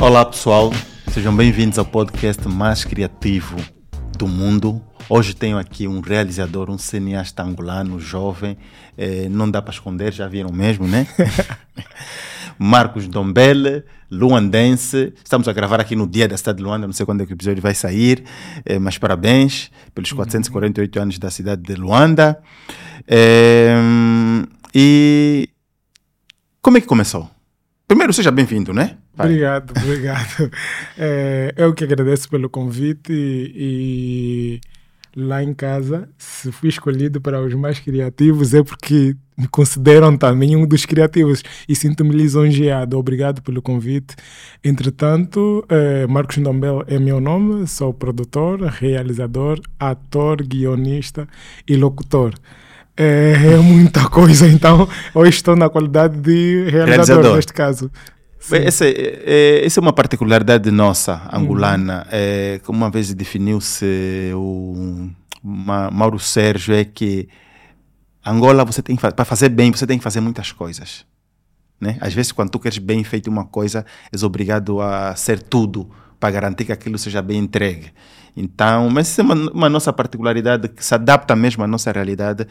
Olá pessoal, sejam bem-vindos ao podcast mais criativo do mundo. Hoje tenho aqui um realizador, um cineasta angolano, jovem, eh, não dá para esconder, já viram mesmo, né? Marcos Dombele, luandense. Estamos a gravar aqui no dia da cidade de Luanda, não sei quando é que o episódio vai sair, eh, mas parabéns pelos 448 anos da cidade de Luanda. Eh, e como é que começou? Primeiro, seja bem-vindo, né? Obrigado, obrigado. É, eu que agradeço pelo convite e, e lá em casa, se fui escolhido para os mais criativos é porque me consideram também um dos criativos e sinto-me lisonjeado. Obrigado pelo convite. Entretanto, é, Marcos Ndombel é meu nome, sou produtor, realizador, ator, guionista e locutor. É, é muita coisa, então hoje estou na qualidade de realizador, realizador. neste caso. Essa é, é, essa é uma particularidade nossa, angolana. Uhum. É, como uma vez definiu-se o Mauro Sérgio, é que Angola, você tem para fazer bem, você tem que fazer muitas coisas. Né? Às vezes, quando tu queres bem feito uma coisa, és obrigado a ser tudo para garantir que aquilo seja bem entregue. Então, mas isso é uma, uma, nossa particularidade que se adapta mesmo à nossa realidade.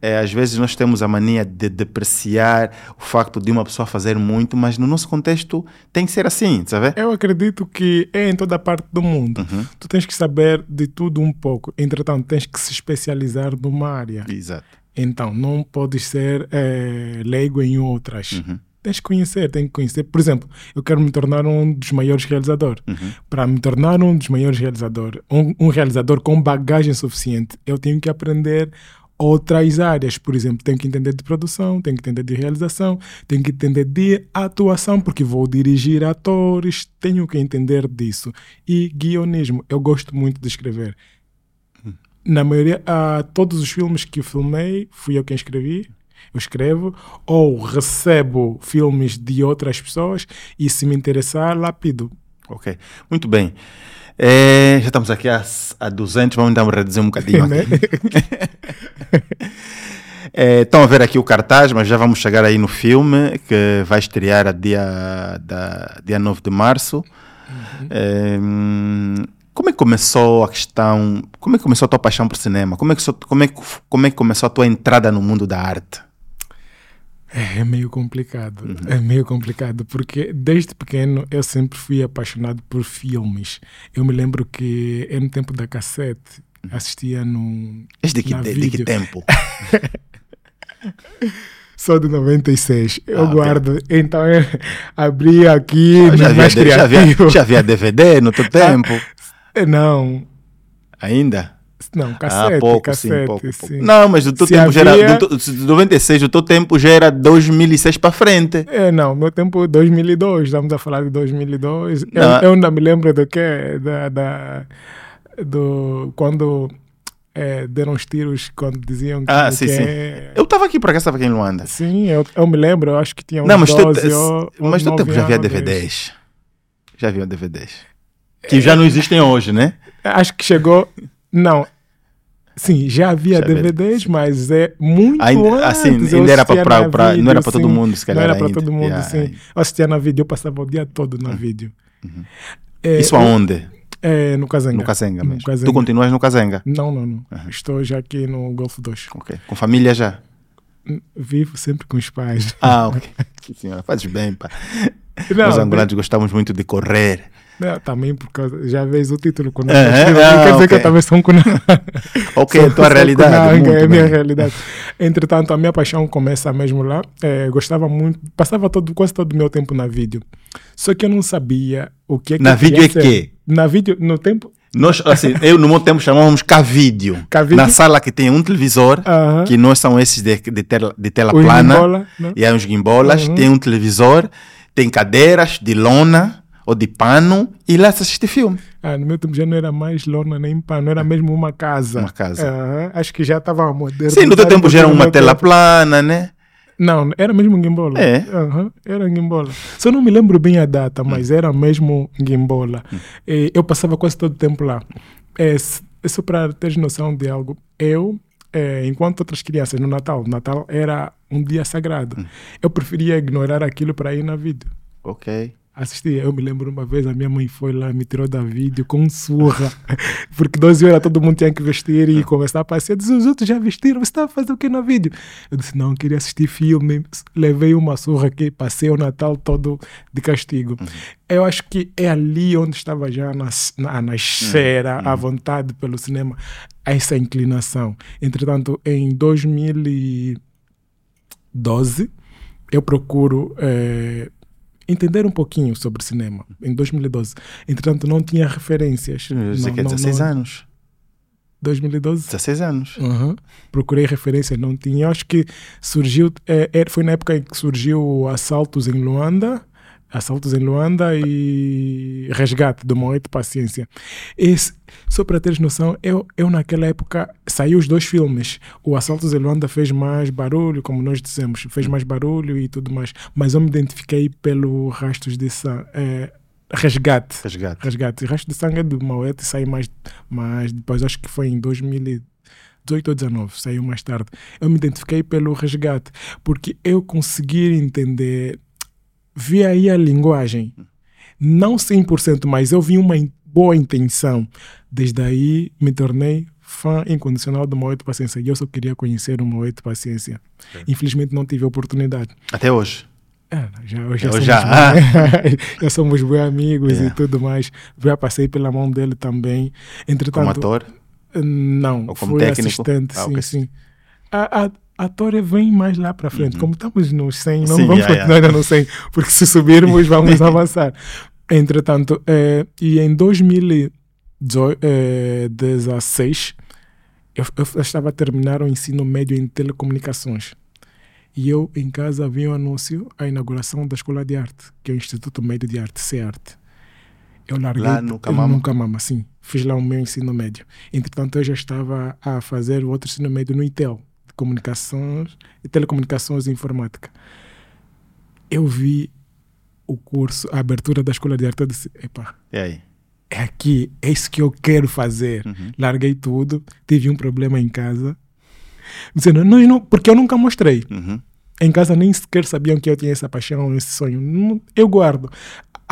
É, às vezes nós temos a mania de depreciar o facto de uma pessoa fazer muito, mas no nosso contexto tem que ser assim, sabe? Eu acredito que é em toda parte do mundo. Uhum. Tu tens que saber de tudo um pouco. Entretanto, tens que se especializar numa área. Exato. Então, não podes ser é, leigo em outras. Uhum tens que conhecer, tens que conhecer. Por exemplo, eu quero me tornar um dos maiores realizadores. Uhum. Para me tornar um dos maiores realizadores, um, um, realizador com bagagem suficiente, eu tenho que aprender outras áreas. Por exemplo, tenho que entender de produção, tenho que entender de realização, tenho que entender de atuação, porque vou dirigir atores, tenho que entender disso. E guionismo, eu gosto muito de escrever. Uhum. Na maioria, uh, todos os filmes que filmei, fui eu quem escrevi eu escrevo, ou recebo filmes de outras pessoas e se me interessar, lapido. Ok, muito bem. É, já estamos aqui a, a 200, vamos então reduzir um bocadinho né? é, estão a ver aqui o cartaz, mas já vamos chegar aí no filme que vai estrear a dia, da, dia 9 de março. Uhum. É, como é que começou a questão? Como é que começou a tua paixão por cinema? Como é que, como é, como é que começou a tua entrada no mundo da arte? É, é meio complicado. Uhum. É meio complicado, porque desde pequeno eu sempre fui apaixonado por filmes. Eu me lembro que no tempo da cassete uhum. assistia no. Este de, de, de que tempo? Só de 96. Eu ah, guardo. Okay. Então eu abri aqui. Já, havia, já, havia, já havia DVD no teu tempo? Não. Ainda? Não, cassete, ah, pouco, cassete, sim, pouco, sim. pouco. Não, mas do teu Se tempo havia... já era. Do, do 96, o teu tempo já era 2006 para frente. É, não, meu tempo 2002, estamos a falar de 2002. Eu, eu, ainda me lembro do que? Da, da, do, quando é, deram os tiros, quando diziam que. Ah, sim, que sim. É... Eu estava aqui, por acaso estava aqui em Luanda. Sim, eu, eu me lembro, eu acho que tinha uns não, mas 12 te, ou, Mas do tempo já havia DVDs. Já havia DVDs. Que é, já não existem hoje, né? Acho que chegou. Não, Sim, já havia já DVDs, mas é muito ainda. Assim, ainda era para não era para todo mundo, se calhar. Não era para todo mundo, yeah, sim. Yeah. Eu assistia na vídeo, eu passava o dia todo na uhum. vídeo. Uhum. É, Isso aonde? É, no Kazenga. No Kazenga mesmo. No Kazenga. Tu continuas no Kazenga? Não, não, não. Uhum. Estou já aqui no Golfo 2. Ok. Com família já? Vivo sempre com os pais. Ah, ok. senhora, fazes bem, pá. Não, Nós angolanos gostamos muito de correr. Não, também por causa. Já vês o título quando é, é, quer dizer okay. que eu também sou um Kunanga. Ok, a tua realidade. Kunanga, é a minha realidade. Entretanto, a minha paixão começa mesmo lá. É, gostava muito, passava todo, quase todo o meu tempo na vídeo. Só que eu não sabia o que é que Na vídeo é que? Na vídeo, no tempo. Nós, assim, eu no meu tempo chamávamos K-vídeo. Na sala que tem um televisor, uh -huh. que nós são esses de, de, tela, de tela plana. Gimbola, e aí uns gimbolas, uh -huh. tem um televisor, tem cadeiras de lona ou de pano e lá se assiste filme. Ah, no meu tempo já não era mais lona nem pano, era mesmo uma casa. Uma casa. Uh, acho que já estava moderno. Sim, no teu tempo já era uma tela plana, né? Não, era mesmo Gimbola. É? Uhum, era Gimbola. Só não me lembro bem a data, mas hum. era mesmo Gimbola. Hum. eu passava quase todo o tempo lá. É, só para teres noção de algo, eu, é, enquanto outras crianças no Natal, Natal era um dia sagrado. Hum. Eu preferia ignorar aquilo para ir na vida. Ok. Assistia. Eu me lembro uma vez, a minha mãe foi lá, me tirou da vídeo com surra, porque 12 horas todo mundo tinha que vestir e começar a passear. Disse, os outros já vestiram, você está fazendo o que no vídeo? Eu disse, não, queria assistir filme, levei uma surra aqui, passei o Natal todo de castigo. Uhum. Eu acho que é ali onde estava já a, nas, a nascer, uhum. a vontade pelo cinema, essa inclinação. Entretanto, em 2012, eu procuro... Eh, entender um pouquinho sobre cinema em 2012. Entretanto, não tinha referências. Aqui é 16 não, anos. 2012? 16 anos. Uhum. Procurei referências, não tinha. Acho que surgiu, é, é, foi na época em que surgiu assaltos em Luanda Assaltos em Luanda e Resgate do Moete Paciência. Esse, só para teres noção, eu, eu naquela época saiu os dois filmes. O Assaltos em Luanda fez mais barulho, como nós dissemos, fez mais barulho e tudo mais. Mas eu me identifiquei pelo Rastros de Sangue. É, resgate. Resgate. Resgate. Rastros de Sangue é do Moete saiu mais, mais depois, acho que foi em 2018 ou 19, saiu mais tarde. Eu me identifiquei pelo resgate, porque eu consegui entender vi aí a linguagem. Não 100%, mas eu vi uma boa intenção. Desde aí me tornei fã incondicional do Moedo Paciência. E eu só queria conhecer o Moedo Paciência. É. Infelizmente não tive a oportunidade. Até hoje? É, já, já, somos já. Bem, já somos bons amigos é. e tudo mais. Já passei pela mão dele também. Entretanto, como ator? Não, Ou como fui técnico? assistente, ah, sim, okay. sim. A, a, a Tória vem mais lá para frente. Uhum. Como estamos nos 100, não Sim, vamos yeah, continuar yeah. no 100, porque se subirmos vamos avançar. Entretanto, eh, e em 2016, eh, eu, eu, estava a terminar o ensino médio em telecomunicações. E eu, em casa, vi um anúncio, a inauguração da Escola de Arte, que é o Instituto Médio de Arte, CEARTE. Eu larguei... Lá no Camama? No Camama, sim. Fiz lá o meu ensino médio. Entretanto, eu já estava a fazer o outro ensino médio no ITEL, de comunicações e telecomunicações e informática. Eu vi o curso, a abertura da escola de arte, eu disse, epa, aí? é aqui, é isso que eu quero fazer. Uhum. Larguei tudo, tive um problema em casa, dizendo, não, não, porque eu nunca mostrei. Uhum. Em casa nem sequer sabiam que eu tinha essa paixão, esse sonho. Eu guardo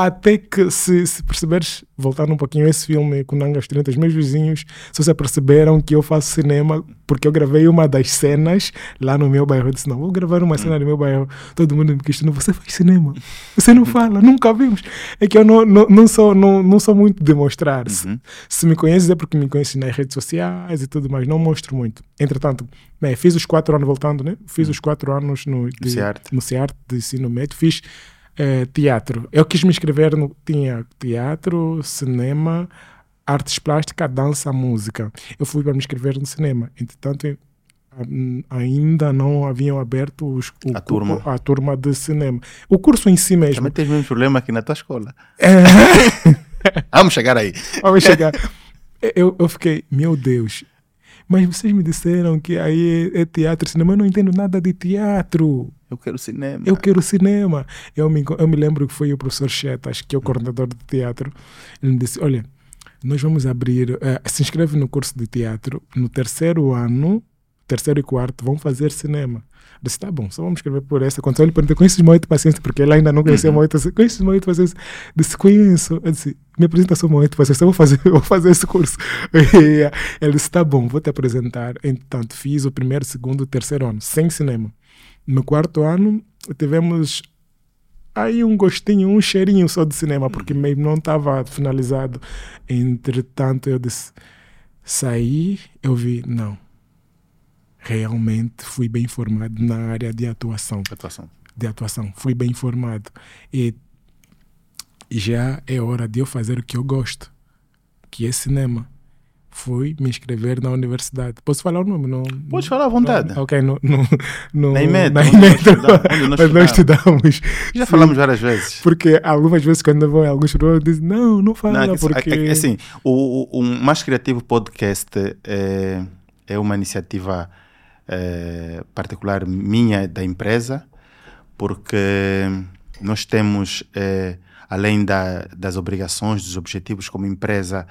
até que se, se perceberes, voltando um pouquinho a esse filme com Nangas 30, os meus vizinhos, se vocês perceberam que eu faço cinema, porque eu gravei uma das cenas lá no meu bairro. Eu disse, não, vou gravar uma cena no meu bairro. Todo mundo me questionou, você faz cinema? Você não fala, nunca vimos. É que eu não, não, não, sou, não, não sou muito de mostrar. Uhum. Se, me conheces é porque me conheces nas redes sociais e tudo mais, não mostro muito. Entretanto, bem, fiz os quatro anos, voltando, né? Fiz uhum. os quatro anos no, de, no CEART de ensino médio, fiz é, teatro. Eu quis me inscrever no. Tinha teatro, cinema, artes plásticas, dança, música. Eu fui para me inscrever no cinema. Entretanto, ainda não haviam aberto os, o, a, turma. a turma de cinema. O curso em si mesmo. Também tens mesmo problema aqui na tua escola. É. Vamos chegar aí. Vamos chegar. Eu, eu fiquei, meu Deus, mas vocês me disseram que aí é, é teatro, cinema. Eu não entendo nada de teatro. Eu quero cinema. Eu quero cinema. Eu me, eu me lembro que foi o professor Chetas, que é o coordenador de teatro. Ele me disse: Olha, nós vamos abrir. Uh, se inscreve no curso de teatro. No terceiro ano, terceiro e quarto, vão fazer cinema. Eu disse: Tá bom, só vamos escrever por essa. Quando ele perguntou: Conheces Moito Paciência? Porque ele ainda não conhecia uhum. Moito. Conheces Moito Paciência? Eu disse: Conheço. Eu disse: Me apresenta só Moito Paciência. Eu vou fazer, eu vou fazer esse curso. Ele disse: Tá bom, vou te apresentar. Entanto, fiz o primeiro, segundo, terceiro ano, sem cinema. No quarto ano, tivemos aí um gostinho, um cheirinho só de cinema, porque uhum. meio não estava finalizado. Entretanto, eu disse, saí, eu vi, não. Realmente fui bem formado na área de atuação. Atuação. De atuação. Fui bem formado. E já é hora de eu fazer o que eu gosto, que é cinema fui me inscrever na universidade. Posso falar o nome? Não, Podes falar à vontade. Não, ok, no, no, no, na IMED. Na IMED nós, nós estudamos. Já Sim, falamos várias vezes. Porque algumas vezes quando vou em alguns programas dizem, não, não fala não, é porque... É, é, assim, o, o, o Mais Criativo Podcast é, é uma iniciativa é, particular minha, da empresa, porque nós temos, é, além da, das obrigações, dos objetivos como empresa,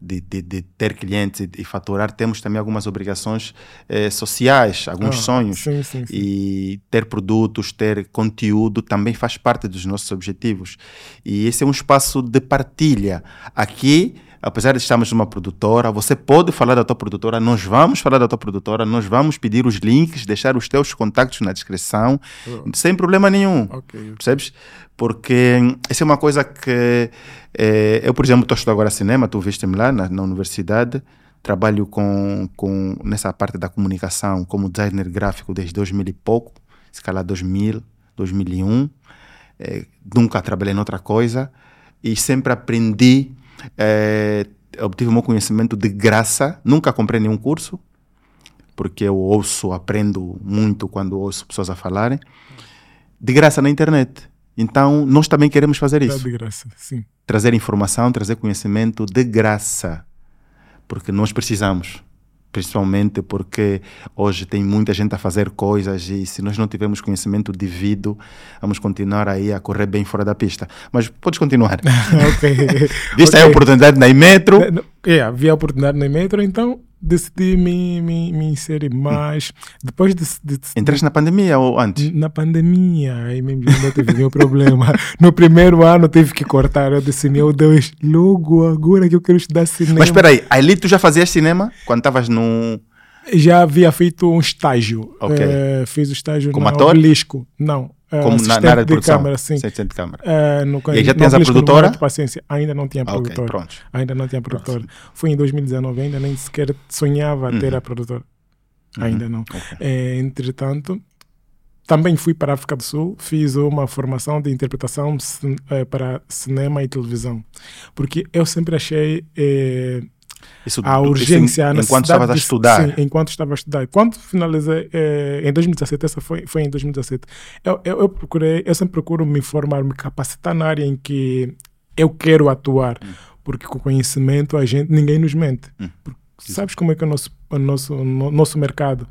de, de, de ter clientes e, e, faturar, temos também algumas obrigações eh, sociais, alguns ah, sonhos. Sim, sim, sim. E ter produtos, ter conteúdo também faz parte dos nossos objetivos. E esse é um espaço de partilha. Aqui apesar de estarmos numa produtora, você pode falar da tua produtora, nós vamos falar da tua produtora, nós vamos pedir os links, deixar os teus contactos na descrição, oh. sem problema nenhum. Okay. Percebes? Porque essa é uma coisa que é, eu, por exemplo, estou estudando agora cinema, tu viste-me lá na, na universidade, trabalho com, com nessa parte da comunicação como designer gráfico desde 2000 e pouco, se calhar 2000, 2001. É, nunca trabalhei em outra coisa e sempre aprendi é, obtive o meu conhecimento de graça, nunca comprei nenhum curso, porque eu ouço, aprendo muito quando ouço pessoas a falarem, de graça na internet. Então, nós também queremos fazer isso. De graça, sim. Trazer informação, trazer conhecimento de graça, porque nós precisamos principalmente porque hoje tem muita gente a fazer coisas e se nós não tivermos conhecimento devido, vamos continuar aí a correr bem fora da pista. Mas podes continuar. ok. Viste okay. a oportunidade na Imetro? É, havia a oportunidade na Imetro, então decidi me, me, me inserir mais. Depois de, de, de Entraste na pandemia ou antes? Na pandemia, aí mesmo não teve nenhum problema. No primeiro ano tive que cortar. Eu disse, meu Deus, logo agora que eu quero estudar cinema. Mas espera aí, ali tu já fazias cinema quando estavas no. Já havia feito um estágio. Okay. Uh, fiz o estágio Como no ator? Obelisco. Não, Como na, na, área de, de produção? Câmara, sim. Assistente de câmara. Uh, no, e aí já tinhas a produtora? Paciência. Ainda não tinha produtora. Okay, ainda não tinha produtora. Foi em 2019, ainda nem sequer sonhava uhum. ter a produtora. Uhum. Ainda não. Okay. É, entretanto, também fui para a África do Sul, fiz uma formação de interpretação para cinema e televisão. Porque eu sempre achei eh, isso, a urgência, isso enquanto estavas a estudar? Sim, enquanto estava a estudar. Quando finalizei, eh, em 2017, essa foi, foi em 2017, eu, eu, eu, procurei, eu sempre procuro me formar, me capacitar na área em que eu quero atuar, hum. porque com conhecimento a gente, ninguém nos mente. Hum. sabes como é que é o nosso, o nosso, o nosso mercado?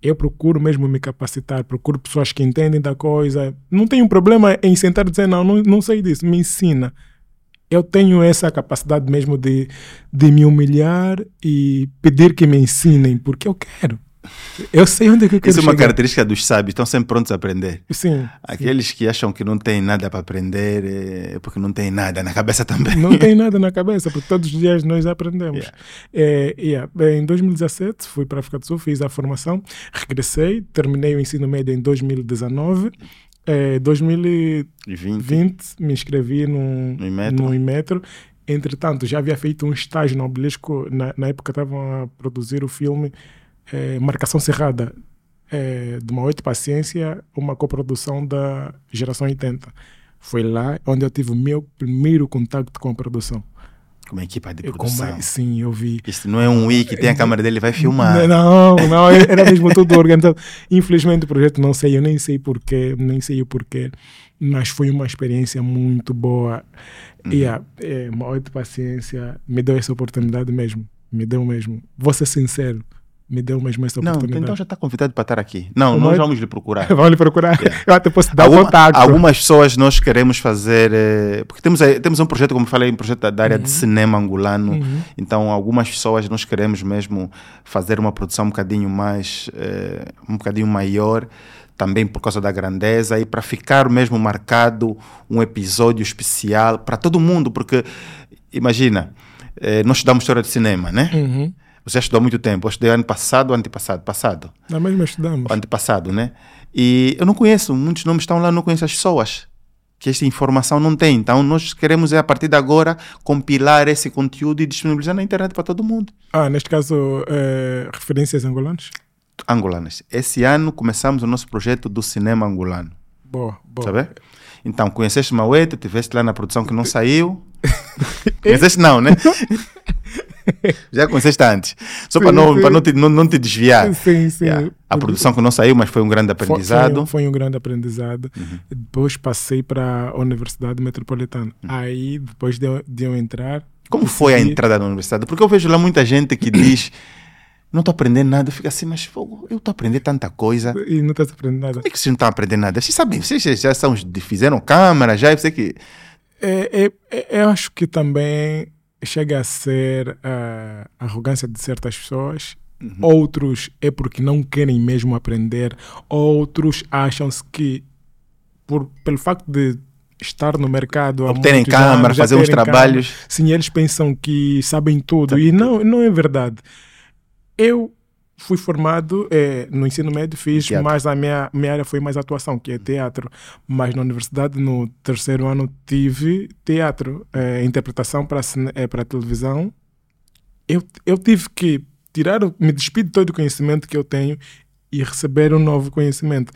Eu procuro mesmo me capacitar, procuro pessoas que entendem da coisa. Não tenho problema em sentar e dizer, não, não, não sei disso, me ensina eu tenho essa capacidade mesmo de, de me humilhar e pedir que me ensinem, porque eu quero. Eu sei onde é que eu quero Isso é uma chegar. característica dos sábios, estão sempre prontos a aprender. Sim. Aqueles sim. que acham que não têm nada para aprender é porque não têm nada na cabeça também. Não tem nada na cabeça, porque todos os dias nós aprendemos. Yeah. É, yeah. Em 2017 fui para a África do Sul, fiz a formação, regressei, terminei o ensino médio em 2019 é, 2020 me inscrevi no, no, Imetro. no. Entretanto, já havia feito um estágio no Obelisco. Na, na época estavam a produzir o filme é, Marcação Cerrada, é, de uma oito paciência, uma coprodução da geração 80. Foi lá onde eu tive o meu primeiro contato com a produção. Como equipa de produção. Como, sim, eu vi. Isso não é um wiki, tem a câmera dele vai filmar. Não, não, era mesmo tudo organizado. Infelizmente o projeto não sei, eu nem sei porquê, nem sei o porquê, mas foi uma experiência muito boa. Uhum. E a, é, uma outra paciência me deu essa oportunidade mesmo, me deu mesmo. Vou ser sincero, me deu mesmo essa oportunidade. Não, então já está convidado para estar aqui. Não, nós vamos lhe procurar. vamos lhe procurar. Yeah. Eu até posso dar Alguma, contato. Algumas pessoas nós queremos fazer, eh, porque temos, temos um projeto, como falei, um projeto da área uhum. de cinema angolano, uhum. então algumas pessoas nós queremos mesmo fazer uma produção um bocadinho mais, eh, um bocadinho maior, também por causa da grandeza e para ficar mesmo marcado um episódio especial para todo mundo, porque imagina, eh, nós estudamos história de cinema, né? Uhum. Você estudou há muito tempo. Eu estudei ano passado ou antepassado? Passado. Não, mesmo estudamos. Antepassado, né? E eu não conheço, muitos nomes estão lá, não conheço as pessoas. Que esta informação não tem. Então, nós queremos, é, a partir de agora, compilar esse conteúdo e disponibilizar na internet para todo mundo. Ah, neste caso, é, referências angolanas? Angolanas. Esse ano começamos o nosso projeto do cinema angolano. Boa, boa. Sabe? Então, conheceste Mauete, tiveste lá na produção que não saiu. conheceste não, né? Já conheceste antes. Só para, não, para não, te, não, não te desviar. Sim, sim. Yeah. A produção que não saiu, mas foi um grande aprendizado. Foi, foi um grande aprendizado. Uhum. Depois passei para a Universidade Metropolitana. Uhum. Aí, depois de, de eu entrar. Como foi a entrada na universidade? Porque eu vejo lá muita gente que diz. Não estou aprendendo nada, fica assim, mas eu estou aprendendo tanta coisa. E não estás aprendendo nada. Como é que vocês não estão aprendendo nada? Vocês sabem, vocês já são, fizeram câmera, já, eu sei que. É, é, é, eu acho que também chega a ser a arrogância de certas pessoas. Uhum. Outros é porque não querem mesmo aprender. Outros acham-se que, por, pelo facto de estar no mercado. Obterem câmara, fazer uns trabalhos. Câmara, sim, eles pensam que sabem tudo. Tá. E não, não é verdade. Eu fui formado é, no ensino médio, fiz, teatro. mas a minha, minha área foi mais atuação, que é teatro. Mas na universidade, no terceiro ano, tive teatro, é, interpretação para é, para televisão. Eu, eu tive que tirar, me despedir de todo o conhecimento que eu tenho e receber um novo conhecimento.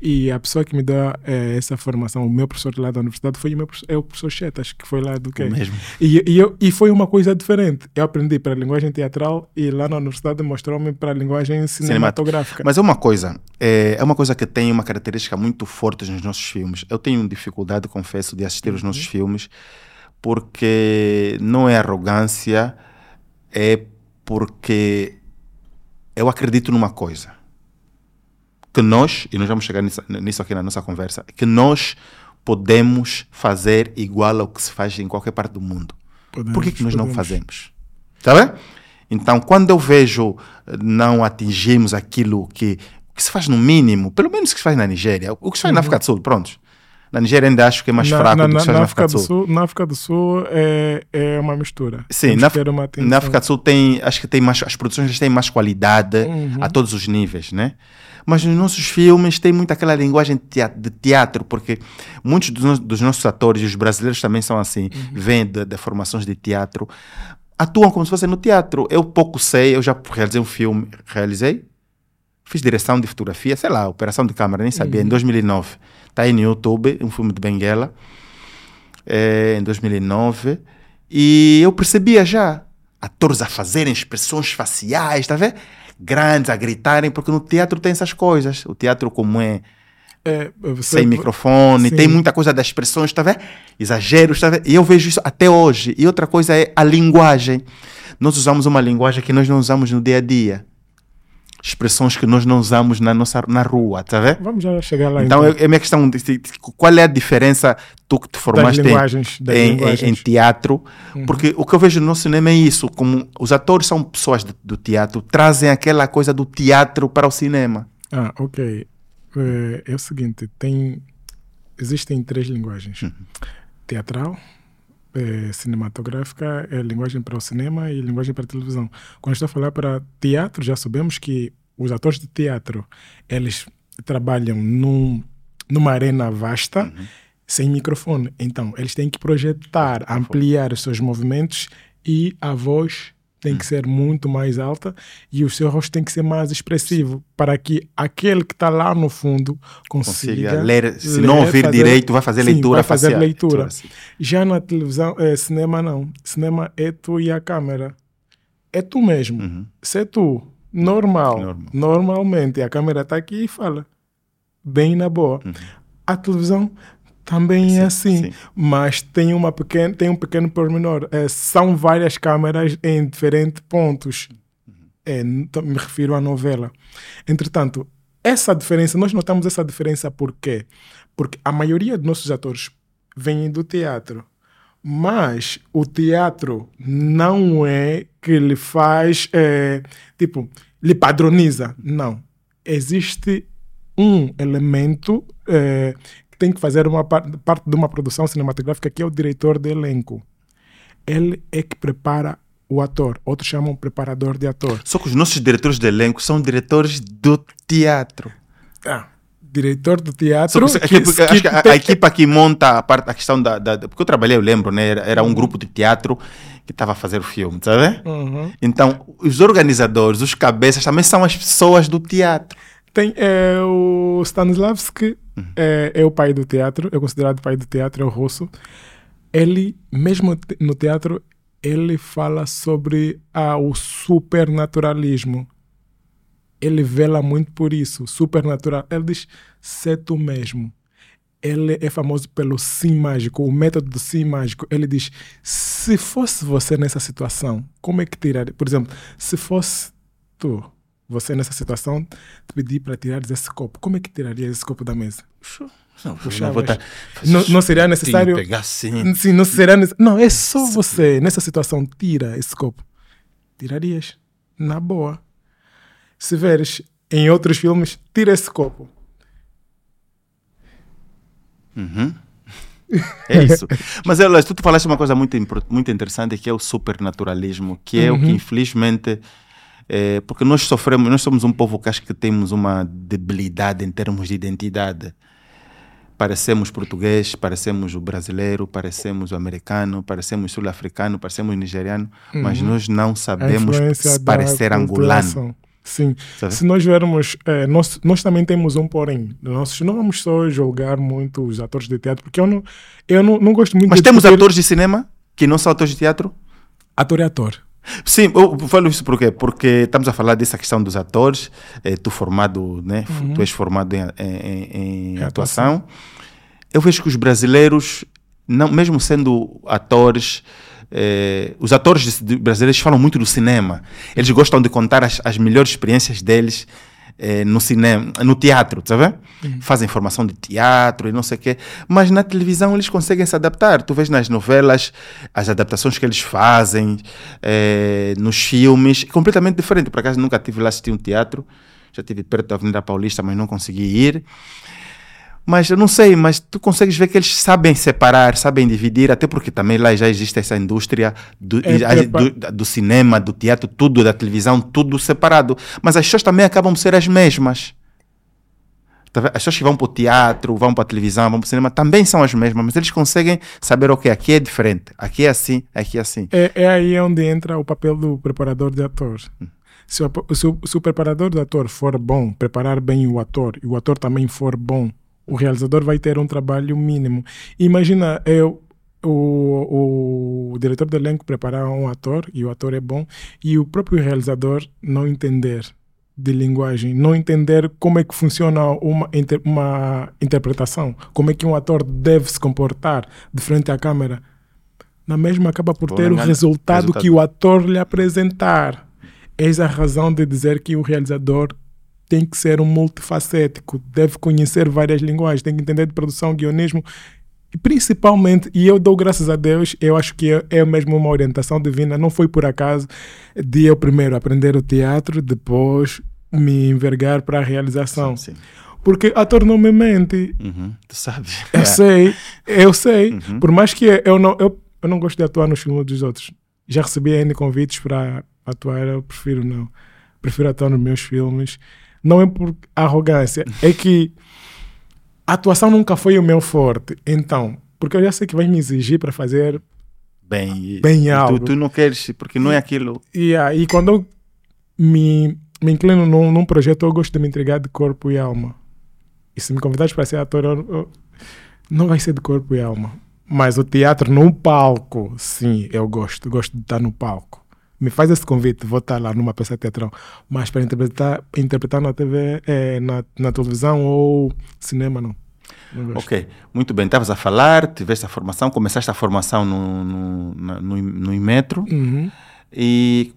E a pessoa que me deu é, essa formação, o meu professor lá da universidade, foi o, meu, é o professor Chetas, que foi lá do quê? Mesmo. E, e, eu, e foi uma coisa diferente. Eu aprendi para a linguagem teatral e lá na universidade mostrou-me para a linguagem cinematográfica. Mas é uma coisa, é, é uma coisa que tem uma característica muito forte nos nossos filmes. Eu tenho dificuldade, confesso, de assistir uhum. os nossos filmes, porque não é arrogância, é porque eu acredito numa coisa que nós, e nós vamos chegar nisso, nisso aqui na nossa conversa, que nós podemos fazer igual ao que se faz em qualquer parte do mundo. Podemos, Por que, que nós podemos. não fazemos? Está bem? Então, quando eu vejo eh, não atingimos aquilo que, que se faz no mínimo, pelo menos que se faz na Nigéria, o que se faz uhum. na África do Sul, pronto. Na Nigéria ainda acho que é mais na, fraco na, do que se faz na, na África, do Sul. Sul. Na África do Sul é, é uma mistura. Sim, na, na, África do Sul tem, acho que tem mais, as produções têm mais qualidade uhum. a todos os níveis, né? Mas nos nossos filmes tem muito aquela linguagem de teatro, porque muitos dos, dos nossos atores, os brasileiros também são assim, uhum. vêm de, de, formações de teatro, atuam como se fossem no teatro. Eu pouco sei, eu já realizei um filme, realizei, fiz direção de fotografia, sei lá, operação de câmera, nem sabia, uhum. em 2009. Está aí no YouTube, um filme de Benguela, é, em 2009. E eu percebia já atores a fazerem expressões faciais, está vendo? Grandes a gritarem, porque no teatro tem essas coisas. O teatro, como é, é sem microfone, sim. tem muita coisa das expressões, está vendo? Exageros, está vendo? E eu vejo isso até hoje. E outra coisa é a linguagem. Nós usamos uma linguagem que nós não usamos no dia a dia expressões que nós não usamos na nossa na rua, tá vendo? Vamos já chegar lá. Então, então. é a minha questão de, qual é a diferença tu que te formaste em, em, em, teatro, uhum. porque o que eu vejo no cinema é isso, como os atores são pessoas do, do, teatro, trazem aquela coisa do teatro para o cinema. Ah, ok. É, é o seguinte, tem existem três linguagens: uhum. teatral, é, cinematográfica é linguagem para o cinema e linguagem para a televisão. Quando estou a falar para teatro, já sabemos que os atores de teatro, eles trabalham num, numa arena vasta, uhum. sem microfone. Então, eles têm que projetar, ampliar os seus movimentos e a voz tem que ser muito mais alta e o seu rosto tem que ser mais expressivo para que aquele que está lá no fundo consiga, consiga ler. Se ler, não ouvir fazer, direito, vai fazer sim, leitura vai fazer facial. leitura. leitura Já na televisão, é, cinema não. Cinema é tu e a câmera. É tu mesmo. Uhum. Se é tu, normal, normal. normalmente, a câmera está aqui e fala. Bem na boa. Uhum. A televisão também sim, é assim, sim. mas tem, uma pequena, tem um pequeno pormenor. É, são várias câmeras em diferentes pontos. É, me refiro à novela. Entretanto, essa diferença, nós notamos essa diferença por quê? Porque a maioria dos nossos atores vêm do teatro. Mas o teatro não é que lhe faz, é, tipo, lhe padroniza. Não. Existe um elemento é, tem que fazer uma parte, parte de uma produção cinematográfica que é o diretor de elenco. Ele é que prepara o ator. Outros chamam preparador de ator. Só que os nossos diretores de elenco são diretores do teatro. Ah, diretor do teatro. Que, que, que, acho que a, a, equipa que monta a, parte, a questão da, da, Porque eu trabalhei, eu lembro, né? Era, era um grupo de teatro que estava a fazer o filme, sabe? Uhum. Então, os organizadores, os cabeças também são as pessoas do teatro. Tem é, o Stanislavski, é, é, o pai do teatro, é considerado pai do teatro, é o russo. Ele, mesmo no teatro, ele fala sobre ah, o supernaturalismo. Ele vela muito por isso, supernatural. Ele diz, ser tu mesmo. Ele é famoso pelo sim mágico, o método do sim mágico. Ele diz, se fosse você nessa situação, como é que tiraria? Por exemplo, se fosse tu, você nessa situação te pedir para tirares esse copo, como é que tirarias esse copo da mesa? Não, Puxavas. não, vou tá- Não, não seria necessário. Pegar assim. Sim, não seria Não, é só você, nessa situação, tira esse copo. Tirarias. Na boa. Se veres em outros filmes, tira esse copo. É isso. Mas olha, tu, falaste uma coisa muito, muito interessante que é o supernaturalismo, que é o que infelizmente. É, porque nós sofremos, nós somos um povo que acho que temos uma debilidade em termos de identidade. Parecemos português, parecemos o brasileiro, parecemos o americano, parecemos sul-africano, parecemos nigeriano, mas nós não sabemos parecer angolano. Sim. Sabe? Se nós vermos, eh, nós, nós também temos um porém. Nós não vamos só julgar muito os atores de teatro, porque eu não, eu não, não gosto muito Mas temos discutir- atores de cinema que não são atores de teatro? Ator é ator. Sim, eu falo isso por quê? Porque estamos a falar dessa questão dos atores. eh, tu formado, né? Tu és formado em, em- em- Em atuação. Eu vejo que os brasileiros, não, mesmo sendo atores, eh, os atores brasileiros falam muito do cinema. Eles gostam de contar as, as melhores experiências deles eh, no cinema, no teatro, tá vendo? Fazem formação de teatro e não sei o quê. Mas na televisão eles conseguem se adaptar. Tu vês nas novelas as adaptações que eles fazem, eh, nos filmes, completamente diferente. Por acaso nunca tive lá assistir um teatro. Já estive perto da Avenida Paulista, mas não consegui ir. Mas eu não sei, mas tu consegues ver que eles sabem separar, sabem dividir, até porque também lá já existe essa indústria do, É prepa- do, do cinema, do teatro, tudo, da televisão, tudo separado. Mas as pessoas também acabam por ser as mesmas. Tá? As pessoas que vão para o teatro, vão para a televisão, vão para o cinema, também são as mesmas, mas eles conseguem saber, ok, aqui é diferente, aqui é assim, aqui é assim. É, é aí onde entra o papel do preparador de ator. Se o, se, o, se o preparador de ator for bom, preparar bem o ator, e o ator também for bom, o realizador vai ter um trabalho mínimo. Imagina eu, o, o diretor do elenco preparar um ator, e o ator é bom, e o próprio realizador não entender de linguagem, não entender como é que funciona uma, inter- uma interpretação, como é que um ator deve se comportar de frente à câmera na mesma acaba por ter o resultado, Resultado. que o ator lhe apresentar. Eis a razão de dizer que o realizador tem que ser um multifacético, deve conhecer várias linguagens, tem que entender de produção, guionismo, e principalmente, e eu dou graças a Deus, eu acho que é, é mesmo uma orientação divina, não foi por acaso de eu primeiro aprender o teatro, depois me envergar para a realização. Sim. Porque ator não me mente, Uhum, tu sabes. eu sei, eu sei. Uhum. Por mais que eu não, eu, eu não gosto de atuar nos filmes dos outros. Já recebi N convites para atuar, eu prefiro não. Prefiro atuar nos meus filmes. Não é por arrogância, é que a atuação nunca foi o meu forte. Então, porque eu já sei que vai me exigir para fazer. Bem, Bem algo. tu, tu não queres, porque não é aquilo. E aí, quando eu me, me inclino num, num projeto, eu gosto de me entregar de corpo e alma. E se me convidares para ser ator, eu- eu- não vai ser de corpo e alma. Mas o teatro no palco, sim, eu gosto. Gosto de estar no palco. Me faz esse convite, vou estar lá numa peça teatral. Mas para interpretar, interpretar na TV, eh, na, na televisão ou cinema, não. Ok, muito bem. Estavas a falar, tiveste a formação, começaste a formação no, no, no, no Imetro. Uhum. E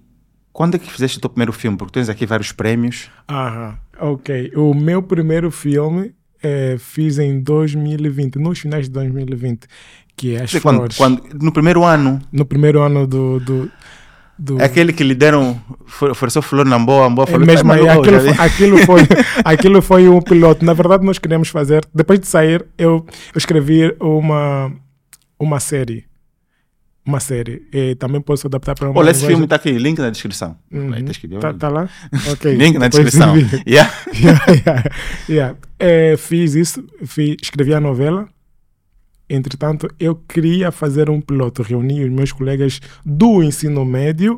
quando é que fizeste o teu primeiro filme? Porque tens aqui vários prémios. Aham, ok. O meu primeiro filme eh, fiz em 2020, nos finais de 2020, que é As Quando, Flores. quando, no primeiro ano, No primeiro ano do... do, do é aquele que lhe deram, ofereceu flor na boa, boa é falou, mesmo "Tá, aí, mas eu aquilo, já vi." foi, aquilo, foi, aquilo foi um piloto. Na verdade, nós queríamos fazer, depois de sair, eu, eu escrevi uma, uma série. Uma série. E também posso adaptar para uma Olha, esse filme está aqui, link na descrição. Uhum. Aí ver. Tá, tá lá? Ok. Link na Depois descrição. Yeah. yeah, yeah, yeah. É, fiz isso, fi- escrevi a novela. Entretanto, eu queria fazer um piloto. Reuni os meus colegas do ensino médio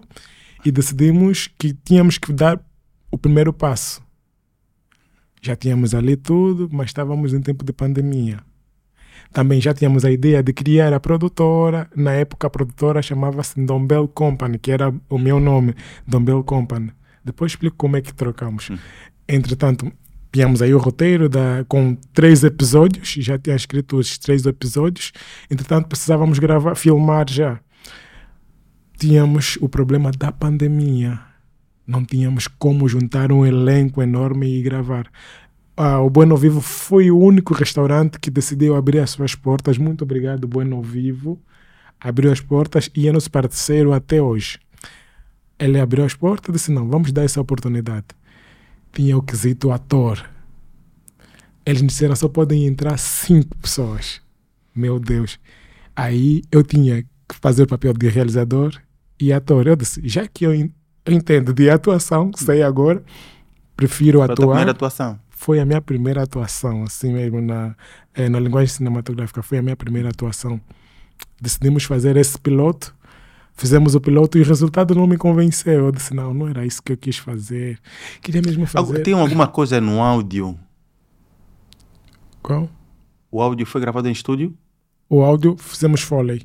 e decidimos que tínhamos que dar o primeiro passo. Já tínhamos ali tudo, mas estávamos em tempo de pandemia. Também já tínhamos a ideia de criar a produtora. Na época, a produtora chamava-se Dombel Company, que era o meu nome, Dombel Company. Depois explico como é que trocamos. Entretanto, tínhamos aí o roteiro da, com três episódios, já tinha escrito os três episódios. Entretanto, precisávamos gravar, filmar já. Tínhamos o problema da pandemia. Não tínhamos como juntar um elenco enorme e gravar. Ah, o Bueno Vivo foi o único restaurante que decidiu abrir as suas portas. Muito obrigado, Bueno Vivo. Abriu as portas e é nosso parceiro até hoje. Ele abriu as portas e disse: Não, vamos dar essa oportunidade. Tinha o quesito ator. Eles me disseram: só podem entrar cinco pessoas. Meu Deus. Aí eu tinha que fazer o papel de realizador e ator. Eu disse: Já que eu, entendo de atuação, sei agora, prefiro Foi a tua atuar primeira atuação. foi a minha primeira atuação, assim mesmo, na, eh, na linguagem cinematográfica. Foi a minha primeira atuação. Decidimos fazer esse piloto, fizemos o piloto e o resultado não me convenceu. Eu disse, não, não era isso que eu quis fazer. Queria mesmo fazer. Tem alguma coisa no áudio? Qual? O áudio foi gravado em estúdio? O áudio, fizemos Foley.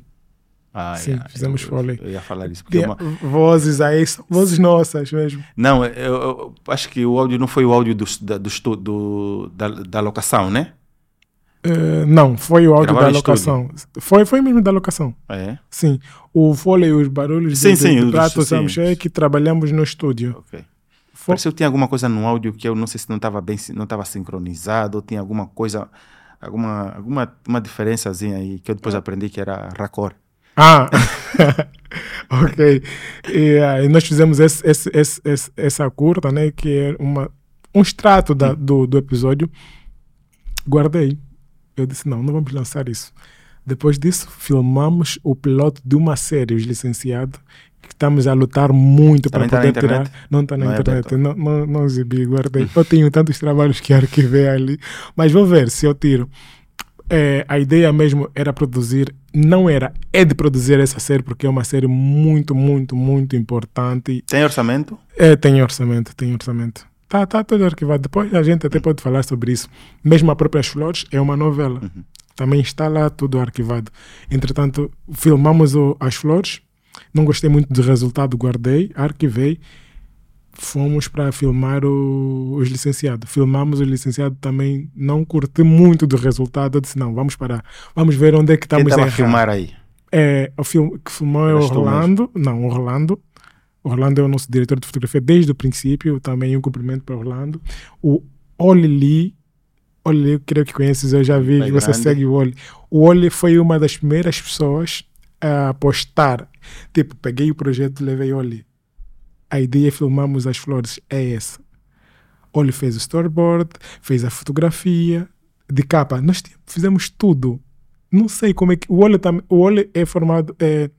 Ah, Sim, yeah, fizemos eu, Foley. Eu, ia falar isso. Porque é uma- vozes aí, vozes nossas mesmo. Não, eu, eu acho que o áudio não foi o áudio do, da, do, do- da, da locação, né? Eh, não, foi o áudio Gravaram da locação. Foi, foi mesmo da locação. É? Sim. O Foley, os barulhos Sim, do, sim, do prato, é que trabalhamos no estúdio. Ok. Foi- Pareceu que tinha alguma coisa no áudio que eu não sei se não estava bem, não estava sincronizado, ou tinha alguma coisa, alguma, alguma uma diferençazinha aí que eu depois aprendi que era raccord. Ah, ok. E aí nós fizemos esse, esse, esse, esse- essa curta, né? Que é uma, um extrato da, do, do episódio. Guardei. Eu disse, não, não vamos lançar isso. Depois disso, filmamos o piloto de uma série, Os Licenciados, que estamos a lutar muito para Também tá poder tirar. internet? Não está na Não é internet, aberto? não, não, não exibi, guardei. Eu tenho tantos trabalhos que arquivei ali, mas vou ver se eu tiro. É, a ideia mesmo era produzir, não era, é de produzir essa série, porque é uma série muito, muito, muito importante. Tem orçamento? É, tem orçamento, tem orçamento. Tá, tá tudo arquivado. Depois a gente até pode falar sobre isso. Mesmo a própria As Flores é uma novela. Também está lá tudo arquivado. Entretanto, filmamos o As Flores. Não gostei muito do resultado, guardei, arquivei. Fomos para filmar o- os licenciados. Filmamos os licenciados também. Não curti muito do resultado. Eu disse: não, vamos parar. Vamos ver onde é que Quem estamos estava a filmar aí? É, o filme que filmou é tu Orlando. Não, Orlando. Orlando é o nosso diretor de fotografia desde o princípio. Também um cumprimento para Orlando. O Oli Lee. Oli eu creio que conheces, eu já vi você grande. segue o Oli. O Oli foi uma das primeiras pessoas a apostar. Tipo, peguei o projeto e levei Oli. A ideia filmamos as flores é essa. Oli fez o storyboard, fez a fotografia de capa. Nós fizemos tudo. Não sei como é que. O Oli, tam, o Oli é formado. É,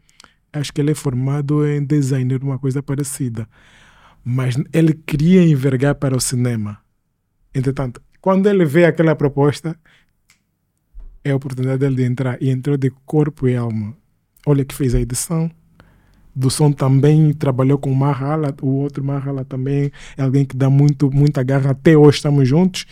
acho que ele é formado em designer, uma coisa parecida. Mas ele queria envergar para o cinema. Entretanto, quando ele vê aquela proposta, é a oportunidade dele de entrar. E entrou de corpo e alma. Olha que fez a edição. Do som também trabalhou com o Mahala, o outro Mahala também é alguém que dá muito, muita garra. Até hoje estamos juntos.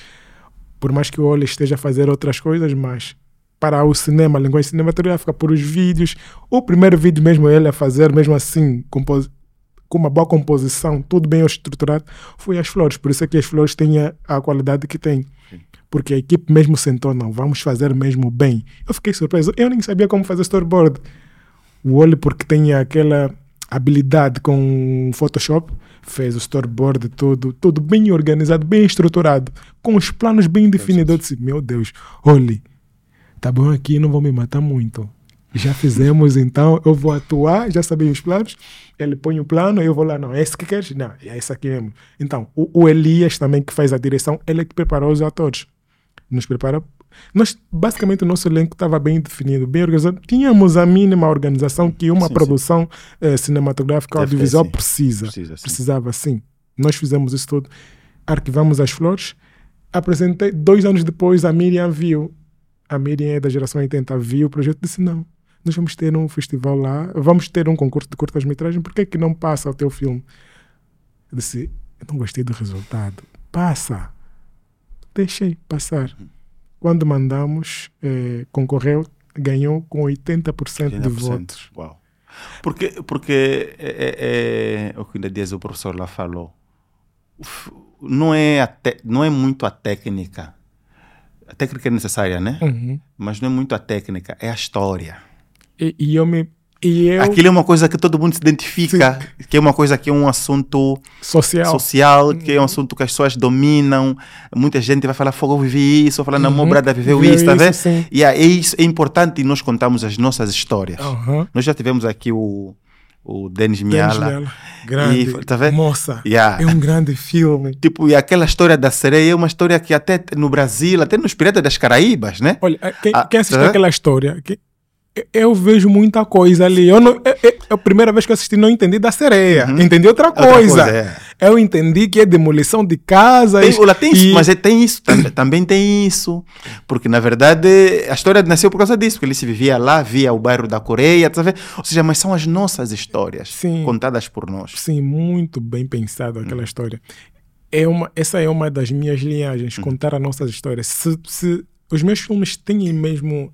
Por mais que o Oli esteja a fazer outras coisas, mas para o cinema, a linguagem cinematográfica, por os vídeos. O primeiro vídeo mesmo ele a fazer, mesmo assim, com uma boa composição, tudo bem estruturado, foi as flores. Por isso é que as flores têm a, a qualidade que têm. Porque a equipe mesmo sentou, não, vamos fazer mesmo bem. Eu fiquei surpreso. Eu nem sabia como fazer storyboard. O Oli, porque tem aquela habilidade com Photoshop, fez o storyboard todo, tudo bem organizado, bem estruturado, com os planos bem definidos. Eu disse, meu Deus, Oli, tá bom aqui, não vou me matar muito. Já fizemos, então eu vou atuar, já sabia os planos. Ele põe o plano, eu vou lá, não, é esse que queres? Não, é esse aqui mesmo. Então, o, o Elias também, que faz a direção, ele é que preparou os atores. Nos prepara. Nós, basicamente, o nosso elenco estava bem definido, bem organizado. Tínhamos a mínima organização que uma Sim, sim. produção eh, cinematográfica audiovisual sim. precisa. Precisa, sim. Precisava, sim. Nós fizemos isso tudo. Arquivamos as flores. Apresentei. Dois anos depois, a Miriam viu. A Miriam é da geração 80, viu o projeto e disse: Não, nós vamos ter um festival lá, vamos ter um concurso de curtas-metragens, por que, que não passa o teu filme? Eu disse: Eu não gostei do resultado. Passa. Deixei passar. Quando mandamos, eh, concorreu, ganhou com 80%, de 80%. votos. Uau. Porque, porque é, é, é, o que ainda diz o professor lá falou. Não é, te- não é muito a técnica. A técnica é necessária, né? Uhum. Mas não é muito a técnica, é a história. E, e eu me E eu, Aquilo é uma coisa que todo mundo se identifica, que é uma coisa que é um assunto social. social, que é um assunto que as pessoas dominam. Muita gente vai falar, fogo, eu vivi isso, falar, não, meu Uhum. brother viveu isso, tá vendo? sim. E é isso, é importante nós contarmos as nossas histórias. Aham. Nós já tivemos aqui o, o Denis Miala. Miala. Grande. E, tá vendo? Moça. Yeah. É um grande filme. Tipo, e aquela história da sereia é uma história que até no Brasil, até nos Piratas das Caraíbas, né? Olha, quem, Ah, quem assistiu tá. aquela história, que- eu vejo muita coisa ali. Eu não, é, é- é a primeira vez que eu assisti, não entendi da sereia. Entendi outra Outra coisa. coisa, é. Eu entendi que é demolição de casas. Tem, olha, tem isso, e- mas é- tem isso, tam- também tem isso. Porque, na verdade, a história nasceu por causa disso, porque ele se vivia lá, via o bairro da Coreia, tá vendo? Ou seja, mas são as nossas histórias, Sim. contadas por nós. Sim, muito bem pensado aquela história. É uma, essa é uma das minhas linhagens, Hum. contar as nossas histórias. Se, se os meus filmes têm mesmo.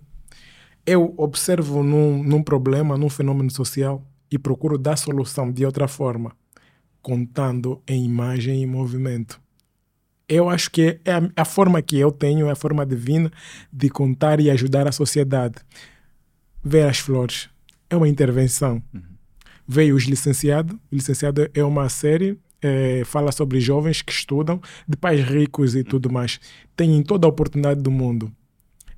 Eu observo num, num problema, num fenômeno social e procuro dar solução de outra forma, contando em imagem e movimento. Eu acho que é a, a forma que eu tenho, é a forma divina de contar e ajudar a sociedade. Ver as flores é uma intervenção veio Os Licenciados. O Licenciado é uma série, eh, fala sobre jovens que estudam, de pais ricos e tudo mais. Têm toda a oportunidade do mundo,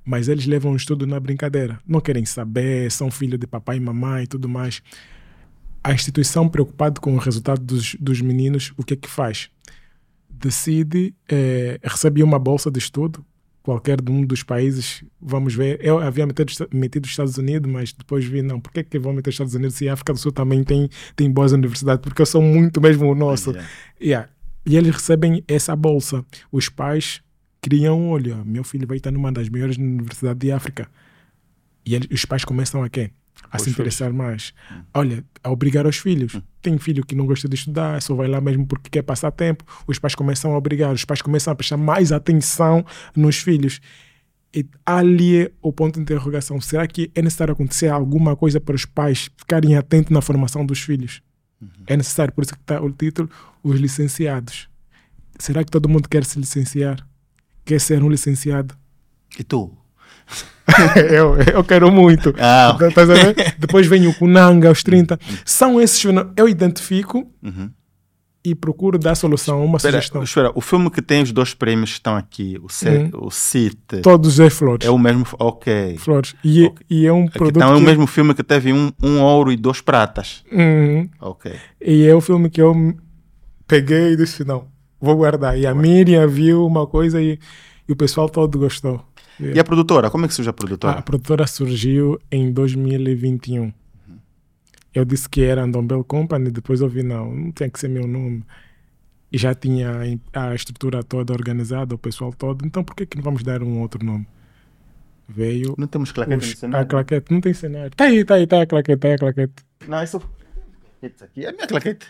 mas eles levam o estudo na brincadeira. Não querem saber, são filhos de papai e mamãe e tudo mais. A instituição, preocupada com o resultado dos, dos meninos, o que é que faz? Decide, eh, recebe uma bolsa de estudo, qualquer de um dos países, vamos ver. Eu havia metido, metido os Estados Unidos, mas depois vi, não, por que, que vão meter os Estados Unidos se a África do Sul também tem, tem boas universidades? Porque eu sou muito mesmo o nosso. Yeah. Yeah. E eles recebem essa bolsa. Os pais criam, olha, meu filho vai estar numa das melhores universidades de África. E eles, os pais começam a quê? A Os se interessar mais. Olha, a obrigar os filhos. Tem filho que não gosta de estudar, só vai lá mesmo porque quer passar tempo. Os pais começam a obrigar, os pais começam a prestar mais atenção nos filhos. E ali é o ponto de interrogação. Será que é necessário acontecer alguma coisa para os pais ficarem atentos na formação dos filhos? É necessário, por isso que está o título, Os Licenciados. Será que todo mundo quer se licenciar? Quer ser um licenciado? E tu? eu, eu quero muito. Ah, Tá- tá sabendo? Depois vem o Kunanga aos 30. São esses Eu identifico Uhum. e procuro dar solução, uma Espera, sugestão. espera, o filme que tem os dois prêmios que estão aqui, o, C, Uhum. o CIT, Todos é flores. é o mesmo. Ok. Flores. E, Ok. e é um Aqui produto. então é o mesmo filme que teve um, um ouro e dois pratas. Uhum. Ok. E é o filme que eu peguei e disse: não, vou guardar. E a Miriam viu uma coisa e, e o pessoal todo gostou. E a produtora? Como é que surge a produtora? A produtora surgiu em 2021. Eu disse que era Andombel Company, depois eu vi, não, não tem que ser meu nome. E já tinha a estrutura toda organizada, o pessoal todo, então por que, que não vamos dar um outro nome? Veio Não temos claquete os- no a cenário? claquete, não tem cenário. Tá aí, tá aí, tá a claquete, tá a claquete. Não, isso. Esse aqui é a minha claquete.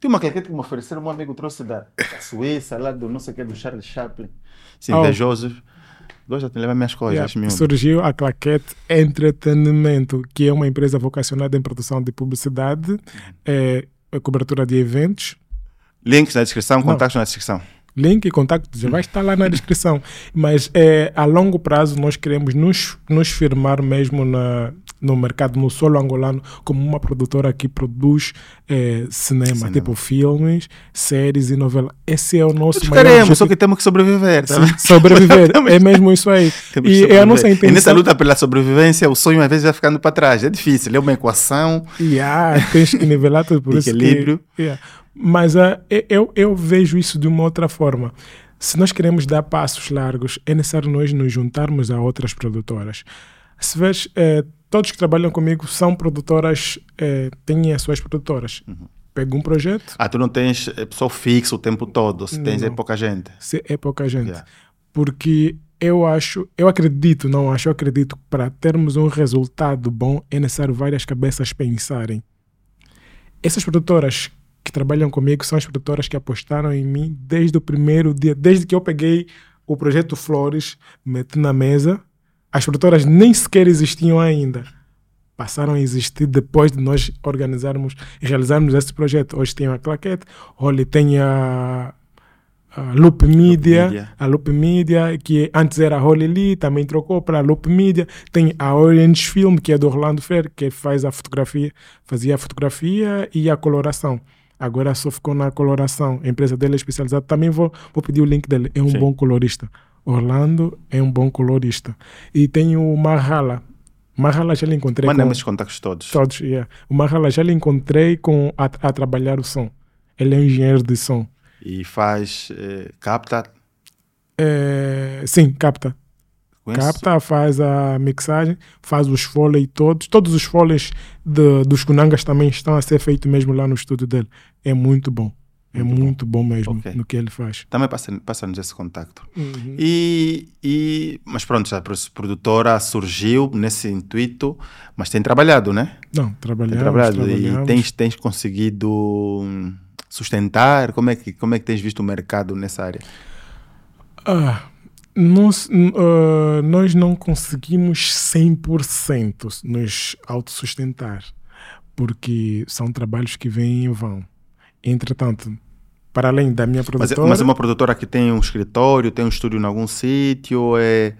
Tem uma claquete que me ofereceram, um amigo trouxe da, da Suíça, lá do não sei o que, do Charles Chaplin. Esse Oh. invejoso. Gosta de levar minhas coisas, Yeah, surgiu a Claquete Entretenimento, que é uma empresa vocacionada em produção de publicidade, é, é cobertura de eventos, Links na descrição, contatos na descrição. link e contato já vai estar lá na descrição. Mas é, a longo prazo nós queremos nos, nos firmar mesmo na, no mercado, no solo angolano, como uma produtora que produz é, cinema, Cinema. tipo filmes, séries e novelas. Esse é o nosso Todos maior queremos, só que temos que sobreviver. Tá? Sim, sobreviver. é mesmo isso aí. Temos E é a nossa sobreviver. E nessa intenção. luta pela sobrevivência, o sonho às vezes vai ficando para trás. É difícil, é uma equação. Yeah, tens que nivelar tudo por isso. Equilíbrio. Que, yeah. Mas ah, eu, eu vejo isso de uma outra forma. Se nós queremos dar passos largos, é necessário nós nos juntarmos a outras produtoras. Se vês, eh, todos que trabalham comigo são produtoras, eh, têm as suas produtoras. Pego um projeto, Ah, tu não tens eh, pessoa fixa o tempo todo, se tens é Não. pouca gente. se é pouca gente. Yeah. Porque eu acho, eu acredito, não acho, eu acredito que para termos um resultado bom é necessário várias cabeças pensarem. Essas produtoras que trabalham comigo são as produtoras que apostaram em mim desde o primeiro dia, desde que eu peguei o projeto Flores, meti na mesa. As produtoras nem sequer existiam ainda. Passaram a existir depois de nós organizarmos e realizarmos esse projeto. Hoje tem a Claquete, olha, tem a, a Loop Media, Media. a Loop Media, que antes era a Holy Lee, também trocou para a Loop Media. Tem a Orange Film, que é do Orlando Fer, que faz a fotografia, fazia a fotografia e a coloração. Agora só ficou na coloração. A empresa dele é especializada. Também vou, vou pedir o link dele. É um Sim. bom colorista. Orlando é um bom colorista. E tem o Marhala. Marhala já lhe encontrei com... Manda-me os contactos todos. Todos, yeah. O Marhala já lhe encontrei com, a, a trabalhar o som. Ele é um engenheiro de som. E faz, eh, capta. É, sim, capta. Conhece? Capta, faz a mixagem, faz os foley todos. Todos os foleys de, dos Kunangas também estão a ser feitos mesmo lá no estúdio dele. É muito bom. É Muito muito, bom. mesmo Ok. no que ele faz. Também passa- passa-nos esse contacto. Uhum. E, e, mas pronto, a produtora surgiu nesse intuito, mas tem trabalhado, né? Não, Tem trabalhamos, trabalhado e tens, tens conseguido hum, sustentar? Como é, que, como é que tens visto o mercado nessa área? Ah, nós, ah, nós não conseguimos 100% nos autossustentar, porque são trabalhos que vêm e vão. Entretanto, para além da minha Mas, é- produtora... mas é uma produtora que tem um escritório, tem um estúdio em algum sítio ou é,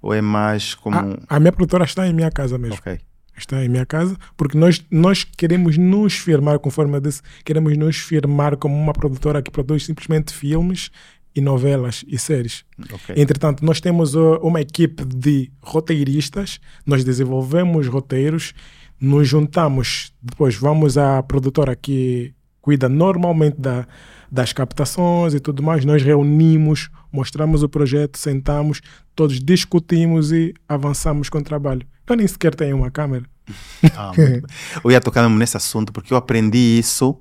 ou é mais como... a, a minha produtora está em minha casa mesmo. ok, Está em minha casa, porque nós, nós queremos nos firmar, conforme eu disse, queremos nos firmar como uma produtora que produz simplesmente filmes e novelas e séries. ok. Entretanto, nós temos uh, uma equipe de roteiristas, nós desenvolvemos roteiros, nos juntamos, depois vamos à produtora que cuida normalmente da, das captações e tudo mais, nós reunimos, mostramos o projeto, sentamos, todos discutimos e avançamos com o trabalho. Eu nem sequer tenho uma câmera. Ah, eu ia tocar mesmo nesse assunto porque eu aprendi isso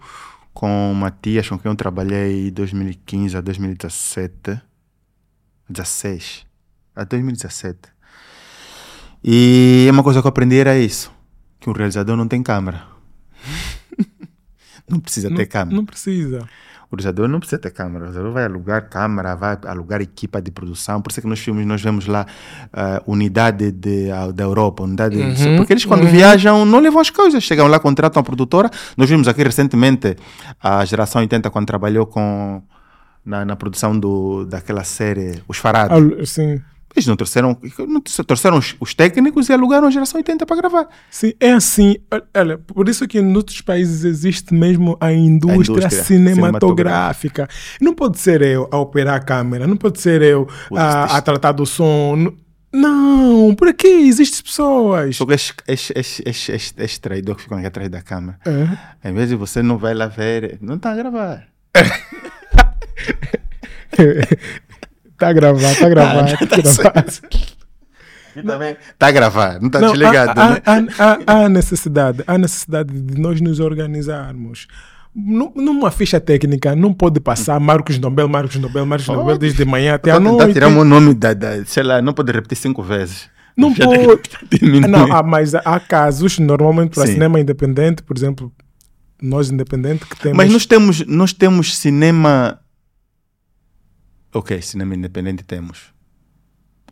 com uma tia com quem eu trabalhei em 2015 a 2017. 16. A 2017. E uma coisa que eu aprendi era isso: que um realizador não tem câmera. Não precisa ter não, câmera. não precisa. O realizador não precisa ter câmera. O realizador vai alugar câmera, vai alugar equipa de produção. Por isso é que nos filmes nós vemos lá ah, unidade de, ah, da Europa, unidade de- Uhum, Porque eles quando uhum. viajam não levam as coisas. Chegam lá, contratam a produtora. Nós vimos aqui recentemente a geração 80 quando trabalhou com... Na, na produção do, daquela série Os Farados. Ah, Sim, Eles não trouxeram, não trouxeram os, os técnicos e alugaram a geração 80 para gravar. Sim, é assim. Olha, por isso que em outros países existe mesmo a indústria, indústria cinematográfica. Não pode ser eu a operar a câmera, não pode ser eu a, a tratar do som. Não- por aqui existem pessoas. Só que esses, esses, esses, esses, esses, esses traidores que ficam aqui atrás da câmera, É. em vez de você não vai lá ver, não está a gravar. tá gravado, tá gravado. Ah, tá tá gravado. E também está a gravar, não está Não, desligado, há, né? há, há, há necessidade, há necessidade de nós nos organizarmos. Nu- Numa ficha técnica não pode passar Marcos Nobel, Marcos Nobel, Marcos Nobel Pode. desde manhã até a noite. tirar o meu nome da, da, sei lá, não pode repetir cinco vezes. Não Já pode. Não, há, mas há casos, normalmente para Sim. cinema independente, por exemplo, nós independente que temos. Mas nós temos, nós temos cinema. Ok, cinema independente temos.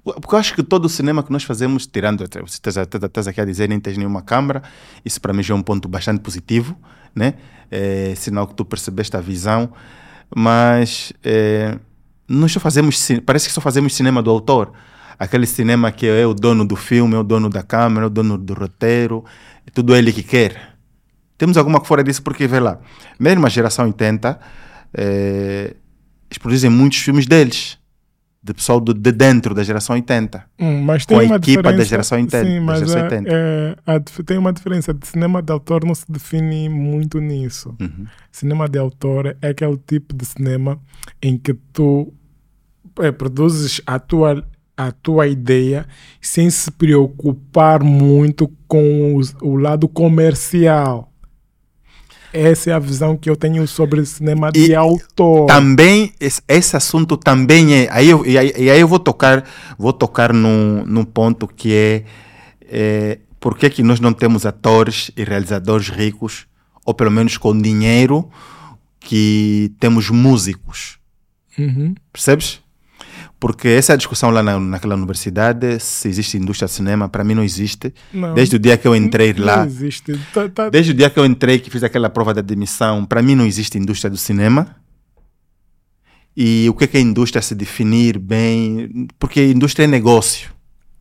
Porque eu acho que todo o cinema que nós fazemos, tirando, você estás, estás- aqui a dizer, nem tens nenhuma câmara, isso para mim já é um ponto bastante positivo, né? É sinal que tu percebeste a visão, mas é, nós só fazemos, parece que só fazemos cinema do autor. Aquele cinema que é o dono do filme, é o dono da câmera, é o dono do roteiro, é tudo ele que quer. Temos alguma fora disso, porque, vê lá, mesmo a geração 80, eh, eles produzem muitos filmes deles, de pessoal do- de dentro da geração 80. Hum, com a equipa da geração 80, Sim, da mas geração é- 80. é, a tem uma diferença. De cinema de autor não se define muito nisso. Uhum. Cinema de autor é aquele tipo de cinema em que tu é, produzes a tua, a tua ideia sem se preocupar muito com os- o lado comercial. Essa é a visão que eu tenho sobre cinema de E autor. Também, esse, assunto também é. Aí eu, e, aí, e aí eu vou tocar, vou tocar num, num ponto que é, é por que, que nós não temos atores e realizadores ricos, ou pelo menos com dinheiro, que temos músicos. Uhum. Percebes? Porque essa é a discussão lá na, naquela universidade, se existe indústria de cinema, para mim não existe. Não. Desde o dia que eu entrei Não lá, existe. Tá- tá- desde o dia que eu entrei, que fiz aquela prova de admissão, para mim não existe indústria do cinema. e o que é que a indústria se definir bem, porque indústria é negócio,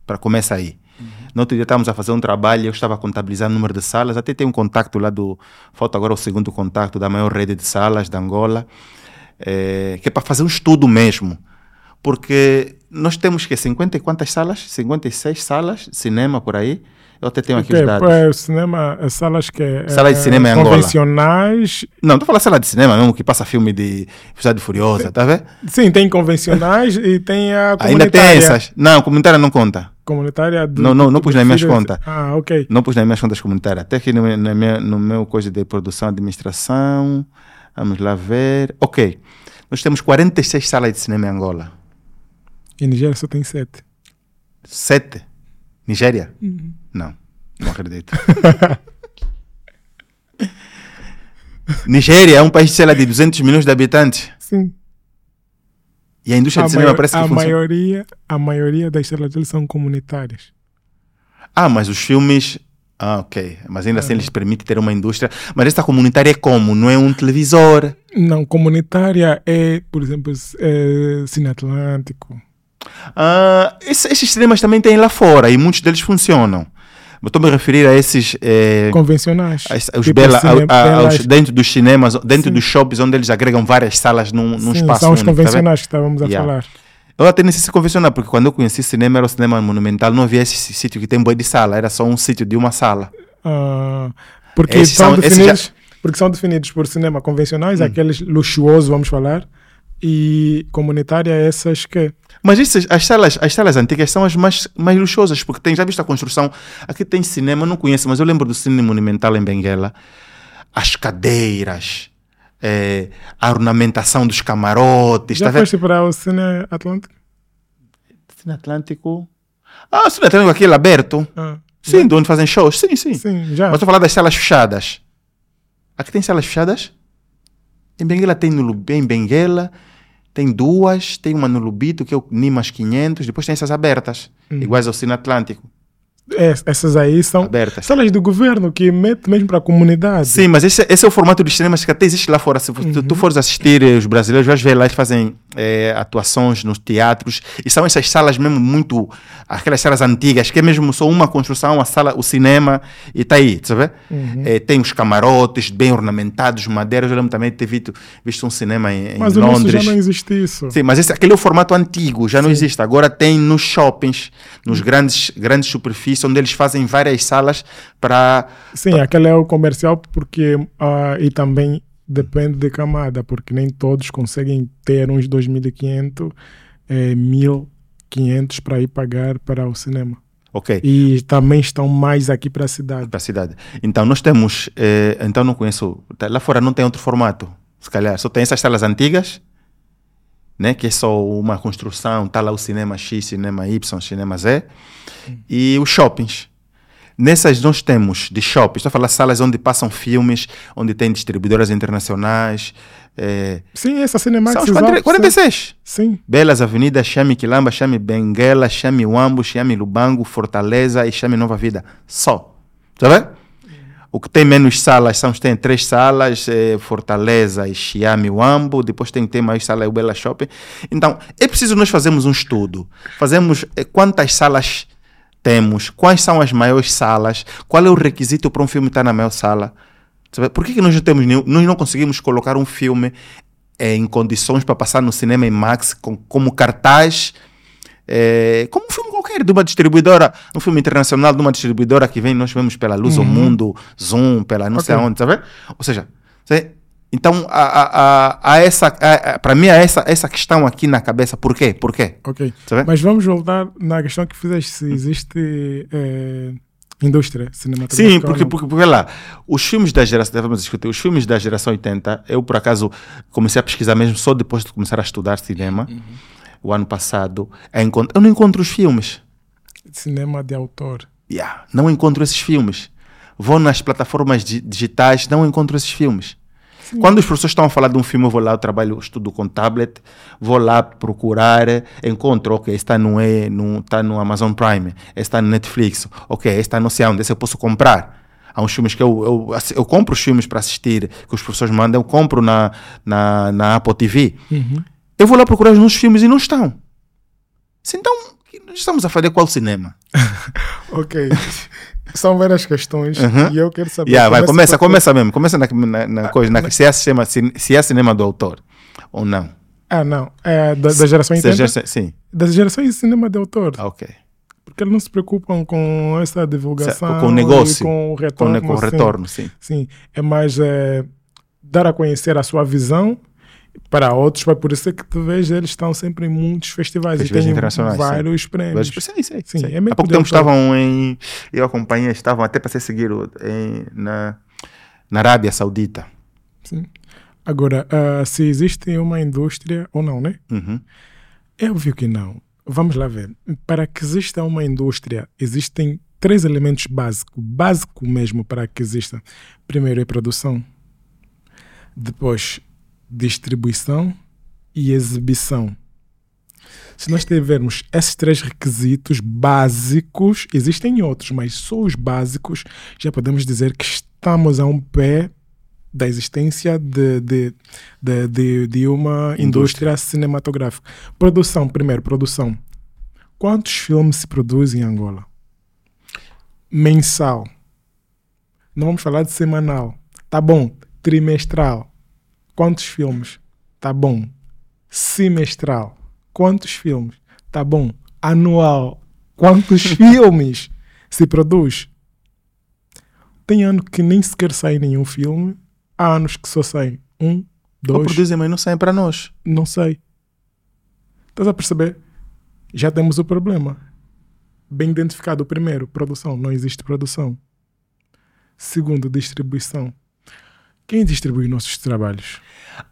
para começar aí. Uhum. No outro dia estávamos a fazer um trabalho, eu estava a contabilizar o número de salas, até tem um contato lá do, falta agora o segundo contato da maior rede de salas da Angola, é, que é para fazer um estudo mesmo, porque nós temos que 50 e quantas salas? 56 salas, cinema por aí, eu até tenho aqui okay, os dados. É, cinema, salas que é, Sala de cinema em convencionais. Não, estou falando sala de cinema mesmo, que passa filme de Cidade Furiosa, tá vendo? Sim, tem convencionais e tem a comunitária. Ainda tem essas. Não, comunitária não conta. Comunitária do, Não, não, não pus nas minhas contas. Ah, ok. Não pus nas minhas contas comunitárias. Até aqui no, no, meu, no meu coisa de produção e administração. Vamos lá ver. Ok. Nós temos 46 salas de cinema em Angola. E Nigéria só tem 7. 7? Nigéria? Uhum. Não, não acredito. Nigéria é um país, sei lá, de 200 milhões de habitantes. Sim. E a indústria a de cinema maior, parece que a funciona. Maioria, a maioria das deles são comunitárias. Ah, mas os filmes... Ah, ok. Mas ainda assim eles permitem ter uma indústria. Mas esta comunitária é como? Não é um televisor? Não, comunitária é, por exemplo, é Cine Atlântico. Uh, esses, esses cinemas também têm lá fora e muitos deles funcionam. Estou me a referir a esses. Eh, Convencionais. A, aos tipo bela, cine, a, aos, dentro dos cinemas, dentro Sim. dos shoppings, onde eles agregam várias salas num, num Sim, espaço. São os único, tá convencionais tá que estávamos a yeah. falar. Eu até nem sei se convencional, porque quando eu conheci cinema, era o cinema monumental, não havia esse sítio que tem boi de sala, era só um sítio de uma sala. Uh, porque, são, são definidos, já... porque são definidos por cinema convencionais, hum. aqueles luxuosos, vamos falar, e comunitária, essas que mas essas, as, salas, as salas antigas são as mais, mais luxuosas, porque tem, já visto a construção? Aqui tem cinema, não conheço, mas eu lembro do Cine Monumental em Benguela. As cadeiras, é, a ornamentação dos camarotes. Já tá foste para o Cine Atlântico? Cine Atlântico? Ah, o Cine Atlântico aquele aberto. Ah, sim, já? de onde fazem shows. Sim, sim. Sim, já. Mas estou a falar das salas fechadas. Aqui tem salas fechadas? Em Benguela tem no em Benguela tem duas, tem uma no Lubito, que é o Nimas 500, depois tem essas abertas, hum. iguais ao Cine Atlântico. É, essas aí são abertas. salas do governo que mete mesmo para a comunidade. Sim, mas esse, esse, é o formato dos cinemas que até existe lá fora. Se uhum. tu, tu fores assistir, eh, os brasileiros vais ver lá, eles fazem é, atuações nos teatros e são essas salas mesmo muito, aquelas salas antigas, que é mesmo só uma construção, a sala, o cinema e está aí, sabe? Uhum. É, tem os camarotes bem ornamentados, madeiras. Eu lembro também de ter visto, visto um cinema em, mas em Londres. Mas já não existe isso. Sim, mas esse, aquele é o formato antigo, já Sim. não existe. Agora tem nos shoppings, nos uhum. grandes, grandes superfícies onde eles fazem várias salas para. Sim, pra... aquele é o comercial, porque. Uh, e também depende de camada, porque nem todos conseguem ter uns 2.500, é, 1.500 para ir pagar para o cinema. Ok. E também estão mais aqui para a cidade. Para a cidade. Então nós temos, eh, então não conheço, tá, lá fora não tem outro formato, se calhar, só tem essas salas antigas, né, que é só uma construção, está lá o cinema X, cinema Y, cinema Z, e os shoppings. Nessas nós temos de shoppings, estou a falar salas onde passam filmes, onde tem distribuidoras internacionais. É, sim, essa Cinemax. São os 46. Sim. Belas Avenidas, chame Quilamba, chame Benguela, chame Uambo, chame Lubango, Fortaleza e chame Nova Vida. Só. Está vendo? O que tem menos salas são tem três salas, é, Fortaleza e Chiame Uambo, depois tem, tem mais salas, o Bela Shopping. Então, é preciso nós fazermos um estudo. Fazemos é, quantas salas temos, quais são as maiores salas, qual é o requisito para um filme estar na maior sala. Por que, que nós não temos nenhum, nós não conseguimos colocar um filme é, em condições para passar no cinema IMAX com, como cartaz, é, como um filme qualquer, de uma distribuidora, um filme internacional de uma distribuidora que vem, nós vemos pela Luz, uhum. o Mundo, Zoom, pela não okay. sei onde, sabe? Ou seja, então, a, a, a essa, para mim, há essa, essa questão aqui na cabeça. Por quê? Por quê? Ok. Mas vamos voltar na questão que fizeste. Se existe é, indústria cinematográfica. Sim, porque, porque, porque lá, os filmes da geração, vamos discutir, os filmes da geração 80, eu por acaso comecei a pesquisar mesmo só depois de começar a estudar cinema, uhum. o ano passado. Eu não encontro os filmes. Cinema de autor. Yeah, não encontro esses filmes. Vou nas plataformas digitais, não encontro esses filmes. Sim. Quando os professores estão a falar de um filme, eu vou lá, eu trabalho, estudo com tablet, vou lá procurar, encontro, ok, está no, e, no, está no Amazon Prime, está no Netflix, ok, está no sei onde, esse eu posso comprar. Há uns filmes que eu, eu, eu compro os filmes para assistir, que os professores mandam, eu compro na, na, na Apple TV. Uhum. Eu vou lá procurar os nossos filmes e não estão. Se Então, estamos a fazer qual cinema? Ok. São várias questões Uhum. e eu quero saber. Yeah, vai, começa, por- começa mesmo. Começa na, na, na coisa, na, se, é cinema, se, se é cinema do autor ou não. Ah, não. É da, da geração Se 80. já- sim, Das gerações de cinema de autor. ah, ok. Porque eles não se preocupam com essa divulgação. Com o negócio, Com o retorno. com o sim. retorno, sim. Sim, é mais é, dar a conhecer a sua visão para outros, vai por isso é que tu vês, eles estão sempre em muitos festivais, Festivais e têm internacionais, sim. vários prêmios. Sim, sim, Sim, sim. é Há pouco tempo estavam em. Eu acompanhei, estavam até para ser seguido em, na, na Arábia Saudita. Sim. Agora, ah, se existe uma indústria ou não, né? Uhum. É óbvio que não. Vamos lá ver. Para que exista uma indústria, existem três elementos básicos, básico mesmo para que exista. Primeiro é produção, depois distribuição e exibição. Se nós tivermos esses três requisitos básicos, existem outros, mas só os básicos, já podemos dizer que estamos a um pé da existência de, de, de, de, de uma indústria. cinematográfica. Produção, primeiro, produção. Quantos filmes se produzem em Angola? Mensal. Não vamos falar de semanal. Tá bom. Trimestral. Quantos filmes? Tá bom. Semestral. Quantos filmes? Tá bom. Anual. Quantos filmes se produz? Tem ano que nem sequer sai nenhum filme. Há anos que só saem um, Ou dois, produzem, mas não saem para nós. não sei. Estás a perceber? Já temos o problema. Bem identificado o primeiro, produção. Não existe produção. Segundo, distribuição. Quem distribui nossos trabalhos?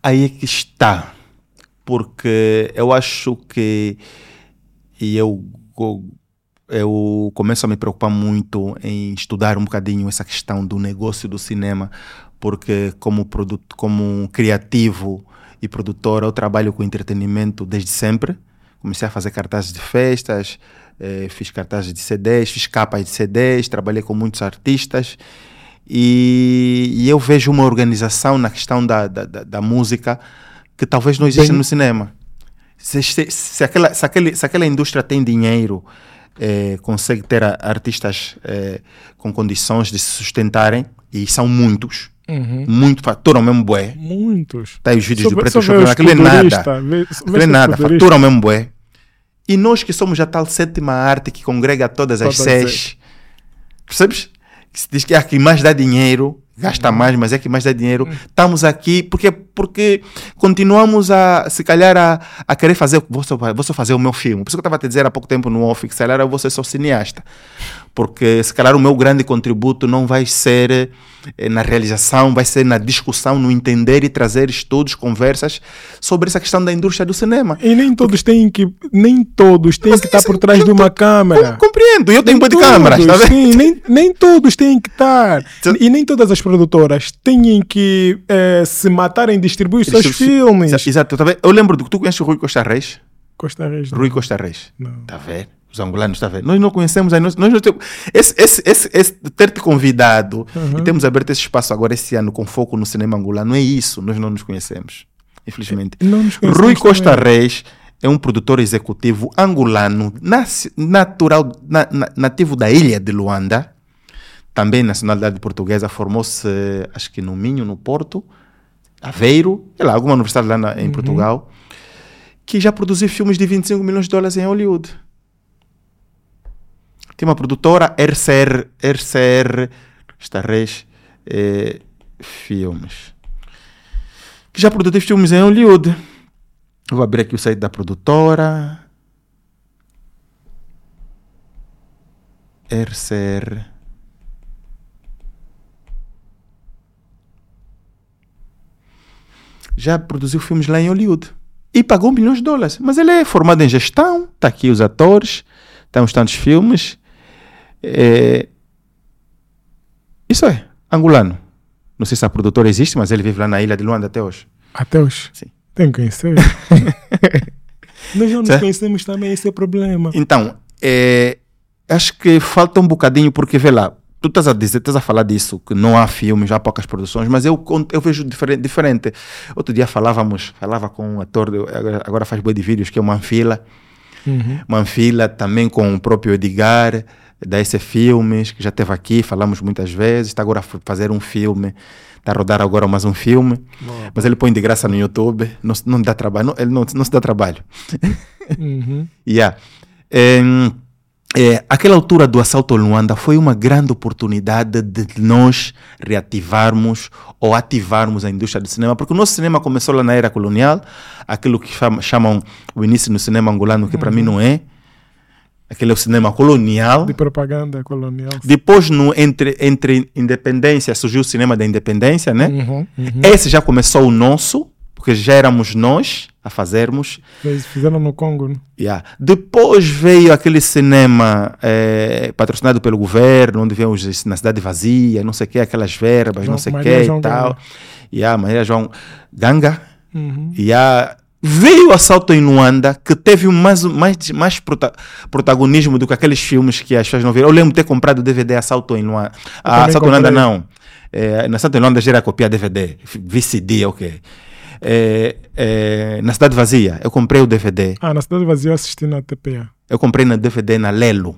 Aí é que está. Porque eu acho que. E eu, eu, começo a me preocupar muito em estudar um bocadinho essa questão do negócio do cinema, porque, como, produto, como criativo e produtor, eu trabalho com entretenimento desde sempre. Comecei a fazer cartazes de festas, eh, fiz cartazes de CDs, fiz capas de CDs, trabalhei com muitos artistas. E, e eu vejo uma organização na questão da, da, da, da música que talvez não exista Bem- no cinema. Se, se, se, aquela, se, aquele, se aquela indústria tem dinheiro, eh, consegue ter a- artistas eh, com condições de se sustentarem, e são muitos, muito, faturam mesmo bué. Muitos. Tá aí os vídeos Só do Preto os aquilo é nada. vê- vê Aquilo é nada, faturam mesmo bué. E nós que somos a tal sétima arte que congrega todas as Todas seis, percebes? Que se diz que é a que mais dá dinheiro, gasta Uhum. mais, mas é que mais dá dinheiro. Estamos aqui porque, porque continuamos a, se calhar, a, a querer fazer, vou só, vou só fazer o meu filme. Por isso que eu estava a te dizer há pouco tempo no off, que se calhar eu vou ser só cineasta. Porque se calhar o meu grande contributo não vai ser eh, na realização, vai ser na discussão, no entender e trazer estudos, conversas sobre essa questão da indústria do cinema. E nem todos têm que. Nem todos têm Mas que estar isso- por trás de uma câmera. Compreendo, eu tenho Nem um de câmeras, está Sim, nem, nem todos têm que estar. Então- E nem todas as produtoras têm que eh, se matar em distribuir os seus filmes. Exato, tá vendo? Eu lembro do que tu conheces o Rui Costa Reis? Costa Reis. não. Rui Costa Reis. Não. Está a ver? Os angolanos, está a ver? Nós não conhecemos, aí, nós, nós não temos. Esse, esse, esse, esse ter-te convidado Uhum. e temos aberto esse espaço agora esse ano com foco no cinema angolano, é isso, nós não nos conhecemos, infelizmente. Não nos conhecemos Rui Costa também. Reis é um produtor executivo angolano, nasce- natural, na- na- nativo da ilha de Luanda, também nacionalidade portuguesa, formou-se, eh, acho que no Minho, no Porto, Aveiro, sei lá, alguma universidade lá na- em Portugal, que já produziu filmes de 25 milhões de dólares em Hollywood. Tem uma produtora, RCR, RCR Costa Reis eh, Filmes, que já produziu filmes em Hollywood. Vou abrir aqui o site da produtora. RCR. Já produziu filmes lá em Hollywood. E pagou milhões de dólares. Mas ele é formado em gestão. Está aqui os atores. Tem uns tantos filmes. É... Isso é, angolano. Não sei se a produtora existe, mas ele vive lá na ilha de Luanda até hoje. Até hoje. Sim. Tem que conhecer. Nós não nos Certo? conhecemos também, esse é o problema. Então, é, acho que falta um bocadinho, porque vê lá, tu estás a dizer, estás a falar disso, que não há filmes, há poucas produções, mas eu, eu vejo diferente, diferente. Outro dia falávamos, falava com um ator, agora faz boi de vídeos, que é o Manfila. Uhum. Manfila também com o próprio Edgar, da S Filmes, que já esteve aqui, falamos muitas vezes, está agora a fazer um filme, está a rodar agora mais um filme, Boa. mas ele põe de graça no YouTube, não, não dá trabalho, não, ele não, não se dá trabalho. Uhum. yeah. É, aquela altura do assalto ao Luanda foi uma grande oportunidade de nós reativarmos ou ativarmos a indústria do cinema, porque o nosso cinema começou lá na era colonial, aquilo que chamam o início no cinema angolano, que uhum. para mim não é. Aquele é o cinema colonial. De propaganda colonial. Depois, no, entre, entre independência, surgiu o cinema da independência, né? Uhum, uhum. Esse já começou o nosso, porque já éramos nós a fazermos. Fizeram no Congo, né? Yeah. Depois veio aquele cinema é, patrocinado pelo governo, onde vemos na cidade vazia, não sei o que, aquelas verbas, João, não sei o que e tal. Ganga. Yeah, Maria João Ganga. Uhum. Yeah. Veio o assalto em Luanda, que teve mais, mais, mais prota protagonismo do que aqueles filmes que as pessoas não viram. Eu lembro de ter comprado o DVD Assalto em Luanda. Ah, assalto em Luanda não. É, na Assalto em Luanda já era copiar DVD, VCD, ok é, é, na Cidade Vazia. Eu comprei o DVD. Ah, na Cidade Vazia eu assisti na TPA. Eu comprei na DVD na Lelo.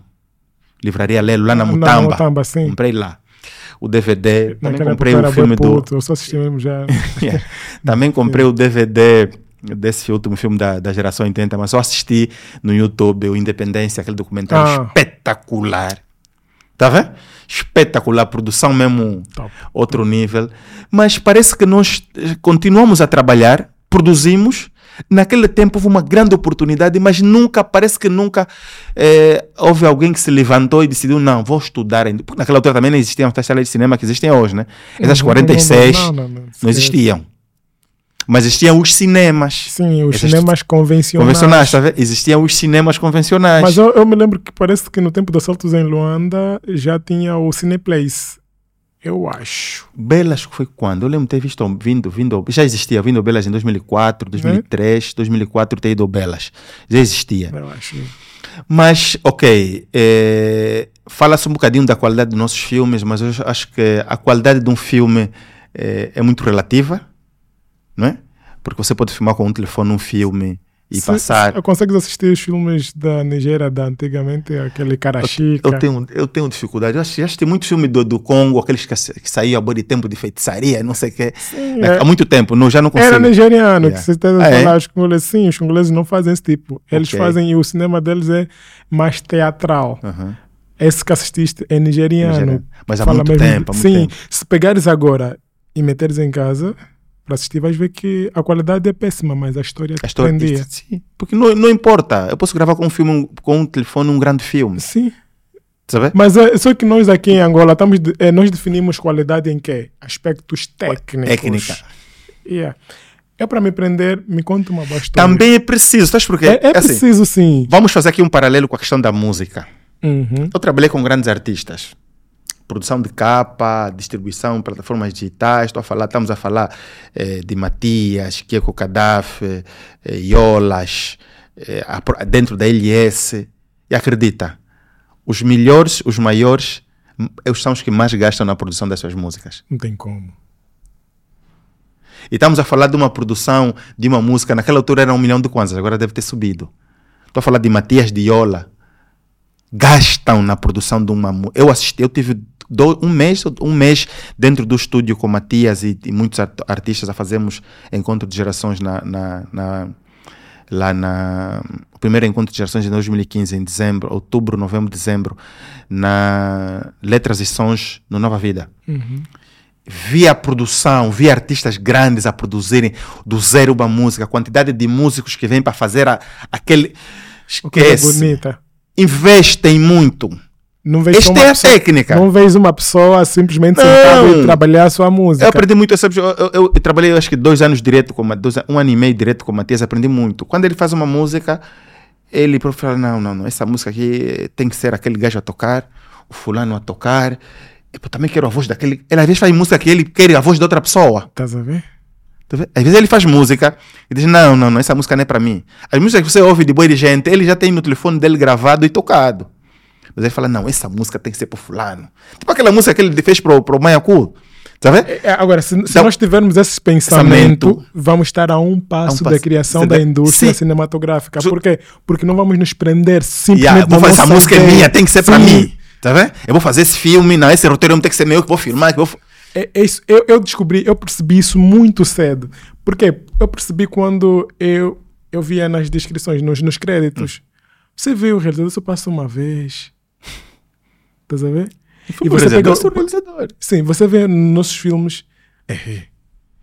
Livraria Lelo, lá na Mutamba. Na Mutamba, sim. Comprei lá. O DVD. Também comprei o filme do. eu só assisti mesmo já. yeah. Também comprei o DVD desse último filme da, da geração 80, mas só assisti no YouTube o Independência, aquele documentário ah. espetacular. Tá vendo? espetacular, produção mesmo Top. outro nível. Mas parece que nós eh, continuamos a trabalhar, produzimos. Naquele tempo houve uma grande oportunidade, mas nunca, parece que nunca é, houve alguém que se levantou e decidiu: não, vou estudar. Porque naquela altura também não existiam as salas de cinema que existem hoje, né? Essas 46 não, não, não, não existiam. Mas existiam os cinemas. Sim, os cinemas convencionais. Convencionais, tá Existiam os cinemas convencionais. Mas eu, eu, me lembro que parece que no tempo dos assaltos em Luanda já tinha o Cineplace. Eu acho. Belas foi quando? Eu lembro de ter visto vindo, vindo, já existia, vindo Belas em 2004, 2003, é? 2004 ter ido Belas. Já existia. Eu acho. Mas, ok, é, fala-se um bocadinho da qualidade dos nossos filmes, mas eu acho que a qualidade de um filme é, é muito relativa não é? Porque você pode filmar com um telefone um filme e se, passar. Se consegues assistir os filmes da Nigéria da antigamente, aquele Karachica? Eu, eu, tenho, eu tenho dificuldade. Eu acho, que tem muito filme do, do Congo, aqueles que, que saíam a de tempo de feitiçaria, não sei o quê. Sim, é, é, há muito tempo, não, já não consigo. Era nigeriano, yeah. que você está a falar, é? os congoleses, sim, os congoleses não fazem esse tipo. Eles okay. fazem, e o cinema deles é mais teatral. Esse que assististe é nigeriano. nigeriano. Mas há muito mesmo, tempo. Há muito sim, tempo. se pegares agora e meteres em casa para assistir, vais ver que a qualidade é péssima, mas a história a história, prendia. Sim, porque não, não importa. Eu posso gravar com um filme, com um telefone, um grande filme. Sim. Sabe? Mas é, só que nós aqui em Angola estamos, é, nós definimos qualidade em quê? Aspectos técnicos. Técnica. Yeah. É para me prender, me conta uma boa história. Também é preciso, sabes porquê? É, é assim, preciso sim. Vamos fazer aqui um paralelo com a questão da música. Uhum. Eu trabalhei com grandes artistas produção de capa, distribuição, plataformas digitais, estou a falar, estamos a falar eh, de Matias, Kieko Kadaf, eh, Iolas, eh, dentro da LS. E acredita, os melhores, os maiores, são os que mais gastam na produção dessas músicas. Não tem como. E estamos a falar de uma produção de uma música, naquela altura era um milhão de kwanzas, agora deve ter subido. Estou a falar de Matias de Iola. Gastam na produção de uma música. Eu assisti, eu tive do, um mês um mês dentro do estúdio com Matias e, e muitos artistas a fazermos encontro de gerações na, na, na, lá na o primeiro encontro de gerações em 2015 em dezembro outubro novembro dezembro na letras e sons no Nova Vida. Uhum. vi a produção vi artistas grandes a produzirem do zero uma música a quantidade de músicos que vêm para fazer a, aquele esquece. bonita. Investem muito não vejo Esta é a pessoa, técnica. Não vejo uma pessoa simplesmente sentada e trabalhar a sua música. Eu aprendi muito, sabe, eu, eu, eu, trabalhei acho que dois anos direto com dois, um ano e meio direto com o Matias, aprendi muito. Quando ele faz uma música, ele fala, não, não, não, essa música aqui tem que ser aquele gajo a tocar, o fulano a tocar. Eu também quero a voz daquele. Ele às vezes faz música que ele quer a voz de outra pessoa. Estás a ver? Às vezes ele faz música e diz: Não, não, não, essa música não é para mim. As músicas que você ouve de boa de gente, ele já tem no telefone dele gravado e tocado. Mas ele fala, não, essa música tem que ser pro fulano. Tipo aquela música que ele fez pro, pro. Tá vendo? É, Agora, se, se Então, nós tivermos esse pensamento, pensamento- vamos estar a um passo, passo. da criação da indústria sim. cinematográfica. Por quê? Porque não vamos nos prender simplesmente Yeah, vou fazer, essa música é minha, tem que ser Sim. mim. Tá vendo? Eu vou fazer esse filme, não, esse roteiro tem que ser meu, que vou filmar, que vou. É, é isso, eu, eu descobri, eu percebi isso muito cedo. Porque eu percebi quando eu, eu via nas descrições, nos, nos créditos. Você vê o realizador, só passa uma vez. Estás a ver? E você pega- eu sou o realizador. Sim, você vê nos nossos filmes. É,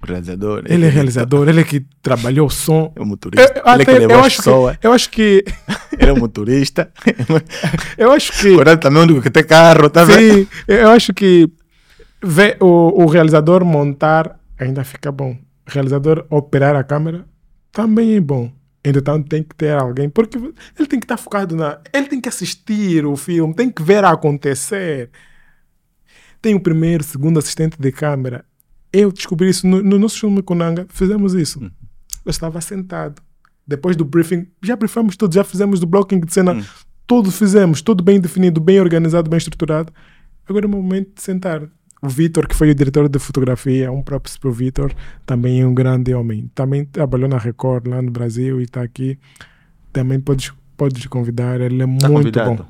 O realizador. ele é realizador, ele é que trabalhou o som. É o motorista. Eu, ele é que levou eu as pessoas. eu acho que. Ele é motorista. Eu acho que. Agora também é o único que tem carro, tá vendo? Sim, eu acho que ver o, o realizador montar ainda fica bom. O realizador operar a câmera também é bom. Entretanto, tem que ter alguém, porque ele tem que estar focado na. Ele tem que assistir o filme, tem que ver acontecer. Tem o primeiro, segundo assistente de câmera. Eu descobri isso no, no nosso filme com Nanga, fizemos isso. Eu estava sentado. Depois do briefing, já briefamos tudo, já fizemos do blocking de cena, tudo fizemos, tudo bem definido, bem organizado, bem estruturado. Agora é o momento de sentar. O Vitor, que foi o diretor de fotografia, um próprio para o Vitor, também é um grande homem. Também trabalhou na Record lá no Brasil e está aqui. Também podes, podes convidar, ele é Tá muito convidado. bom.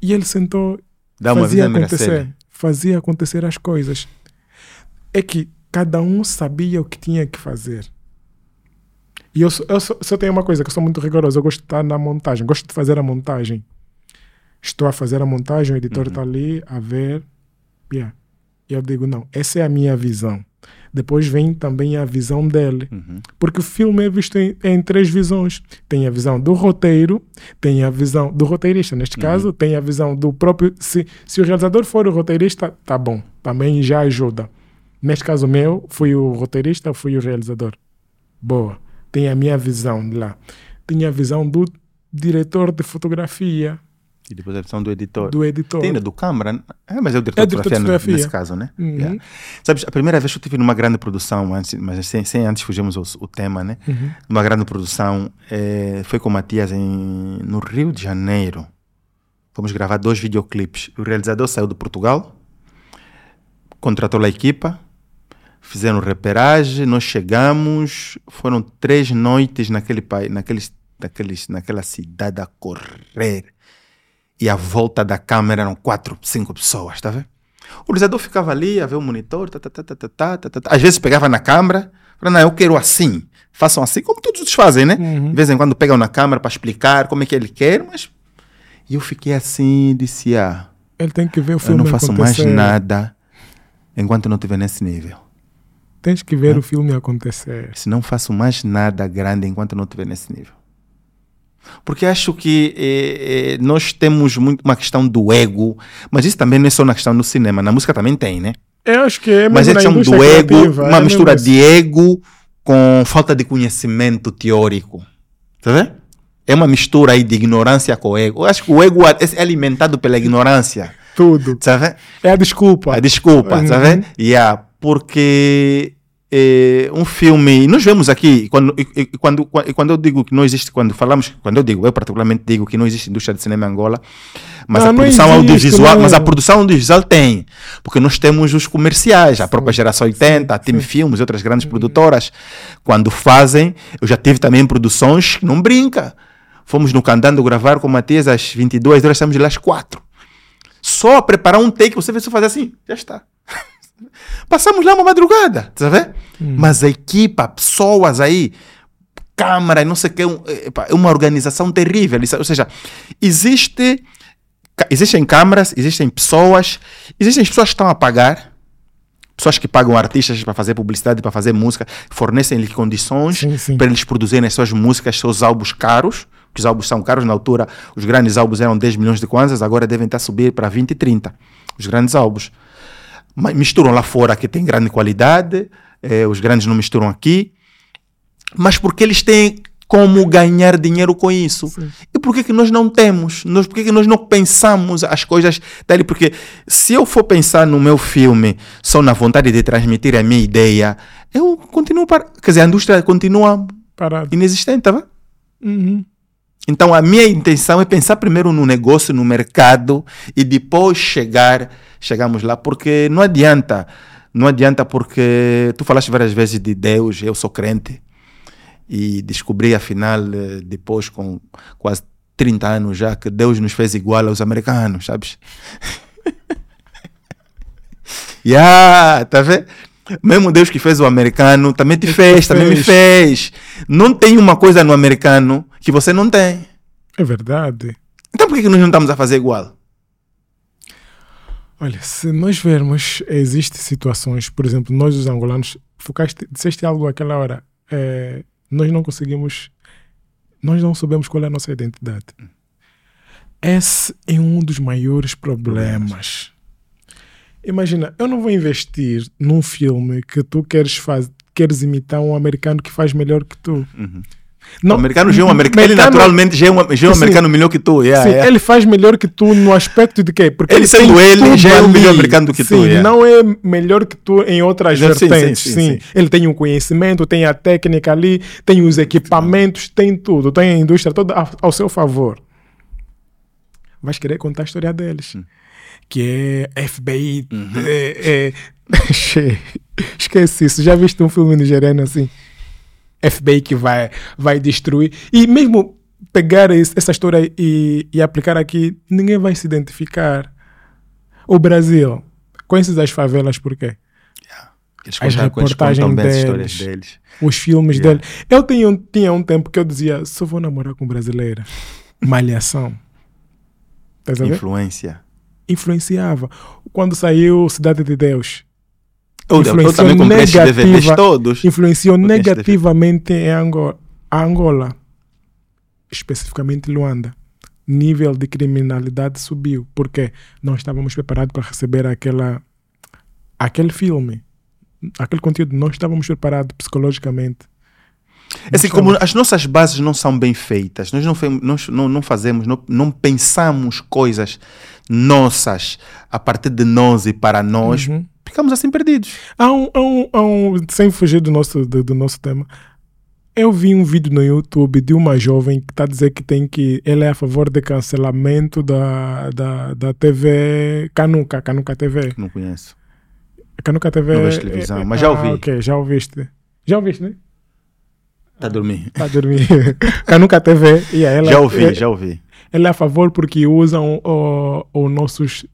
E ele sentou Dá fazia acontecer, fazia acontecer as coisas. É que cada um sabia o que tinha que fazer. E eu, eu só, só tenho uma coisa que eu sou muito rigoroso, eu gosto de estar na montagem, gosto de fazer a montagem. Estou a fazer a montagem, o editor está ali a ver. Yeah. E eu digo, não, essa é a minha visão. Depois vem também a visão dele. Porque o filme é visto em, em três visões. Tem a visão do roteiro, tem a visão do roteirista, neste caso, tem a visão do próprio. Se, se o realizador for o roteirista, tá bom, também já ajuda. Neste caso meu, fui o roteirista, fui o realizador. Boa. Tem a minha visão lá. Tem a visão do diretor de fotografia, E depois a versão do editor. do editor. Tem do câmara. É, mas é o diretor, É o diretor de fotografia, nesse caso, né? Uhum. Yeah. Sabes, a primeira vez que eu estive numa grande produção, antes, mas sem, sem antes fugirmos ao, o tema, né? Uhum. Numa grande produção, eh, foi com o Matias em, no Rio de Janeiro. Fomos gravar dois videoclipes. O realizador saiu de Portugal, contratou a equipa, fizeram reperagem, nós chegamos, foram três noites naquele país, naqueles, naqueles, naquela cidade a correr e à volta da câmera eram quatro, cinco pessoas, está vendo? O realizador ficava ali a ver o monitor, tá tá, tá, tá, tá, tá, tá, tá, tá. às vezes pegava na câmera, falava, não, eu quero assim, façam assim, como todos os fazem, né? Uhum. De vez em quando pegam na câmera para explicar como é que ele quer, mas. E eu fiquei assim, disse, ah. Ele tem que ver o filme. Eu não faço mais nada enquanto não estiver nesse nível. Tens que ver é. o filme acontecer. Se não faço mais nada grande enquanto não estiver nesse nível. Porque acho que eh, eh, nós temos muito uma questão do ego, mas isso também não é só na questão do cinema, na música também tem, né? Eu acho que é mas é questão do ego, criativa, uma é mistura de ego com falta de conhecimento teórico. Tá vendo? É uma mistura aí de ignorância com ego. Eu acho que o ego é alimentado pela ignorância. Tudo. Sabe? É a desculpa. A desculpa, Uhum. sabe? Yeah, porque eh, um filme, nós vemos aqui, quando, e, quando, quando eu digo que não existe, quando falamos, quando eu digo, eu particularmente digo que não existe indústria de cinema em Angola, mas a produção existe, audiovisual, não. mas a produção audiovisual tem, porque nós temos os comerciais, a própria geração 80, a Team Filmes e outras grandes produtoras, quando fazem, eu já tive também produções que não brinca. Fomos no Candando gravar com o Matias às 22 horas, estamos lá às 4 só preparar um take, você vê só fazer assim, já está. Passamos lá uma madrugada, tá vendo? Mas a equipa, pessoas aí, câmara, não sei o que, um, é, uma organização terrível. Ou seja, existe, existem câmaras, existem pessoas, existem pessoas que estão a pagar, pessoas que pagam artistas para fazer publicidade, para fazer música, fornecem-lhes condições para eles produzirem as suas músicas, seus álbuns caros, que os álbuns são caros na altura, os grandes álbuns eram 10 milhões de kwanzas, agora devem estar a subir para 20 e 30, os grandes álbuns. Misturam lá fora que tem grande qualidade, eh, os grandes não misturam aqui, mas porque eles têm como ganhar dinheiro com isso. E por que, que nós não temos? Nós, por que, que nós não pensamos as coisas dali? Porque se eu for pensar no meu filme só na vontade de transmitir a minha ideia, eu continuo para. Quer dizer, a indústria continua Parado. inexistente, tá vendo? Uhum. Então a minha intenção é pensar primeiro no negócio, no mercado e depois chegar, chegamos lá, porque não adianta, não adianta porque tu falaste várias vezes de Deus, eu sou crente e descobri afinal eh, depois com quase 30 anos já que Deus nos fez igual aos americanos, sabes? yeah, tá vendo? Mesmo Deus que fez o americano também te fez, também me fez. Não tem uma coisa no americano que você não tem. É verdade. Então por que nós não estamos a fazer igual? Olha, se nós vermos, existem situações, por exemplo, nós os angolanos, focaste, disseste algo àquela hora, é, nós não conseguimos, nós não sabemos qual é a nossa identidade. Esse é um dos maiores problemas. Imagina, eu não vou investir num filme que tu queres, faz, queres imitar um americano que faz melhor que tu. Uhum. Não, o americano já é um americano, ele naturalmente já é um, já é um americano melhor que tu. Yeah, sim, yeah. ele faz melhor que tu no aspecto de quê? Porque ele, ele sendo ele já é um melhor americano do que sim, tu. Yeah. Não é melhor que tu em outras sim, vertentes. Sim, sim, Ele tem o conhecimento, tem a técnica ali, tem os equipamentos, tem tudo, tem a indústria toda ao, ao seu favor. Vais querer contar a história deles. Hum que é FBI. Uhum. É, é... Esquece isso. Já viste um filme nigeriano assim? FBI que vai, vai destruir. E mesmo pegar essa história e, e aplicar aqui, ninguém vai se identificar. O Brasil, conheces as favelas por quê? Yeah. as reportagens deles, deles, os filmes yeah. dele. Eu tinha, tinha um tempo que eu dizia, só vou namorar com brasileira. Malhação. Influência influenciava. Quando saiu Cidade de Deus, eu, influenciou eu DVDs todos. Influenciou negativamente em Angola, Angola, especificamente Luanda. Nível de criminalidade subiu, porque não estávamos preparados para receber aquela, aquele filme, aquele conteúdo. Não estávamos preparados psicologicamente. É assim, como as nossas bases não são bem feitas, nós não, não, não fazemos, não, não pensamos coisas nossas a partir de nós e para nós, uhum. ficamos assim perdidos. Há um, há um, há um, sem fugir do nosso, do, do, nosso tema, eu vi um vídeo no YouTube de uma jovem que está a dizer que tem que. Ela é a favor do cancelamento da, da, da TV Canuca, Canuca TV. Não conheço. Canuca TV. Não vejo televisão, é, mas já ouvi. Ah, ok, já ouviste. Já ouviste, né? Tá dormindo. Tá dormindo. Canuca TV. E ela, já ouvi, é, já ouvi. Ela é a favor porque usam os nossos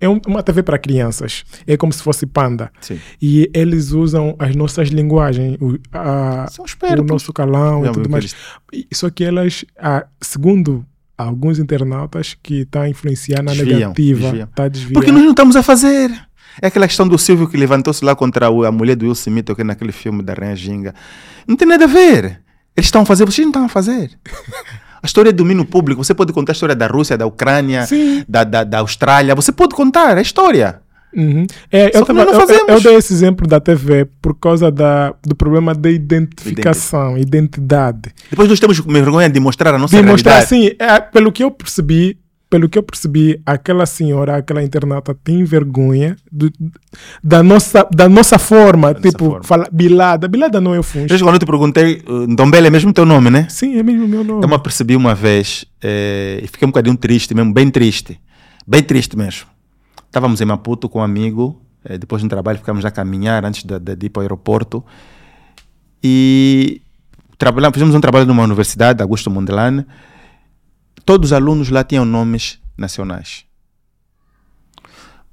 é uma TV para crianças. É como se fosse panda. Sim. E eles usam as nossas linguagens, o, a, o nosso calão e tudo mais. Eles... Só que elas, a, segundo alguns internautas, que está a influenciar na desviam, negativa. Tá desviando. Porque nós não estamos a fazer. É aquela questão do Silvio que levantou-se lá contra a mulher do Will Smith, que naquele filme da Rainha Ginga. Não tem nada a ver. Eles estão a fazer, vocês não estão a fazer. A história é domínio público. Você pode contar a história da Rússia, da Ucrânia, da, da, da, Austrália. Você pode contar a história. Uhum. É, eu, tava, eu, eu, eu, dei esse exemplo da TV por causa da, do problema da identificação, identidade. Depois nós temos vergonha de mostrar a nossa de mostrar, realidade. sim. É, pelo que eu percebi, pelo que eu percebi, aquela senhora, aquela internata tem vergonha do, da, nossa, da nossa forma, da tipo, forma. Fala, Bilada. Bilada não é o fungo. Quando eu te perguntei, uh, Ndombele é mesmo teu nome, né? Sim, é mesmo meu nome. Eu me percebi uma vez é, e fiquei um bocadinho triste mesmo, bem triste. Bem triste mesmo. Estávamos em Maputo com um amigo, é, depois do trabalho ficamos a caminhar antes de, de, de ir para o aeroporto e trabalhamos, fizemos um trabalho numa universidade, Augusto Mondelane, todos os alunos lá tinham nomes nacionais.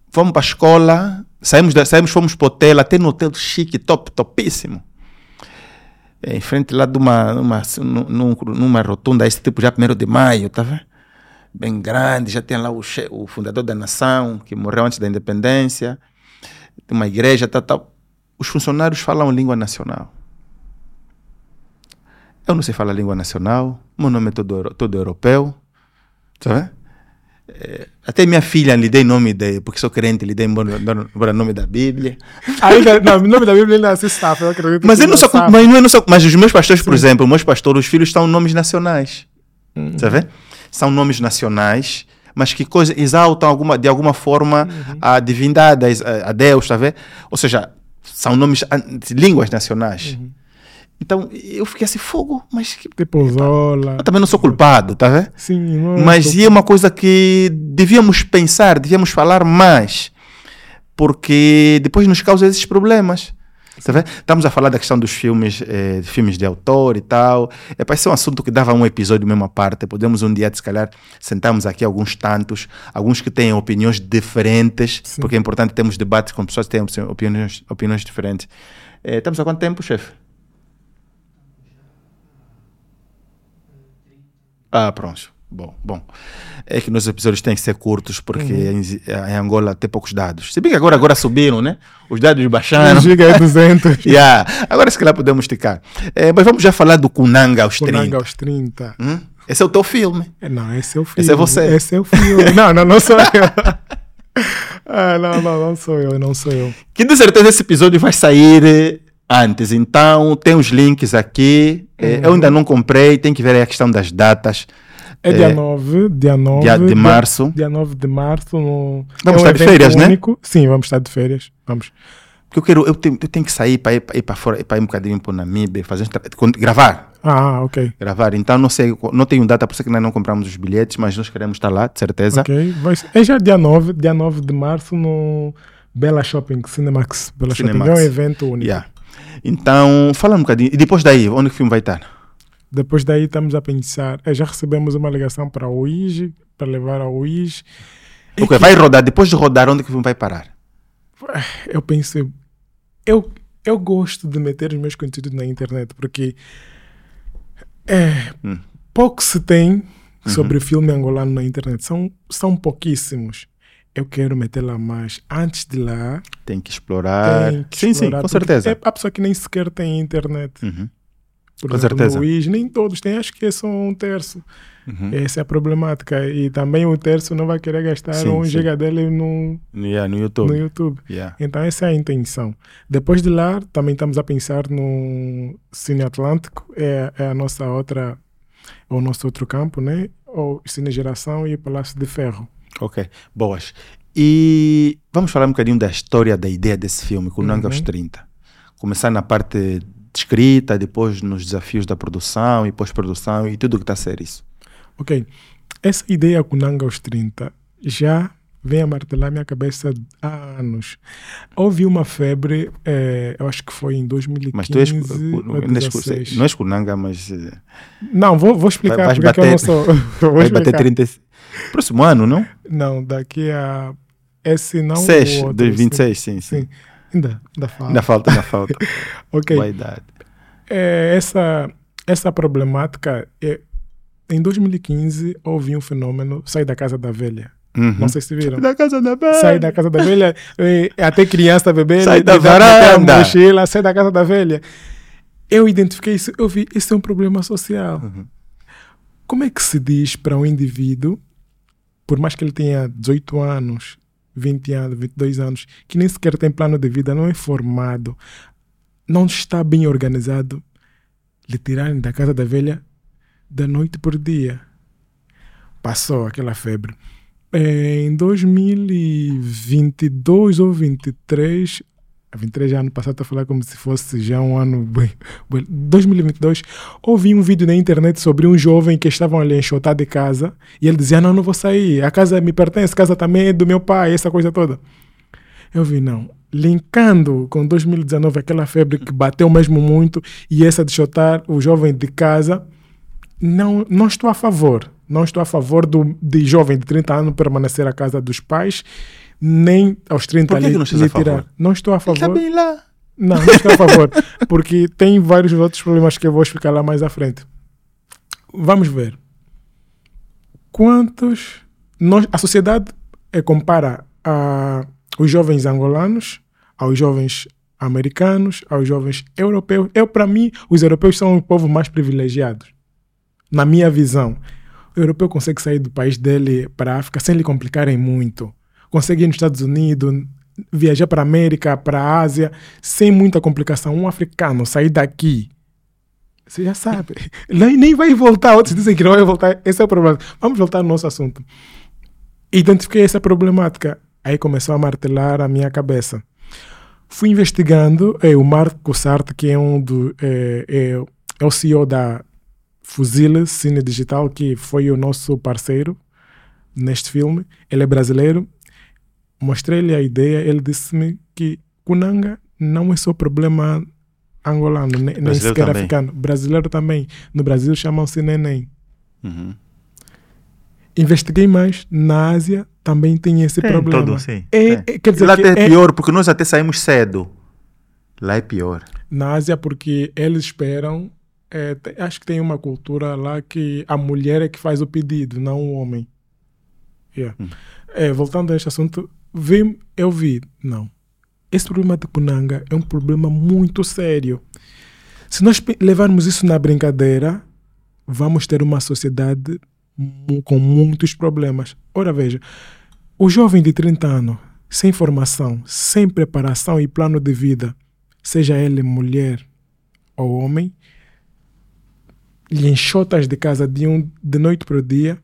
Fomos para a escola, saímos, da, saímos fomos para o hotel, até no hotel chique, top, topíssimo. Em frente lá de uma, numa, numa, numa rotunda, esse tipo já primeiro de maio, tá vendo? Bem grande, já tem lá o, o fundador da nação, que morreu antes da independência, tem uma igreja, tal, tal. Os funcionários falam língua nacional. Eu não sei falar língua nacional, meu nome é todo, todo europeu, Sabe? É, até minha filha lhe dei nome de, porque sou crente, lhe dei embora nome da Bíblia. Ainda, não, o nome da Bíblia ainda se está, eu acredito. Mas, eu não sou, mas, não é, não sou, mas os meus pastores, Sim. por exemplo, os meus pastores, os filhos são nomes nacionais. Uhum. Sabe? São nomes nacionais, mas que coisa, exaltam alguma, de alguma forma uhum. a divindade, a, a Deus, tá vendo? Ou seja, são nomes, línguas nacionais. Uhum. Então eu fiquei assim, fogo, mas que- Tipo Zola. eu também não sou culpado, tá vendo? Sim, não Mas é uma coisa que devíamos pensar, devíamos falar mais, porque depois nos causa esses problemas. Tá vendo? Estamos a falar da questão dos filmes, eh, de filmes de autor e tal. É para esse é um assunto que dava um episódio mesmo à parte. Podemos um dia, se calhar, sentarmos aqui alguns tantos, alguns que têm opiniões diferentes, Sim. porque é importante termos debates com pessoas que têm opiniões, opiniões diferentes. Eh, estamos há quanto tempo, chefe? Ah, pronto. Bom, bom. É que nossos episódios têm que ser curtos porque em, em Angola tem poucos dados. Se bem que agora, agora subiram, né? Os dados baixaram. Um giga é 200. Yeah. Agora se calhar podemos esticar. Eh, mas vamos já falar do Kunanga aos 30. Kunanga aos 30. Hum? Esse é o teu filme. É, Não, esse é o filme. Esse é você. Esse é o filme. não, não, não sou eu. ah, não, não, não sou eu, não sou eu. Que de certeza esse episódio vai sair eh, antes. Então tem os links aqui. Eh, Eu ainda não comprei, tem que ver a questão das datas. É dia 9, dia 9 dia de março. Dia 9 de março. No, Vamos é um estar de férias, né? único. Sim, vamos estar de férias. Vamos. Porque eu quero, eu tenho, eu tenho que sair para ir, para fora, para ir um bocadinho para o Namíbia, fazer gravar. Ah, ok. Gravar. Então não sei, não tenho data, por isso que nós não compramos os bilhetes, mas nós queremos estar lá, de certeza. Ok. Vai é já dia 9, dia 9 de março no Bela Shopping, Cinemax. Bela Cinemax. Shopping. É um evento único. Yeah. Então, fala um bocadinho. E depois daí, onde que o filme vai estar? Depois daí estamos a pensar. é, já recebemos uma ligação para o UIG, para levar ao UIG. É Ok, que vai rodar. Depois de rodar, onde que o filme vai parar? Eu pensei. Eu, eu gosto de meter os meus conteúdos na internet porque é, Hum. pouco se tem Uhum. sobre filme angolano na internet. São, são pouquíssimos. Eu quero meter lá mais. Antes de lá, Tem que explorar. tem que sim, sim, explorar, com porque certeza. É a pessoa que nem sequer tem internet. Uhum, Por Com exemplo, certeza. Luís, nem todos têm, acho que é só um terço. uhum. Essa é a problemática. E também o terço não vai querer gastar Sim, um sim. giga dele no, Yeah, no YouTube. no YouTube. Yeah. Então essa é a intenção. Depois de lá, também estamos a pensar no Cine Atlântico, é, é a nossa outra, é o nosso outro campo, né? O Cine Geração e o Palácio de Ferro. Ok, boas. E vamos falar um bocadinho da história, da ideia desse filme, aos Uhum. 30. Começar na parte de escrita, depois nos desafios da produção e pós-produção e tudo o que está a ser isso. Ok, essa ideia Kunanga aos 30 já vem a martelar minha cabeça há anos. Houve uma febre, eh, eu acho que foi em 2015 Mas tu és. não és, 16. não és Kunanga, mas. eh, Não, vou, vou explicar Vai- porque eu não bater- sou. vou Vai bater explicar. 30. Próximo ano, não? Não, daqui a. Esse não. 6, o outro, 2026, sim, sim. Sim. Ainda, ainda fala. Ainda falta, ainda falta. Ok. Boa idade. É, essa, essa problemática. É, em 2015 houve um fenômeno. Sai da casa da velha. Uhum. Não sei se viram. Da casa da velha. Sai da casa da velha. é, até criança, bebê. Sai né, da varanda. Mochila, sai da casa da velha. Eu identifiquei isso. Eu vi. Isso é um problema social. Uhum. Como é que se diz para um indivíduo, por mais que ele tenha 18 anos, 20 anos, 22 anos, que nem sequer tem plano de vida, não é formado, não está bem organizado, lhe tirarem da casa da velha da noite por dia? Passou aquela febre. Em 2022 ou 23, a 23 já ano passado, a falar como se fosse já um ano bem, bem- 2022, ouvi um vídeo na internet sobre um jovem que estavam ali enxotar de casa e ele dizia, não, não vou sair, a casa me pertence, a casa também é do meu pai, essa coisa toda. Eu vi, não, linkando com 2019, aquela febre que bateu mesmo muito e essa de chutar o jovem de casa, não, não estou a favor. Não estou a favor do, de jovem de 30 anos permanecer à casa dos pais, nem aos 30 Por que lhe- que não estás a favor? tirar. Não estou a favor. bem lá. Não, não estou a favor. porque tem vários outros problemas que eu vou explicar lá mais à frente. Vamos ver. Quantos. Nós, a sociedade eh, compara a, os jovens angolanos aos jovens americanos, aos jovens europeus. Eu, para mim, os europeus são o povo mais privilegiados. Na minha visão. O europeu consegue sair do país dele para a África sem lhe complicarem muito. Consegue ir nos Estados Unidos, viajar para a América, para a Ásia, sem muita complicação. Um africano sair daqui, você já sabe, nem, nem vai voltar. Outros dizem que não vai voltar. Esse é o problema. Vamos voltar ao nosso assunto. Identifiquei essa problemática. Aí começou a martelar a minha cabeça. Fui investigando, é, o Marco Sartre, que é um do, é, é, é o CEO da Fuzile Cine Digital, que foi o nosso parceiro neste filme. Ele é brasileiro. Mostrei-lhe a ideia, ele disse-me que Kunanga não é só problema angolano, nem, nem sequer também. africano. Brasileiro também. No Brasil chamam-se neném. Uhum. Investiguei mais. Na Ásia também tem esse tem problema. Todo, sim. É, é. Quer dizer Lá até é pior, porque nós até saímos cedo. Lá é pior. Na Ásia, porque eles esperam. É, acho que tem uma cultura lá que a mulher é que faz o pedido, não o homem. Yeah. Hum. É, voltando a este assunto, vi, eu vi, não. Esse problema de Punanga é um problema muito sério. Se nós levarmos isso na brincadeira, vamos ter uma sociedade com muitos problemas. Ora, veja, o jovem de 30 anos, sem formação, sem preparação e plano de vida, seja ele mulher ou homem, lhe enxotas de casa de, um, de noite para o dia,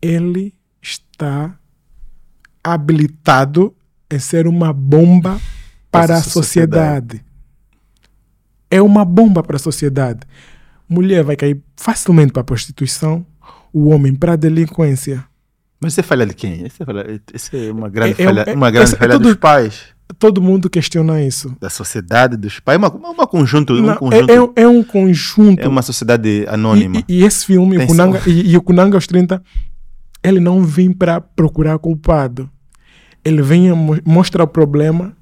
ele está habilitado em ser uma bomba para a sociedade. sociedade. É uma bomba para a sociedade. Mulher vai cair facilmente para a prostituição, o homem para a delinquência. Mas você fala de quem? Isso é, é uma grande é, é falha, é, uma grande falha todo, dos pais. Todo mundo questiona isso. Da sociedade, dos pais. Uma, uma conjunto, Não, um conjunto. É, é, um conjunto. É uma sociedade anônima. E, e, e esse filme, o Kunanga, e, e, o Kunanga aos 30, ele não vem para procurar culpado. Ele vem mostrar o problema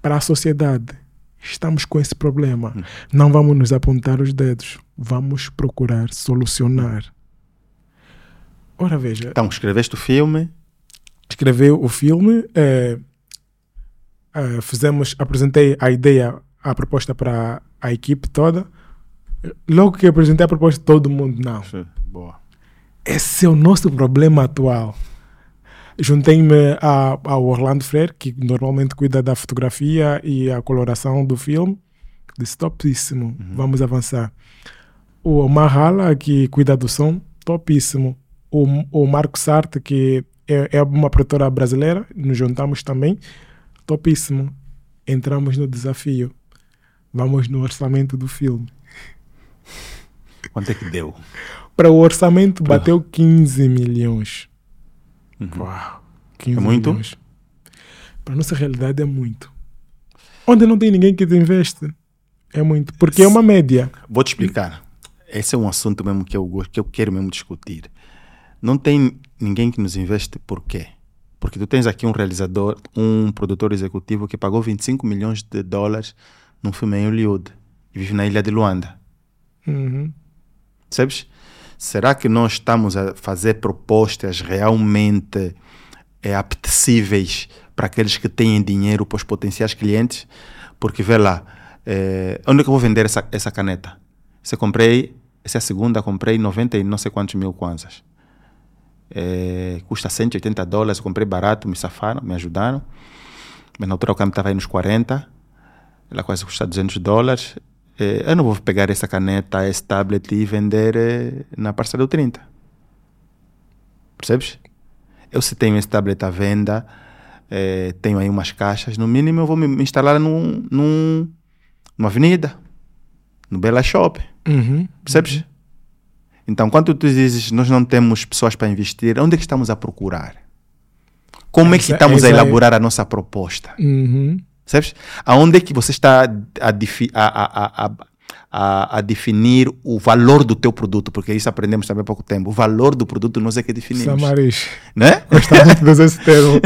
para a sociedade. Estamos com esse problema. Hum. Não vamos nos apontar os dedos. Vamos procurar solucionar. Ora, veja. Então, escreveste o filme? Escreveu o filme. É, é, fizemos, apresentei a ideia, a proposta para a equipe toda. Logo que apresentei a proposta, todo mundo não. Boa. Esse é o nosso problema atual. Juntei-me ao Orlando Freire, que normalmente cuida da fotografia e a coloração do filme. Disse: topíssimo, uhum. vamos avançar. O Mahala, que cuida do som, topíssimo o, o Marco Sartre, que é, é uma produtora brasileira, nos juntamos também. Topíssimo. Entramos no desafio. Vamos no orçamento do filme. Quanto é que deu? Para o orçamento bateu 15 milhões. Uhum. Uau, 15 é muito? milhões. Para a nossa realidade é muito. Onde não tem ninguém que te investe, é muito. Porque é uma média. Vou te explicar. Esse é um assunto mesmo que eu, que eu quero mesmo discutir. Não tem ninguém que nos investe por quê? Porque tu tens aqui um realizador, um produtor executivo que pagou 25 milhões de dólares num filme em Hollywood e vive na ilha de Luanda. Uhum. Sabes? Será que nós estamos a fazer propostas realmente é, apetecíveis para aqueles que têm dinheiro para os potenciais clientes? Porque vê lá, é, onde é que eu vou vender essa, essa caneta? Se comprei, essa é a segunda, comprei 90 e não sei quantos mil kwanzas. É, custa 180 dólares, comprei barato, me safaram, me ajudaram. Mas na altura o câmbio estava aí nos 40, ela quase custa 200 dólares. É, eu não vou pegar essa caneta, esse tablet e vender é, na parcela do 30. Percebes? Eu se tenho esse tablet à venda, é, tenho aí umas caixas, no mínimo eu vou me instalar num, num, numa avenida, no Bela Shop. Uhum, Percebes? Uhum. Então, quando tu dizes nós não temos pessoas para investir, onde é que estamos a procurar? Como é que estamos a elaborar a nossa proposta? Uhum. Sabes? Aonde é que você está a, a, a, a, a, definir o valor do teu produto, porque isso aprendemos também há pouco tempo. O valor do produto nós é que definimos. Samaris. Né? Gosto muito de usar esse termo.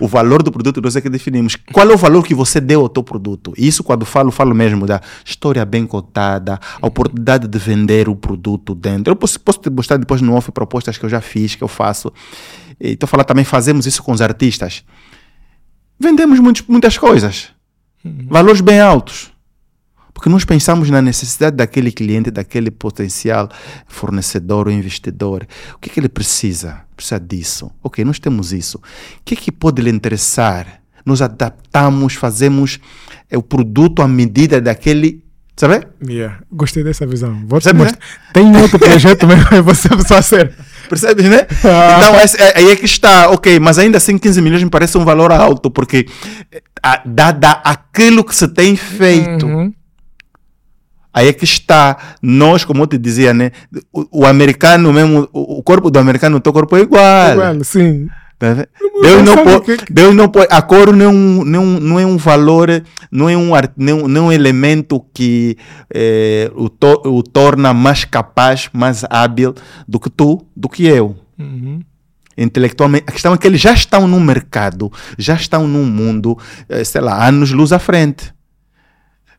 o valor do produto nós é que definimos. Qual é o valor que você deu ao teu produto? Isso quando falo, falo mesmo da história bem cotada, a oportunidade de vender o produto dentro. Eu posso, posso te mostrar depois no off propostas que eu já fiz, que eu faço. E estou falando também, fazemos isso com os artistas. Vendemos muitos, muitas coisas. Uhum. Valores bem altos porque nós pensamos na necessidade daquele cliente, daquele potencial fornecedor ou investidor. O que, é que ele precisa? Precisa disso. Ok, nós temos isso. O que, é que pode lhe interessar? Nós adaptamos, fazemos é, o produto à medida daquele Sabe? Yeah. Gostei dessa visão. Vou Percebe, né? Tem outro projeto mesmo, você só ser. Percebes, né? Ah. Então, é, aí é que está, ok, mas ainda assim 15 milhões me parece um valor alto, porque a, dada aquilo que se tem feito. Uhum. Aí é que está, nós, como eu te dizia, né? O, o americano mesmo, o, o corpo do americano, o teu corpo é igual. Igual, sim. Tá? Deus não, pode, que- Deus não pode. A cor não é um, não, é não é um valor, não é um, não, não é um elemento que eh, o, to- o torna mais capaz, mais hábil do que tu, do que eu. Uhum. Intelectualmente. A questão é que eles já estão no mercado, já estão num mundo, eh, sei lá, anos luz à frente.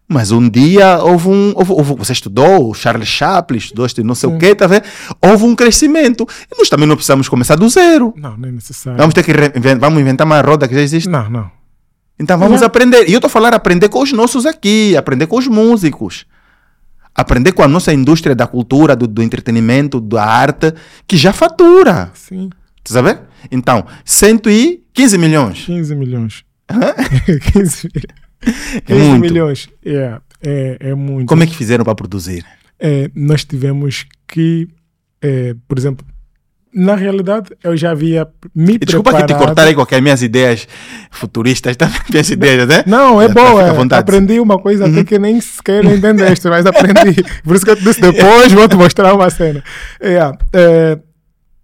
Mas um dia houve um. Houve, houve- você estudou, o Charles Chaplin, estudou este não sei o quê, tá vendo? Houve um crescimento. E nós também não precisamos começar do zero. Não, não é necessário. Vamos ter que vamos inventar uma roda que já existe. Não, não. Então vamos aprender. E eu estou falar aprender com os nossos aqui, aprender com os músicos. Aprender com a nossa indústria da cultura, do, do entretenimento, da arte, que já fatura. Sim. Tá sabendo? Então, 115 milhões. 15 milhões. 15, mil- 15 muito. milhões. É, é, é muito. Como é que fizeram para produzir? É, nós tivemos que, é, por exemplo, na realidade eu já havia me Desculpa que te preparado. cortar aí com as minhas ideias futuristas, tá? minhas ideias, né? Não, é fica à É. Uhum. aprendi uma coisa até que nem sequer entendeste, mas aprendi. Por isso que eu te disse depois, vou te mostrar uma cena. É, é,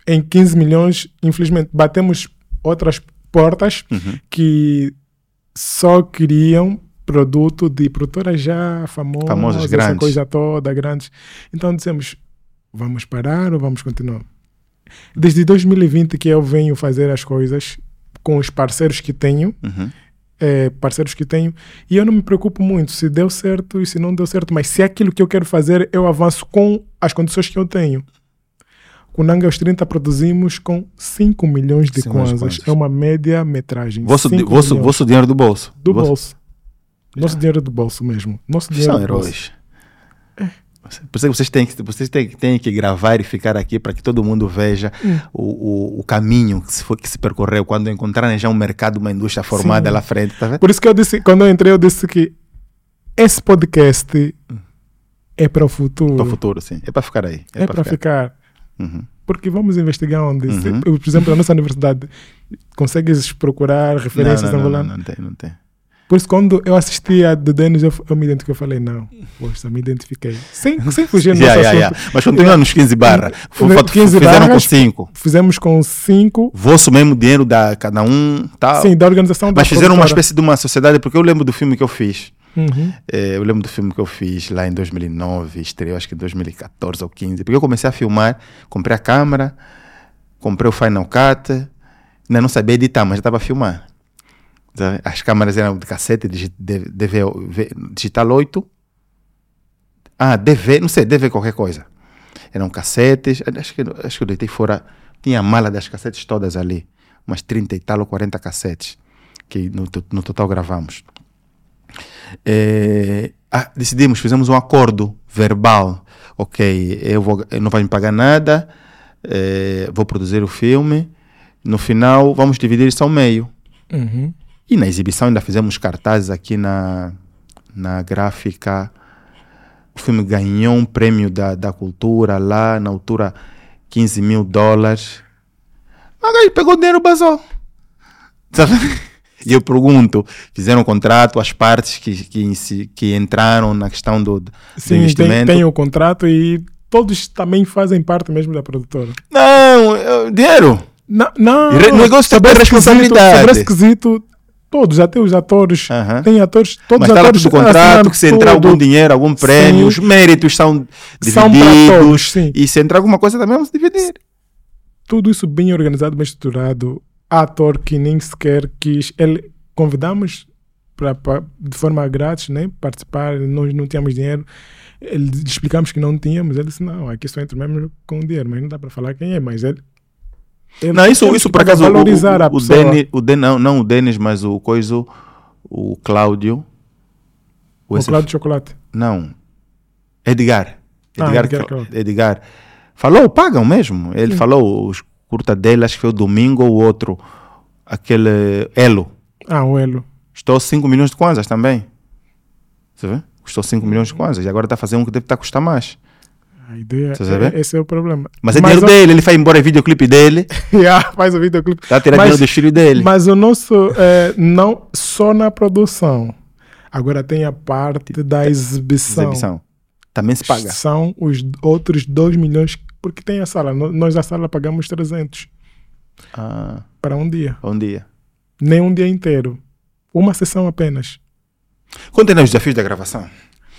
em 15 milhões, infelizmente, batemos outras portas Uhum. que só queriam produto de produtoras já famosas, Famosas, essa grandes. coisa toda, grandes. Então dissemos, vamos parar ou vamos continuar? Desde 2020 que eu venho fazer as coisas com os parceiros que tenho, Uhum. é, parceiros que tenho, e eu não me preocupo muito se deu certo e se não deu certo, mas se é aquilo que eu quero fazer, eu avanço com as condições que eu tenho. Com Nanga aos 30 produzimos com 5 milhões de Cinco milhões de kwanzas. É uma média metragem. Vosso, di- 5 vosso, vosso dinheiro do bolso. do Vosso- bolso. Nosso dinheiro do bolso mesmo. Nosso Vocês dinheiro são heróis. Por isso que vocês têm que, vocês têm, que- têm que gravar e ficar aqui para que todo mundo veja Hum. o, o, o caminho que se, foi, que se percorreu quando encontrarem já um mercado, uma indústria formada Sim. lá à frente. Tá vendo? Por isso que eu disse, quando eu entrei, eu disse que esse podcast é para o futuro. Para o futuro, sim. É para ficar aí. É para ficar. Uhum. Porque vamos investigar onde. Se- Uhum. por exemplo, a nossa universidade, consegues procurar Não, referências não, não, não, angolanas? não tem, não tem. Por isso, quando eu assisti a de Denis, eu, eu me identifiquei. Eu falei, não, poxa, me identifiquei. Sem, sem fugir Yeah, yeah, yeah. Mas continua nos 15 barra. F- Ne- f- 15 Fizeram com barras. 5. Fizemos com cinco, Vosso mesmo dinheiro da cada um. Tal. sim, da organização da Mas fizeram uma espécie de uma sociedade, porque eu lembro do filme que eu fiz. Uhum. Eh, eu lembro do filme que eu fiz lá em 2009, estreou acho que em 2014 ou 15, porque eu comecei a filmar, comprei a câmera, comprei o Final Cut, ainda não sabia editar, mas já estava a filmar. Sabe? As câmeras eram de cassete, digi- D- DV, digital 8, ah, DV, não sei, DV qualquer coisa. Eram cassetes, acho que, acho que eu deitei fora, tinha a mala das cassetes todas ali, umas 30 e tal ou 40 cassetes, que no, no total gravamos. É, ah, decidimos, fizemos um acordo verbal. Ok, eu, vou, eu não vai me pagar nada, eh, vou produzir o filme. No final, vamos dividir isso ao meio. Uhum. E na exibição ainda fizemos cartazes aqui na, na gráfica. O filme ganhou um prêmio da, da cultura lá, na altura 15 mil dólares. Mas aí pegou o dinheiro e basou. Sabe? E eu pergunto, fizeram um contrato, as partes que, que, que entraram na questão do, do Sim, tem, investimento. tem o contrato e todos também fazem parte mesmo da produtora. Não, dinheiro. Não, não. Negócio sobre tem quesito- responsabilidade. Sobre esse quesito, todos, até os atores. Aham. Tem atores, todos Mas os está lá atores tudo contrato, que se entrar algum dinheiro, algum prêmio, Sim. os méritos são São divididos. todos, sim. E se entrar alguma coisa também, vamos dividir. Tudo isso bem organizado, bem estruturado. Ator que nem sequer quis. Ele, convidamos para, de forma grátis né, participar, nós não tínhamos dinheiro. Ele, explicamos que não tínhamos. Ele disse: Não, aqui só entra mesmo com dinheiro, mas não dá para falar quem é. Mas ele. ele Não, isso, isso por acaso, o, valorizar a o, o, pessoa. Denis, o Den- não, não o Denis, mas o coiso, o Cláudio. O esse- Cláudio de Chocolate. Não, Edgar. Ah, Edgar, Edgar. Edgar. Falou, pagam mesmo. Ele falou, os curta dele, acho que foi o domingo ou o outro, aquele Elo. Ah, o Elo. Custou 5 milhões de kwanzas também. Você vê? Custou 5 milhões de kwanzas. E agora está a fazer um que deve estar a custar mais. A ideia, é, esse é o problema. Mas é dinheiro o- dele, ele vai embora em videoclipe dele, Yeah, faz o videoclipe. está a tirar Mas- dinheiro do filho dele. Mas o nosso, é, não só na produção, agora tem a parte da exibição. Exibição. Também se paga. São os outros 2 milhões, porque tem a sala. Nós da sala pagamos 300 Ah, para um dia. um dia. Nem um dia inteiro. Uma sessão apenas. Conta os desafios da gravação.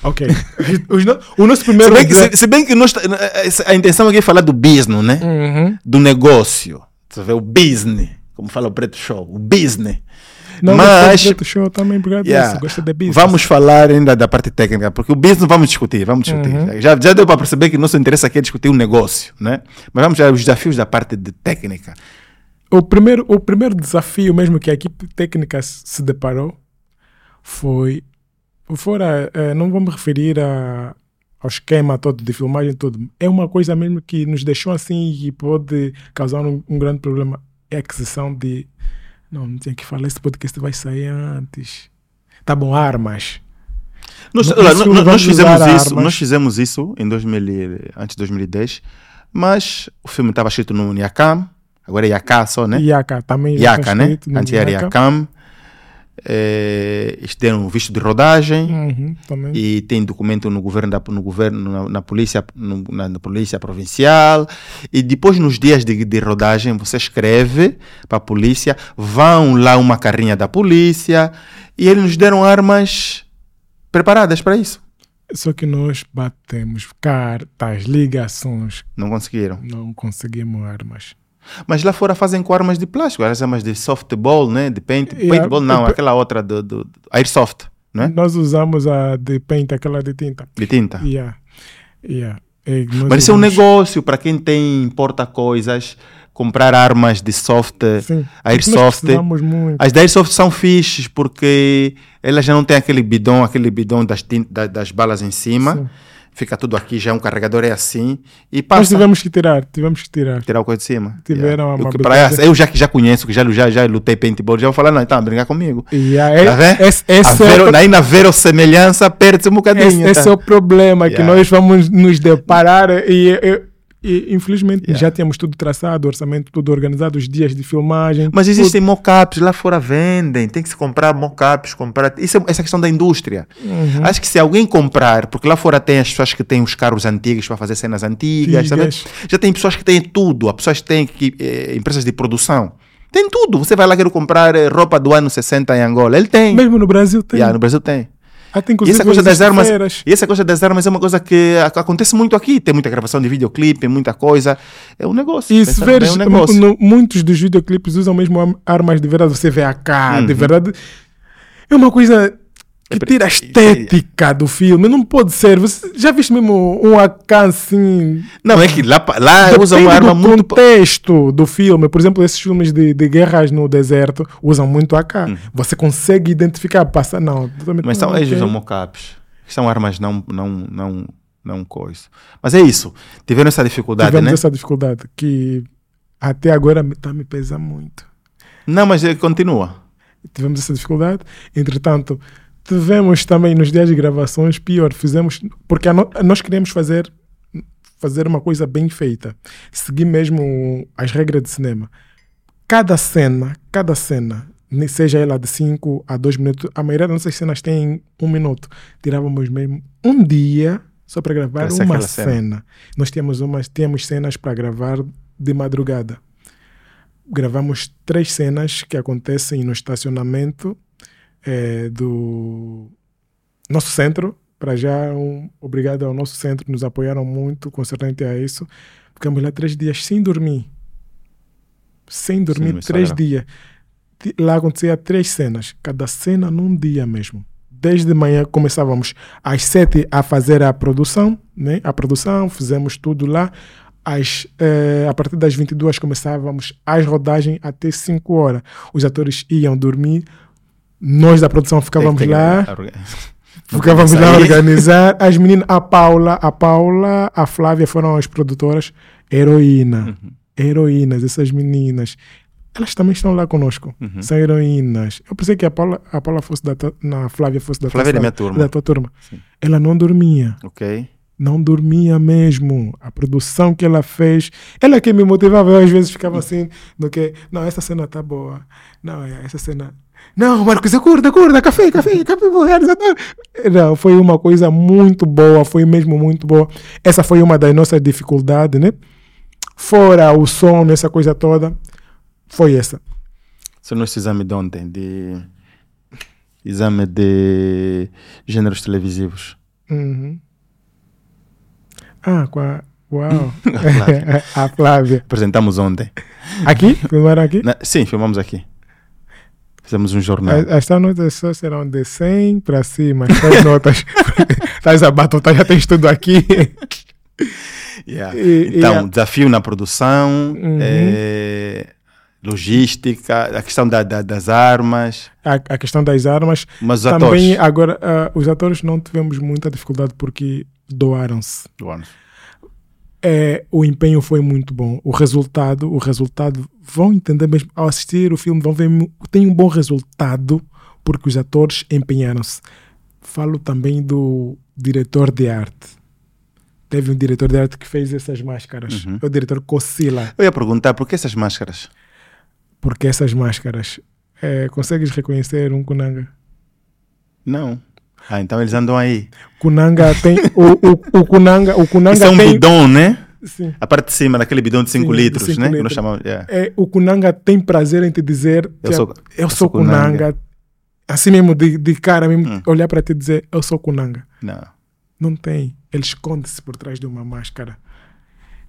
Ok. O nosso Se primeiro. bem, que, se, se bem que nós, a intenção aqui é falar do business, né? Uhum. Do negócio. Você vê, o business. Como fala o Preto Show. O business. Não, Mas- mas. show também, obrigado. Yeah. Gosta de business. Vamos falar ainda da parte técnica, porque o business vamos discutir, vamos discutir. Uhum. Já, já deu para perceber que nosso interesse aqui é discutir o negócio, né? Mas vamos aos desafios da parte de técnica. O primeiro, o primeiro desafio mesmo que a equipe técnica se deparou foi. Fora, não vou me referir a, ao esquema todo de filmagem tudo. É uma coisa mesmo que nos deixou assim e pode causar um, um grande problema. É a aquisição de. Não, não tinha que falar, esse podcast vai sair antes. Tá bom, armas. Nós, isso nós- fizemos isso, armas. nós fizemos isso em 2000, e- antes de 2010, mas o filme estava escrito no Yakam, agora é Yaká só, né? Yaka também. Yaka, está né? Antes era Yaka. Yakam. É, eles deram um visto de rodagem. Uhum, e tem documento no governo, da, no governo na, na polícia, no- na, na polícia provincial. E depois, nos dias de, de rodagem, você escreve para a polícia, vão lá uma carrinha da polícia e eles nos deram armas preparadas para isso. Só que nós batemos cartas, ligações, Não conseguiram. não conseguimos armas. Mas lá fora fazem com armas de plástico, as armas de softball, né? De paint, Yeah, paintball, não, aquela outra do, do, do airsoft, né? Nós usamos a de paint, aquela de tinta. De tinta. Yeah. Yeah. Mas isso é um negócio para quem tem importa coisas, comprar armas de soft, Sim. airsoft. As da Airsoft são fixes porque elas já não têm aquele bidão, aquele bidão das, das balas em cima. Sim. Fica tudo aqui, já um carregador é assim. E Nós passa tivemos que tirar, tivemos que tirar. tirar o coisa de cima. Tiveram Yeah. uma Eu, que pra eu já que já conheço, que já, já, já lutei paintball, já vou falar, não, então, brincar comigo. Yeah. Tá vendo? Esse, esse, A é, vero- o, Aí na verossemelhança perde-se um bocadinho. esse, esse tá? é o problema que Yeah. nós vamos nos deparar e, e- e, infelizmente Yeah. já tínhamos tudo traçado, orçamento tudo organizado, os dias de filmagem. Mas existem mock-ups, lá fora vendem, tem que se comprar mock-ups, comprar. Isso é essa questão da indústria. Uhum. Acho que se alguém comprar, porque lá fora tem as pessoas que têm os carros antigos para fazer cenas? Antigas. já tem pessoas que têm tudo, há pessoas que têm que, eh, empresas de produção. Tem tudo. Você vai lá querer comprar eh, roupa do ano 60 em Angola. Ele tem. Mesmo no Brasil tem. Yeah, no Brasil tem. Até E inclusive essa coisa das armas, feiras. e essa coisa das armas é uma coisa que ac- acontece muito aqui. Tem muita gravação de videoclipe, muita coisa. É um negócio. E se veres, é um negócio. no- muitos dos videoclipes usam mesmo armas de verdade. Você vê a cá, de Uhum. verdade. É uma coisa que É pre- tira a estética do filme. Não pode ser. Você já viste mesmo um AK assim? Não, é que lá, lá usam Depende uma arma do muito. po- contexto do filme. Por exemplo, esses filmes de, de guerras no deserto usam muito AK. Uhum. Você consegue identificar, passa. Não, totalmente Mas são, não, eles usam mock-ups. São armas não, não, não, não coisa. Mas é isso. Tiveram essa dificuldade, Tivemos né? essa dificuldade que até agora está me pesa muito. Não, mas eh, continua. tivemos essa dificuldade. Entretanto, tivemos também nos dias de gravações pior. Fizemos porque a no- nós queríamos fazer fazer uma coisa bem feita, seguir mesmo as regras de cinema. Cada cena, cada cena, seja ela de 5 a 2 minutos, a maioria das nossas cenas tem um minuto. Tirávamos mesmo um dia só para gravar ser uma cena. cena. Nós tínhamos umas tínhamos cenas para gravar de madrugada gravamos três cenas que acontecem no estacionamento eh, do nosso centro. Para já, um, obrigado ao nosso centro, nos apoiaram muito concernente a isso. Ficamos lá três dias sem dormir. Sem dormir, no três Instagram. dias. Lá acontecia três cenas, cada cena num dia mesmo. Desde de manhã começávamos às sete a fazer a produção, né? A produção, fizemos tudo lá. Às, eh, a partir das 22 começávamos as rodagens até 5 horas. Os atores iam dormir, nós da produção ficávamos Tem lá, Não ficávamos lá a organizar. As meninas, a Paula, a Paula, a Flávia foram as produtoras. Heroína, Uhum. heroínas, essas meninas. Elas também estão lá conosco. Uhum. São heroínas. Eu pensei que a Paula, a Paula fosse da tua, na Flávia fosse da Flávia é da tua minha sala, turma. da tua turma. Sim. Ela não dormia. Ok. não dormia mesmo. A produção que ela fez, ela que me motivava, eu às vezes ficava assim, no que, não, essa cena tá boa. Não, é, essa cena. Não, Marcos, acorda, acorda, café, café, café, realizador. Não, foi uma coisa muito boa, foi mesmo muito boa. Essa foi uma das nossas dificuldades, né? Fora o som, essa coisa toda, foi essa. É o nosso exame de ontem, de exame de gêneros televisivos. Uhum. Ah, com a. Uau! A Flávia. a Flávia. Apresentamos ontem. Aqui? Filmaram aqui? Na- sim, filmamos aqui. Fizemos um jornal. As, notas só serão de 100 para cima. As notas. Estás a batutar, já tens tudo aqui. Yeah. E- e então, a- desafio na produção, Uhum. eh, logística, a questão da- da- das armas, A, a questão das armas. mas os Também, atores. agora, ah, os atores não tivemos muita dificuldade porque doaram-se. Bom, É, o empenho foi muito bom. O resultado, o resultado, vão entender mesmo ao assistir o filme, vão ver, tem um bom resultado porque os atores empenharam-se. Falo também do diretor de arte. Teve um diretor de arte que fez essas máscaras. Uhum. É o diretor Cocila. Eu ia perguntar por que essas máscaras? Porque essas máscaras, é, consegues reconhecer um Kunanga? Não. Ah, então eles andam aí. Kunanga tem o, o, o Kunanga, o Kunanga Isso é um tem bidão, né? Sim. A parte de cima daquele bidão de 5 Sim, de litros, cinco né? Que nós litros. chamamos. yeah. é, o Kunanga tem prazer em te dizer Eu que sou- eu eu sou Kunanga. Kunanga. Assim mesmo, de, de cara mesmo, Hum. olhar para ti e dizer eu sou Kunanga. Não. Não tem. Ele esconde-se por trás de uma máscara.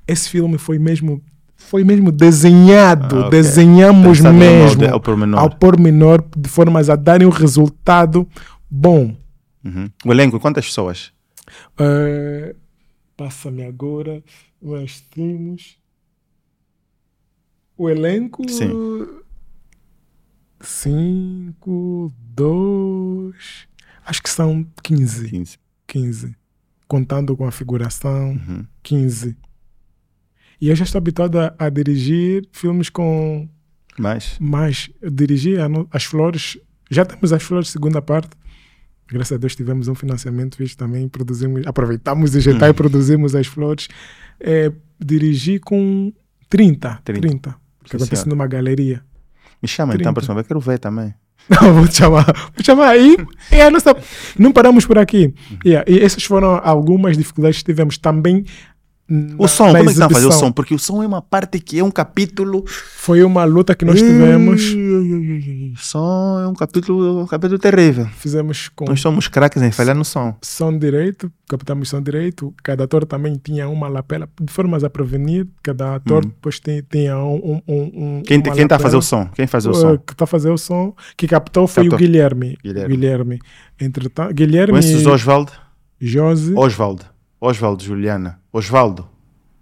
Esse filme foi mesmo foi mesmo desenhado, Ah, ok. Desenhamos Pensado mesmo molde, ao pormenor. ao pormenor, de formas a darem um resultado bom. Uhum. O elenco, quantas pessoas? Eh, Passa-me agora, nós temos o elenco. Sim. Cinco, dois. Acho que são 15. 15. 15. Contando com a figuração, Uhum. 15. E eu já estou habituado a, a dirigir filmes com Mais? mais. Eu dirigi as flores. Já temos as flores, segunda parte. Graças a Deus tivemos um financiamento, visto também. Produzimos, aproveitamos o jetar e Hum. produzimos as flores. É, dirigi com 30. 30. 30. que acontece numa galeria. Me chama 30. então, próxima vez. Quero ver também. Não, vou te chamar. Vou te chamar aí. É a nossa... Não paramos por aqui. Uhum. Yeah, e essas foram algumas dificuldades que tivemos também. O som, como é que estão a fazer o som? Porque o som é uma parte que é um capítulo. Foi uma luta que nós tivemos. Ei. Som é um capítulo, um capítulo terrível. Fizemos com Nós somos craques em falhar no som. som direito, captamos som direito. Cada ator também tinha uma lapela, de formas a prevenir. Cada ator depois tem, tinha um. um, um Hum. Quem está a fazer o som? Quem faz o Uh, som? que está a fazer o som, que captou foi Captou. o Guilherme. Guilherme. Guilherme. Entretanto, Guilherme Conheces Oswald? Josi. Oswald. Oswald, Juliana. Osvaldo.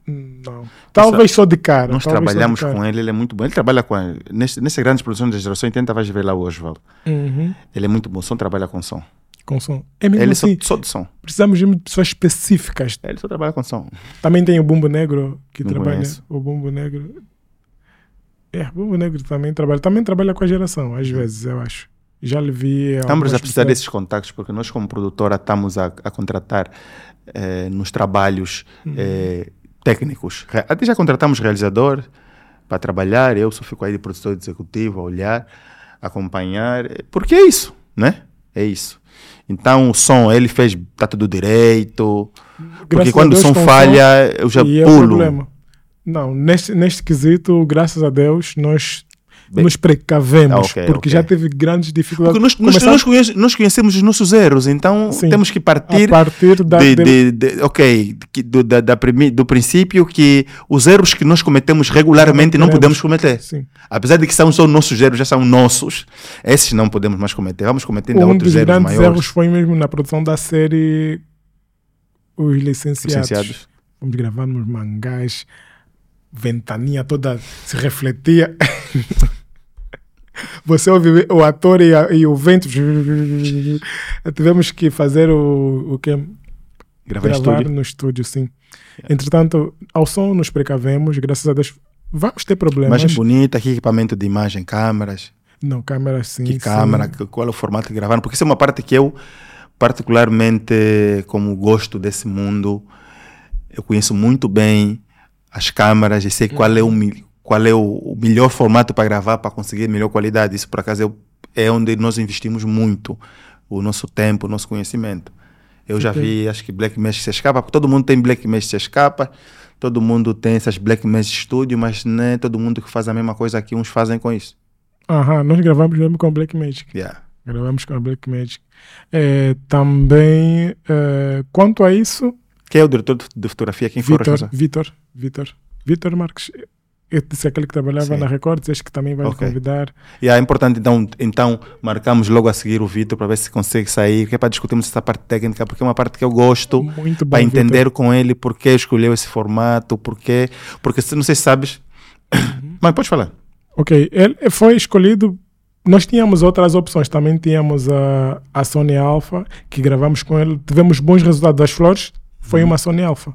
Não. Talvez só de cara. Nós trabalhamos cara. com ele, ele é muito bom. Ele trabalha com. Nesse, nessas grandes produções da geração 80, vais ver lá o Oswald. Uhum. Ele é muito bom. Som trabalha com som. Com som. É mesmo Ele assim. só, só de som. Precisamos de pessoas específicas. Ele só trabalha com som. Também tem o Bumbo Negro que Não trabalha. conheço. O Bumbo Negro. É, o Bumbo Negro também trabalha. Também trabalha com a geração, às vezes, eu acho. Já lhe vi. Estamos a precisar desses contactos, porque nós, como produtora, estamos a, a contratar eh, nos trabalhos Uhum. eh, técnicos. Até já contratamos realizador para trabalhar, eu só fico aí de produtor executivo, a olhar, acompanhar, porque é isso, né? É isso. Então o som, ele fez, está tudo direito, porque Graças a quando o som falha, eu já é pulo. problema. Não, neste, neste quesito, graças a Deus, nós Bem- nos precavemos, Ah, ok, porque ok. já teve grandes dificuldades. Nós, nós, Começamos nós, conhece- nós conhecemos os nossos erros, então Sim. temos que a partir partir da. de, de- de- ok, do, da, da do princípio que os erros que nós cometemos regularmente não Queremos. podemos cometer. Sim. Apesar de que são só nossos erros, já são nossos, esses não podemos mais cometer. Vamos cometendo Um outros dos erros grandes maiores. erros foi mesmo na produção da série Os Licenciados. Licenciados. Vamos gravar nos mangás, ventania toda se refletia. Você ouve o ator e, a- e o vento. Tivemos que fazer o, o que? Gravar Gravar estúdio. no estúdio, sim. Entretanto, ao som nos precavemos, graças a Deus. Vamos ter problemas. Imagem bonita, que equipamento de imagem, câmeras, Não, câmera sim. que sim. câmera, qual é o formato que gravaram, porque isso é uma parte que eu particularmente como gosto desse mundo, eu conheço muito bem as câmaras e sei qual é o, qual é o, melhor formato para gravar para conseguir melhor qualidade. Isso, por acaso, é onde nós investimos muito o nosso tempo, o nosso conhecimento. Eu já vi, acho que Black Mesh se escapa, porque todo mundo tem Black Mesh se escapa, todo mundo tem essas Black Mesh Studio, mas não é todo mundo que faz a mesma coisa que uns fazem com isso. Aham, nós gravamos mesmo com Black Magic. Yeah. Gravamos com a Black Magic. É, também, é, quanto a isso, Quem é o diretor de- fotografia? Quem foi o? Vitor, Vitor, Vitor Marques. Eu disse aquele que trabalhava Sim. na Record, disseste que também vai Ok. convidar. E é importante, então, então, marcamos logo a seguir o Vitor para ver se consegue sair, que é para discutirmos essa parte técnica, porque é uma parte que eu gosto, Muito para entender com ele por que escolheu esse formato, porque, porque se, não sei se sabes, Uhum. mas pode falar. Ok, ele foi escolhido. Nós tínhamos outras opções, também tínhamos a, a Sony Alpha, que gravamos com ele. Tivemos bons resultados das flores, foi Uhum. uma Sony Alpha.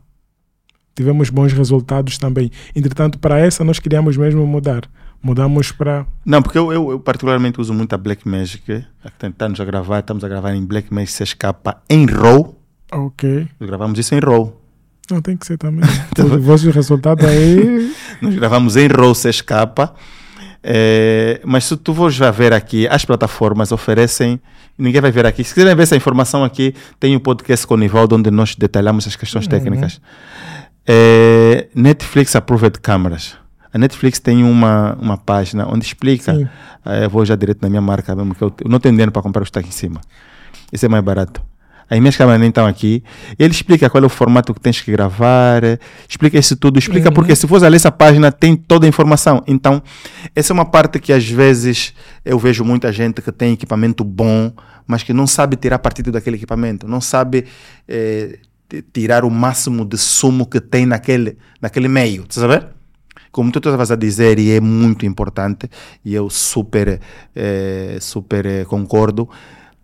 Tivemos bons resultados também. Entretanto, para essa nós queríamos mesmo mudar. Mudamos para. Não, porque eu, eu, eu particularmente uso muito a Black Magic, estamos a gravar, estamos a gravar em Black Magic 6K em RAW, Ok. nós gravamos isso em RAW. Não tem que ser também. Os vossos resultados aí. Nós gravamos em RAW 6K, eh, mas se tu fores ver aqui, as plataformas oferecem, ninguém vai ver aqui. Se quiserem ver essa informação aqui, tem o podcast com o Nivaldo, onde nós detalhamos as questões técnicas. Eh, Netflix Approved Cameras. A Netflix tem uma, uma página onde explica. Eh, eu vou já direto na minha marca mesmo, que eu, eu não tenho dinheiro para comprar o que está aqui em cima. Esse é mais barato. As minhas câmeras nem estão aqui. Ele explica qual é o formato que tens que gravar, explica isso tudo, explica porque se for ler essa página tem toda a informação. Então, essa é uma parte que às vezes eu vejo muita gente que tem equipamento bom, mas que não sabe tirar partido daquele equipamento, não sabe eh, t- tirar o máximo de sumo que tem naquele, naquele meio, tá sabe? Como tu estavas a dizer, e é muito importante, e eu super, eh, super eh, concordo,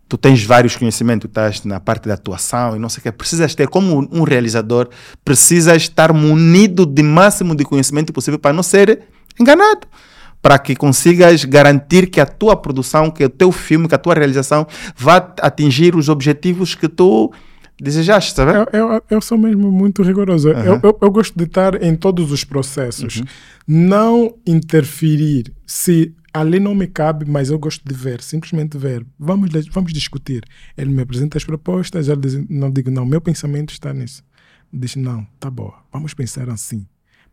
tu tens vários conhecimentos, estás na parte da atuação e não sei o que, precisas ter, como um realizador, precisas estar munido de máximo de conhecimento possível para não ser enganado. Para que consigas garantir que a tua produção, que o teu filme, que a tua realização vá atingir os objetivos que tu desejaste, sabe? Eu, eu, eu sou mesmo muito rigoroso. Eu, eu, eu gosto de estar em todos os processos. Não interferir. Se ali não me cabe, mas eu gosto de ver, simplesmente ver. Vamos, vamos discutir. Ele me apresenta as propostas, eu não digo, não, meu pensamento está nisso. Diz, não, tá boa, vamos pensar assim.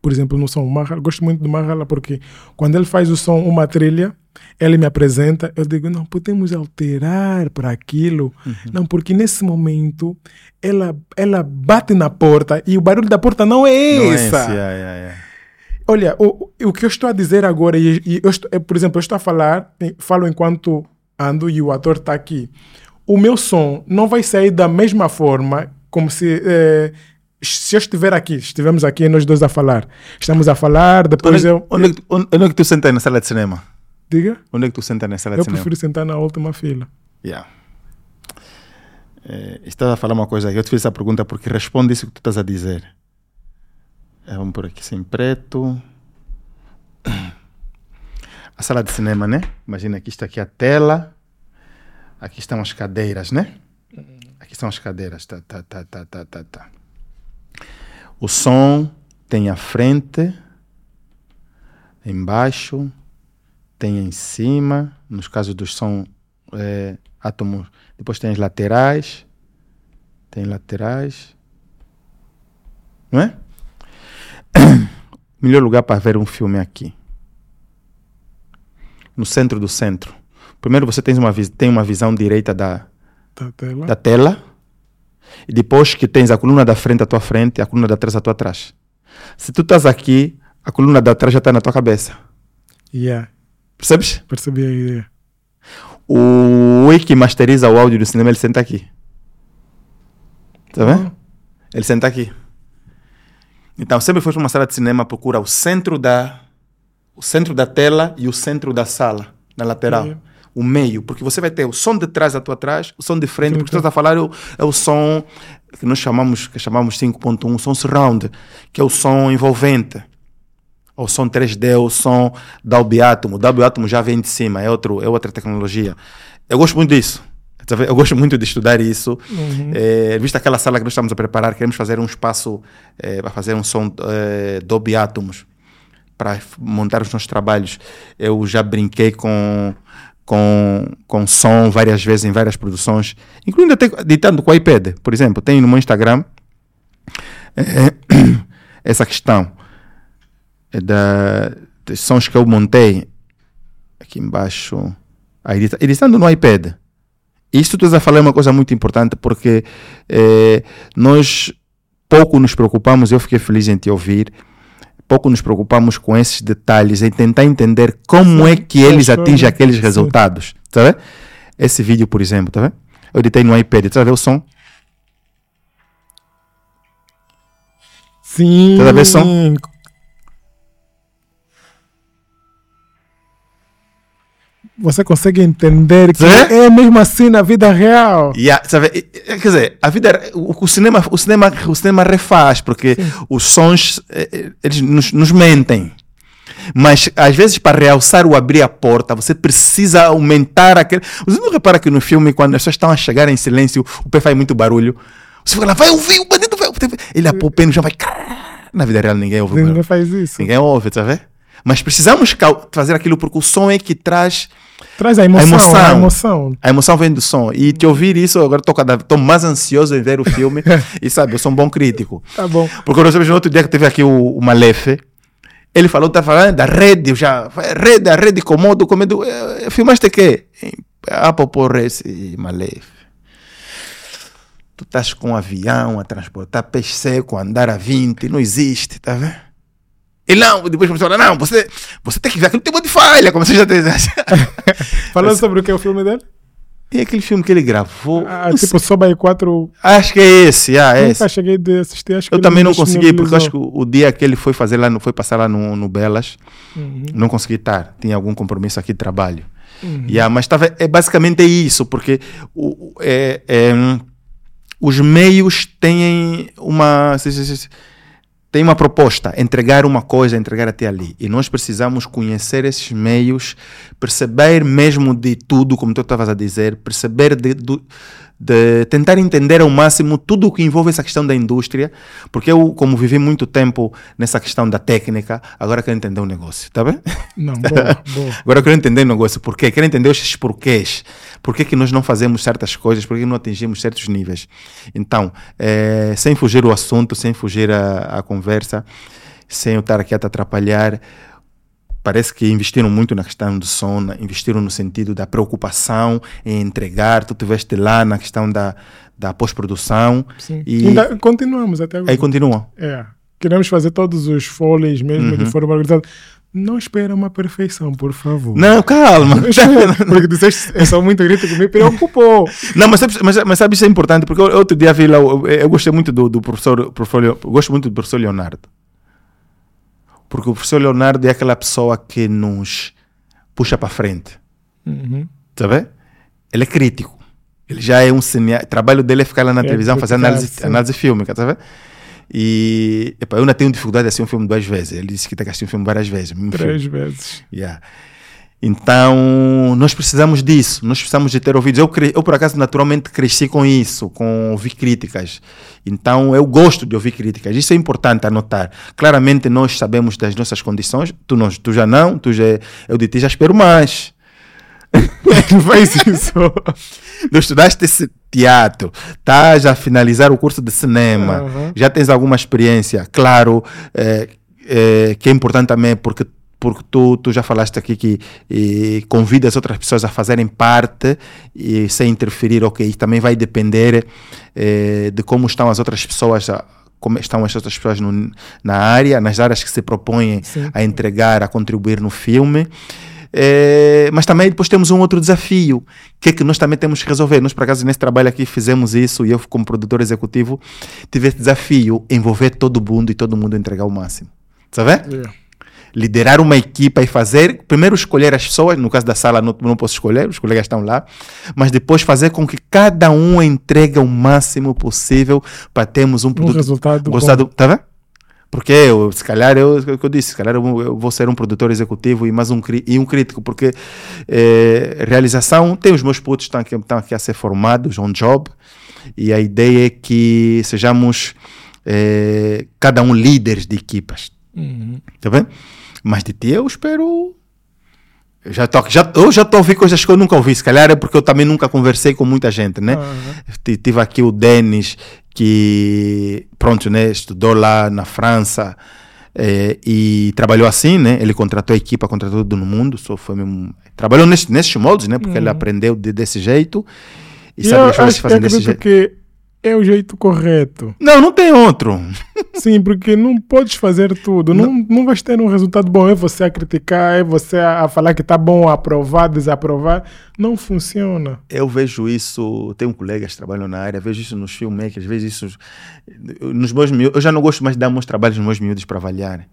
Por exemplo, no som Mahala, gosto muito do Mahala porque quando ele faz o som, uma trilha, ele me apresenta, eu digo, não, podemos alterar para aquilo. Não, porque nesse momento ela, ela bate na porta e o barulho da porta não é Não é essa. esse, yeah, yeah, yeah. Olha, o, o- que eu estou a dizer agora, e, e eu estou- é, por exemplo, eu estou a falar, falo enquanto ando e o ator está aqui. O meu som não vai sair da mesma forma como se. eh, se eu estiver aqui, estivemos aqui nós dois a falar. Estamos a falar, depois Onde, eu. onde, é que tu- onde, onde é que tu sentas na sala de cinema? Diga? Onde é que tu sentas na sala Eu de cinema? prefiro sentar na última fila. Yeah. Eh, estás a falar uma coisa aqui, eu te fiz essa pergunta porque responde isso que tu estás a dizer. Eh, vamos por aqui sem preto. A sala de cinema, né? Imagina aqui está aqui a tela. Aqui estão as cadeiras, né? Aqui estão as cadeiras. Tá, tá, tá, tá, tá, tá, tá. O som tem à frente, embaixo, tem em cima, nos casos dos som é, átomos. Depois tem as laterais, tem laterais, não é? Melhor lugar para ver um filme é aqui, no centro do centro. Primeiro você tem uma, tem uma visão direita da, Da tela. da tela e depois que tens a coluna da frente à tua frente e a coluna da trás à tua trás. Se tu estás aqui, a coluna da trás já está na tua cabeça. Yeah, Percebes? percebi a ideia. O Wii que masteriza o áudio do cinema, ele senta aqui. Tá vendo? Ele senta aqui. Então, sempre para uma sala de cinema, procura o centro da o centro da tela e o centro da sala, na lateral. O meio, porque você vai ter o som de trás da tua trás, o som de frente, Sim, porque sim. estás a falar é o, é o som que nós chamamos, que chamamos 5.1, o som surround, que é o som envolvente. O som 3D, o som Dolby Atmos. O Dolby Atmos já vem de cima, é, outro, é outra tecnologia. Eu gosto muito disso. Eu gosto muito de estudar isso. Uhum. É, vista aquela sala que nós estamos a preparar, queremos fazer um espaço é, para fazer um som é, Dolby Atmos para montar os nossos trabalhos. Eu já brinquei com, com, com som várias vezes em várias produções, incluindo até editando com o iPad, por exemplo. Tem no meu Instagram é, essa questão é da, dos sons que eu montei aqui embaixo, editando no iPad. Isto tu a falar é uma coisa muito importante porque é, nós pouco nos preocupamos, eu fiquei feliz em te ouvir, pouco nos preocupamos com esses detalhes, em tentar entender como é que eles atingem aqueles resultados. Tá vendo? Esse vídeo, por exemplo, tá vendo? Eu editei no iPad, tá vendo o som? Sim. Tá vendo o som? Você consegue entender que é mesmo assim na vida real. Yeah, sabe, quer dizer, a vida, o, o, cinema, o cinema, o cinema refaz porque Sim. os sons eh, eh, eles nos, nos mentem. Mas às vezes para realçar o abrir a porta, você precisa aumentar aquele. Você não repara que no filme, quando as pessoas estão a chegar em silêncio, o pé faz muito barulho. Você fala, vai ouvir, o bandido vai ouvir. Ele apô o pé no chão, vai. Na vida real ninguém ouve. Ninguém faz isso. Ninguém ouve, tá vendo? Mas precisamos fazer aquilo porque o som é que traz Traz a emoção, a emoção, a emoção. A emoção vem do som. E te ouvir isso, agora estou mais ansioso em ver o filme. e sabe, eu sou um bom crítico. Tá bom. Porque nós no outro dia que teve aqui o, o Malef, ele falou, tá falando da rede, já, rede, a rede comodo, comendo. Eh, filmaste que? Ah, por esse Malef. Tu estás com um avião a transportar peixe seco, a andar a 20, não existe, tá vendo? Ele não, depois começou a falar, não, você, você tem que ver aquilo tem uma de falha, como você já tem. Falando sobre o que é o filme dele? É aquele filme que ele gravou. Ah, tipo, Soba e 4. Acho que é esse, ah, é esse. cheguei de assistir, acho Eu também não consegui, porque acho que o dia que ele foi fazer lá, foi passar lá no, no Belas, uhum. não consegui estar. Tinha algum compromisso aqui de trabalho. Uhum. Yeah, mas tava, é basicamente isso, porque o, é, é, os meios têm uma. Se, se, se, tem uma proposta, entregar uma coisa, entregar até ali. E nós precisamos conhecer esses meios, perceber mesmo de tudo, como tu estavas a dizer, perceber de, do, de tentar entender ao máximo tudo o que envolve essa questão da indústria, porque eu, como vivi muito tempo nessa questão da técnica, agora quero entender o negócio, tá bem? Não, boa, boa. agora quero entender o negócio, por quê? Quero entender esses porquês, por que, que nós não fazemos certas coisas, por que não atingimos certos níveis. Então, é, sem fugir o assunto, sem fugir a, a conversa, sem eu estar aqui a te atrapalhar, parece que investiram muito na questão do som, investiram no sentido da preocupação em entregar. Tu estiveste lá na questão da, da pós-produção. Sim. E Ainda continuamos até agora. Aí continua. É. Queremos fazer todos os folhas mesmo uhum. de forma organizada. Não espera uma perfeição, por favor. Não, calma. porque disseste, eu sou muito grito que me preocupou. Não, mas, mas, mas sabe, isso é importante, porque outro dia vi lá, eu, eu gostei muito do, do professor, professor, gosto muito do professor Leonardo. Porque o professor Leonardo é aquela pessoa que nos puxa para frente. Uhum. Tá? Ele é crítico. Ele já é um cineasta. O trabalho dele é ficar lá na é televisão fazer análise, análise fílmica, tá vendo? E epa, eu não tenho dificuldade de assistir um filme duas vezes. Ele disse que tem que assistir um filme várias vezes. Três vezes. Yeah. Então, nós precisamos disso, nós precisamos de ter ouvidos. Eu, eu, por acaso, naturalmente cresci com isso, com ouvir críticas. Então, eu gosto de ouvir críticas. Isso é importante anotar. Claramente, nós sabemos das nossas condições. Tu, não, tu já não, tu já, eu de ti já espero mais. Faz isso. Tu estudaste esse teatro, estás a finalizar o curso de cinema, uhum. já tens alguma experiência. Claro é, é, que é importante também porque porque tu, tu já falaste aqui que e, convidas outras pessoas a fazerem parte e sem interferir, ok, também vai depender eh, de como estão as outras pessoas, como estão as outras pessoas no, na área, nas áreas que se propõem Sim. a entregar, a contribuir no filme. É, mas também depois temos um outro desafio, que é que nós também temos que resolver. Nós, por acaso, nesse trabalho aqui fizemos isso, e eu, como produtor executivo, tive esse desafio, envolver todo mundo e todo mundo entregar o máximo. Sabe? Yeah liderar uma equipa e fazer, primeiro escolher as pessoas, no caso da sala não, não posso escolher, os colegas estão lá, mas depois fazer com que cada um entregue o máximo possível para termos um produto. Um resultado. Gostado, tá vendo? Porque eu, se calhar, eu, o que eu disse, se calhar eu, vou ser um produtor executivo e mais um, e um crítico, porque eh, realização, tem os meus putos que estão aqui, estão aqui a ser formados, on job, e a ideia é que sejamos eh, cada um líderes de equipas. Tá bem? Mas de ti eu espero. Eu já estou já, eu já tô a ouvir coisas que eu nunca ouvi. Se calhar é porque eu também nunca conversei com muita gente, né? T- Tive aqui o Denis, que pronto, né? Estudou lá na França eh, e trabalhou assim, né? Ele contratou a equipa, contratou todo mundo. Só foi mesmo, trabalhou nesses moldes, né? Porque ele aprendeu de- desse jeito e, E sabe eu as coisas se fazem desse jeito. que é o jeito correto. Não, não tem outro. Sim, porque não podes fazer tudo. Não, não vais ter um resultado bom. É você a criticar, é você a, a falar que está bom, a aprovar, desaprovar. Não funciona. Eu vejo isso, tenho colegas que trabalham na área, vejo isso nos filmmakers, vejo isso nos meus miúdos. Eu já não gosto mais de dar meus trabalhos nos meus miúdos para avaliarem.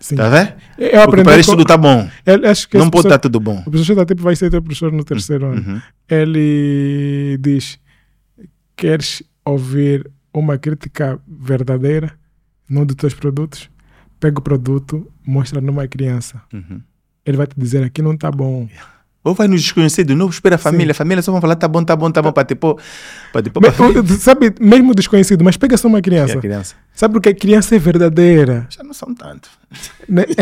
Sim. Tá vendo? Eu Porque aprendi para eles com- tudo tá bom. Ele- acho que Não pode estar tudo bom. O professor da tipo vai ser teu professor no terceiro ano. Uhum. Ele diz: Queres ouvir uma crítica verdadeira num dos teus produtos? Pega o produto, mostra numa criança. Uhum. Ele vai te dizer: Aqui não está bom. Ou vai nos desconhecidos, não espera a família. A família só vão falar, tá bom, tá bom, tá bom, para tipo, para tipo, o- sabe, mesmo desconhecido, mas pega só uma criança. criança. Sabe porque a criança é verdadeira? Já não são tanto. né?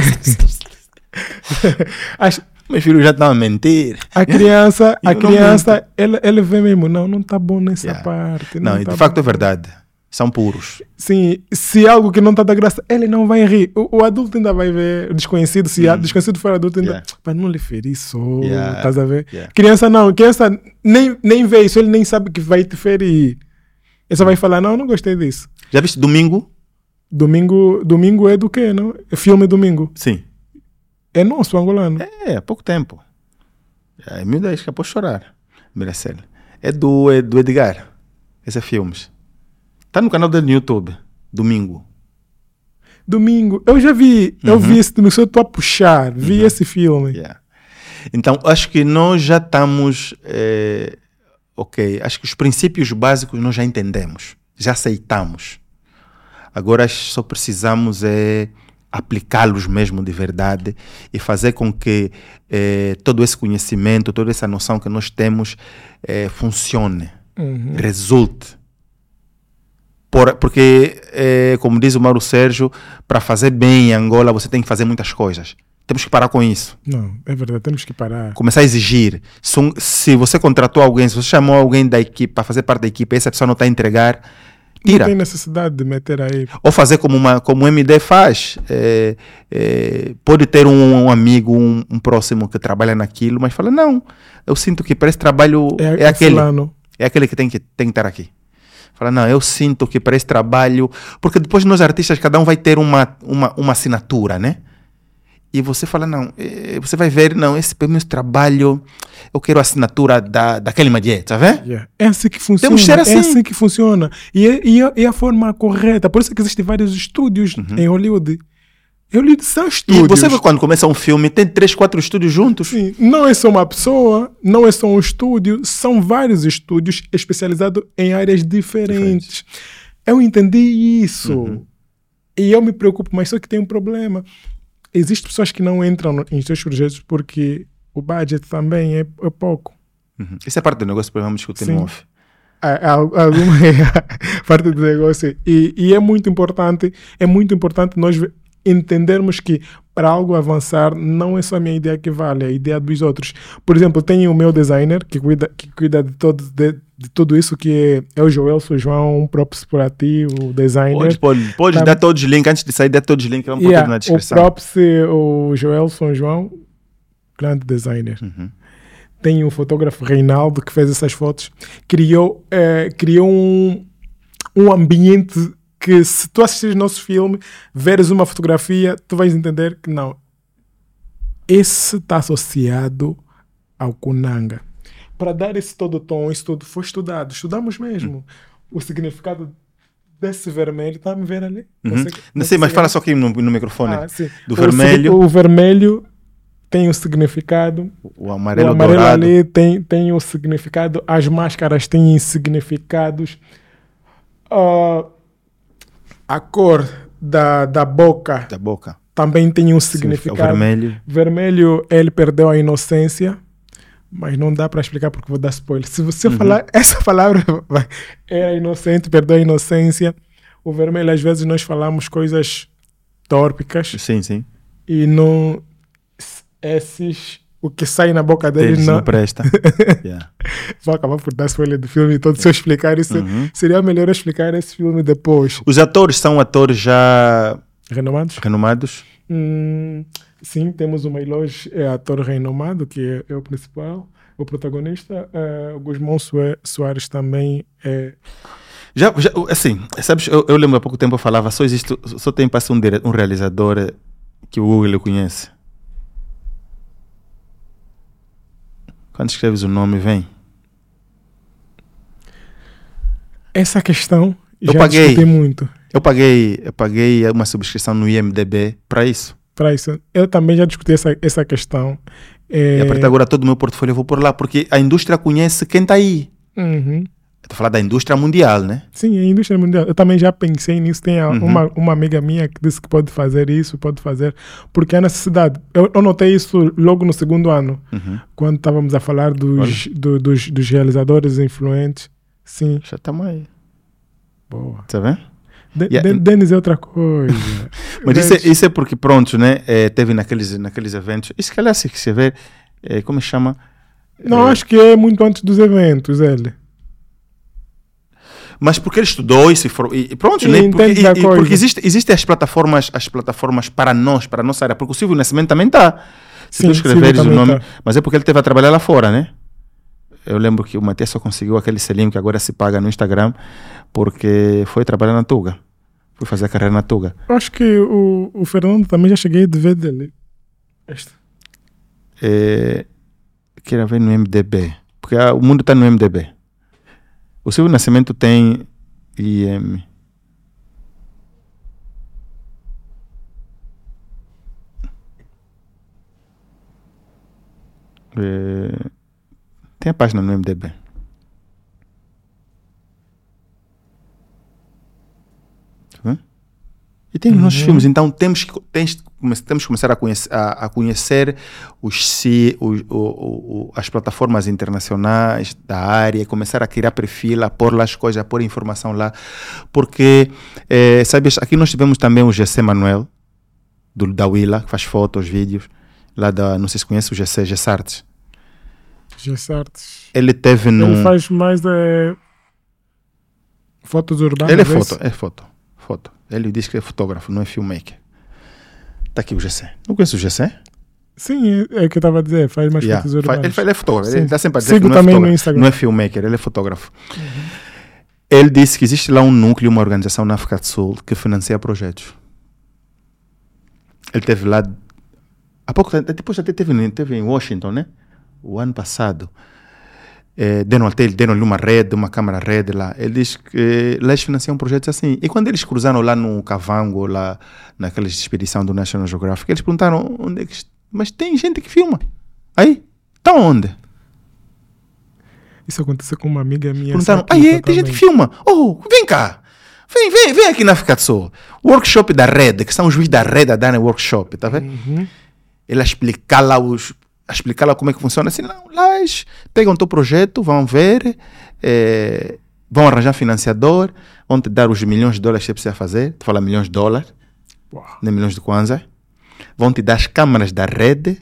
As- Meus filhos já estão a mentir. a criança, a não criança, ela, ela vê mesmo, não, não está bom nessa Yeah. parte. Não, e tá de facto bom. é verdade. São puros. Sim, se algo que não está da graça, ele não vai rir. O, o adulto ainda vai ver, desconhecido, se o desconhecido for adulto, ainda, Hum. Yeah. para não lhe ferir só, Yeah. estás a ver? Yeah. Criança não, criança nem, nem vê isso, ele nem sabe que vai te ferir. Ele só vai falar, não, não gostei disso. Já viste domingo? Domingo, domingo é do quê, não? É filme domingo. Sim. É nosso, angolano. É, há pouco tempo. É, Deus, acabou de chorar. Miracel. É do, é do Edgar. Esse é filmes. Tá no canal dele no YouTube. Domingo. Domingo, eu já vi, eu Uhum. vi esse só estou a puxar, vi esse filme. Yeah. Então, acho que nós já estamos. eh, ok, acho que os princípios básicos nós já entendemos, já aceitamos. Agora só precisamos é aplicá-los mesmo de verdade e fazer com que eh, todo esse conhecimento, toda essa noção que nós temos eh, funcione, Uhum. resulte. Por- porque, eh, como diz o Mauro Sérgio, para fazer bem em Angola você tem que fazer muitas coisas. Temos que parar com isso Não, é verdade, temos que parar. começar a exigir. Se, um- se você contratou alguém, se você chamou alguém da equipe para fazer parte da equipe essa pessoa não está a entregar, tira. Não tem necessidade de meter aí. Ou fazer como, uma, como o MD faz. É, é, pode ter um, um amigo, um, um próximo que trabalha naquilo, mas fala: não, eu sinto que para esse trabalho é, É, aquele. fulano. É aquele que tem que, tem que estar aqui. Fala, não, eu sinto que para esse trabalho. Porque depois nós artistas, cada um vai ter uma, uma, uma assinatura, né? E você fala, não, eh, você vai ver, não, esse para o meu trabalho, eu quero a assinatura da, daquele Madier, tá vendo? Yeah. É assim que funciona. Temos que ser assim. É assim que funciona. E é, e é- é a forma correta. Por isso que existem vários estúdios em Hollywood. Hollywood são Uhum. E estúdios. você vê quando começa um filme, tem três, quatro estúdios juntos. Sim, não é só uma pessoa, não é só um estúdio, são vários estúdios especializados em áreas diferentes. Eu entendi isso. Uhum. E eu me preocupo, mas só que tem um problema. Existem pessoas que não entram no- em seus projetos porque o budget também é, é pouco. Uhum. Isso é parte do negócio que vamos discutir Sim. no off. a- alguma parte do negócio e, e é muito importante é muito importante nós entendermos que para algo avançar não é só a minha ideia que vale é a ideia dos outros por exemplo tenho o meu designer que cuida que cuida de todo de, de tudo isso que é, é o Joelson João um props por ti o designer Pode, pode, pode Tá. dar todos os links, antes de sair, dá todos os links, vamos Yeah, na o descrição. props é o Joelson João grande designer Uhum. tem o fotógrafo Reinaldo que fez essas fotos, criou, eh, criou um, um ambiente que se tu assistires nosso filme, veres uma fotografia, tu vais entender que não. Esse está associado ao Kunanga. Para dar esse todo tom, isso tudo foi estudado. Estudamos mesmo. O significado desse vermelho, está a me ver ali? Uhum. Não sei, você- mas fala só aqui no, no microfone. Ah. Do O vermelho. O vermelho tem o significado O amarelo, o amarelo dourado. ali tem, tem o significado, as máscaras têm significados. Ah, a cor da, da boca Da boca. também tem um O significado. vermelho. Vermelho, ele perdeu a inocência, mas não dá para explicar porque vou dar spoiler. Se você Uhum. falar essa palavra, era inocente, perdeu a inocência. O vermelho, às vezes, nós falamos coisas tórpicas Sim, sim. e não. Esses. O que sai na boca Deles não. não presta. yeah. Vou acabar por dar spoiler do filme todo. Se eu explicar isso, Uhum. seria melhor eu explicar esse filme depois. Os atores são atores já Renomados? renomados? Hum, sim, temos o Mailoz, é ator renomado, que é, é o principal, o protagonista. É, o Guzmão Soa- Soares também é. Já, já, assim, sabes, eu, eu lembro há pouco tempo eu falava, só existe, só tem para um, dire- um realizador que o Google conhece. Quando escreves o nome, vem. Essa questão Eu já paguei. muito Eu paguei, eu paguei uma subscrição no IMDB para isso. Para isso. Eu também já discuti essa, essa questão. É, E a partir de agora todo o meu portfólio eu vou por lá, porque a indústria conhece quem está aí. uhum. Estou a falar da indústria mundial, né? Sim, a indústria mundial. Eu também já pensei nisso. Tem a- Uhum. uma, uma amiga minha que disse que pode fazer isso, pode fazer, porque é necessidade. Eu, eu notei isso logo no segundo ano, Uhum. quando estávamos a falar dos, do- dos, dos realizadores influentes. Sim, Já estamos aí. boa. Tá vendo? De, Yeah. de- Denis é outra coisa. Mas isso é, isso é porque, pronto, né? eh, teve naqueles, naqueles eventos. Isso que aliás, se você ver, eh, como chama? Não, Eh, acho que é muito antes dos eventos, ele. Mas porque ele estudou e se for, e, pronto, E né? Porque, e- e coisa. porque existe, existem as plataformas, as plataformas para nós, para a nossa área, porque o Silvio Nascimento também está. Se Sim, tu escreveres o nome, tá. mas é porque ele teve a trabalhar lá fora, né? Eu lembro que o Matias só conseguiu aquele selinho que agora se paga no Instagram, porque foi trabalhar na Tuga. Foi fazer a carreira na Tuga. Acho que o, o Fernando também já cheguei a ver dele. Este. É, queira ver no MDB, porque ah, o mundo está no MDB. O Silvio Nascimento tem IM. É, tem a página no MDB. Tá vendo? E tem os nossos Uhum. filmes, então temos que, tens, temos que começar a conhecer, a, a conhecer os, ci- o- o- as plataformas internacionais da área, começar a criar perfil, a pôr lá as coisas, a pôr informação lá. Porque, eh, sabes, aqui nós tivemos também o GC Manuel, do, da Willa, que faz fotos, vídeos, lá da, não sei se conhece o GC, GC Arts. Gessartes. Ele teve no... Ele faz mais é, fotos urbanas. Ele é isso? foto, é foto, foto. Ele diz que é fotógrafo, não é filmmaker. Tá aqui o GC. Não conhece o GC? Sim, é, é o que eu estava a dizer. Faz mais Yeah. fotos urbanas. Ele, faz- ele é fotógrafo, Sim. ele está sempre a dizer Sigo que não é, também no fotógrafo, Instagram. não é filmmaker, ele é fotógrafo. Ele disse que existe lá um núcleo, uma organização na África do Sul que financia projetos. Ele teve lá, há pouco depois até teve, teve em Washington, né? O ano passado. É, deram até deram-lhe uma rede, uma câmara rede lá. Ele diz que lá eles financiam projetos assim. E quando eles cruzaram lá no Cavango, lá naquela expedição do National Geographic, eles perguntaram onde é que. Mas tem gente que filma. Aí? Tá onde? Isso aconteceu com uma amiga minha. Perguntaram, ah, é, tem gente que filma. Oh, vem cá. Vem, vem, vem aqui na África do Sul. Workshop da rede, que são os juízes da rede a darem workshop, tá vendo? Uhum. Ele a explicar lá os a explicar lá como é que funciona. Assim, não, lá pegam o teu projeto, vão ver, eh, vão arranjar financiador, vão te dar os milhões de dólares que você precisa fazer. Tu fala milhões de dólares, Uau. nem milhões de kwanza. Vão te dar as câmaras da rede.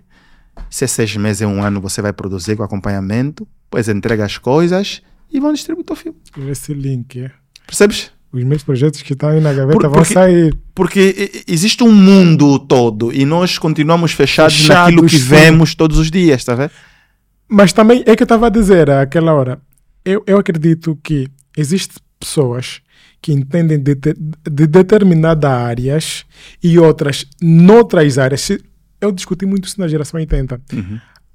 Se é seis meses, um ano, você vai produzir com acompanhamento. Depois entrega as coisas e vão distribuir o teu filme. Esse link, é. Percebes? Os meus projetos que estão aí na gaveta Por- vão porque- sair. Porque existe um mundo todo e nós continuamos fechados, Fechados, naquilo que sim. vemos todos os dias, tá vendo? Mas também é que eu estava a dizer àquela hora. Eu, eu acredito que existem pessoas que entendem de, de, de determinadas áreas e outras noutras áreas. Eu discuti muito isso na geração 80.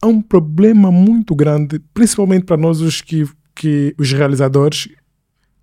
Há um problema muito grande, principalmente para nós os que, que os realizadores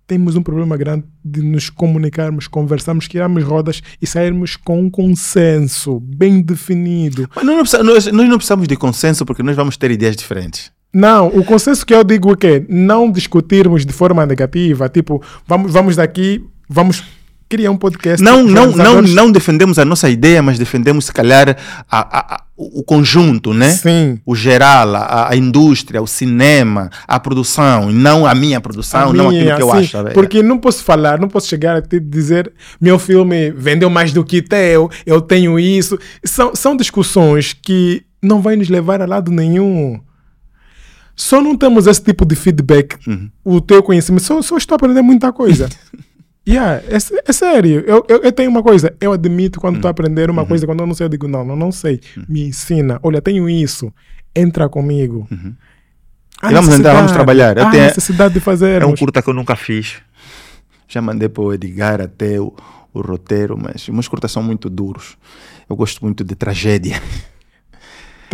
temos um problema grande de nos comunicarmos, conversarmos, criarmos rodas e sairmos com um consenso bem definido. Mas nós não, precisa- nós- nós não precisamos de consenso porque nós vamos ter ideias diferentes. Não, o consenso que eu digo é que não discutirmos de forma negativa, tipo, vamos, vamos daqui, vamos cria um podcast. Não, não, não, não defendemos a nossa ideia, mas defendemos, se calhar, a- a- a- o conjunto, né? Sim. O geral, a, a indústria, o cinema, a produção, e não a minha produção, não minha, aquilo que eu assim, acho. Porque não posso falar, não posso chegar a te dizer meu filme vendeu mais do que teu, eu tenho isso. São, são discussões que não vai nos levar a lado nenhum. Só não temos esse tipo de feedback. Uhum. O teu conhecimento, só, só estou a aprender muita coisa. yeah, é, é sério. Eu, eu, eu tenho uma coisa, eu admito quando Uhum. estou a aprender uma coisa, quando eu não sei, eu digo, não, não, não sei. Me ensina. Olha, tenho isso. Entra comigo. Uhum. Vamos entrar, vamos trabalhar. Eu Há tenho- necessidade de fazer. É um curta que eu nunca fiz. Já mandei para o Edgar até o, o roteiro, mas meus curtas são muito duros. Eu gosto muito de tragédia.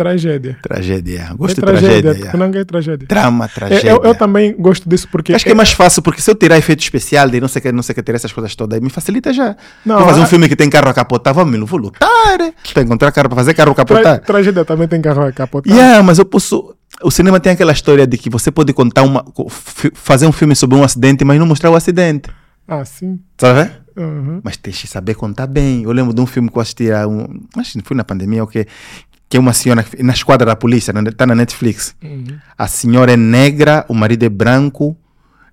Tragédia. Tragédia. É Gosto de tragédia. tragédia. Não é tragédia. Trama, tragédia. eu, eu também gosto disso porque. Acho que é mais fácil, porque se eu tirar efeito especial de não sei o que, não sei o que, ter essas coisas todas, me facilita já. Não, vou fazer um a- filme que tem carro a capotar, vamos, vou lutar. Para encontrar carro, para fazer carro a Tra capotar. tragédia também tem carro a capotar. Yeah, mas eu posso. O cinema tem aquela história de que você pode contar uma. fazer um filme sobre um acidente, mas não mostrar o acidente. Ah, sim. Sabe? Uhum. Mas tem que saber contar bem. Eu lembro de um filme que eu assisti, a um, acho que foi na pandemia, o que que é uma senhora na esquadra da polícia, está na Netflix. Uhum. A senhora é negra, o marido é branco,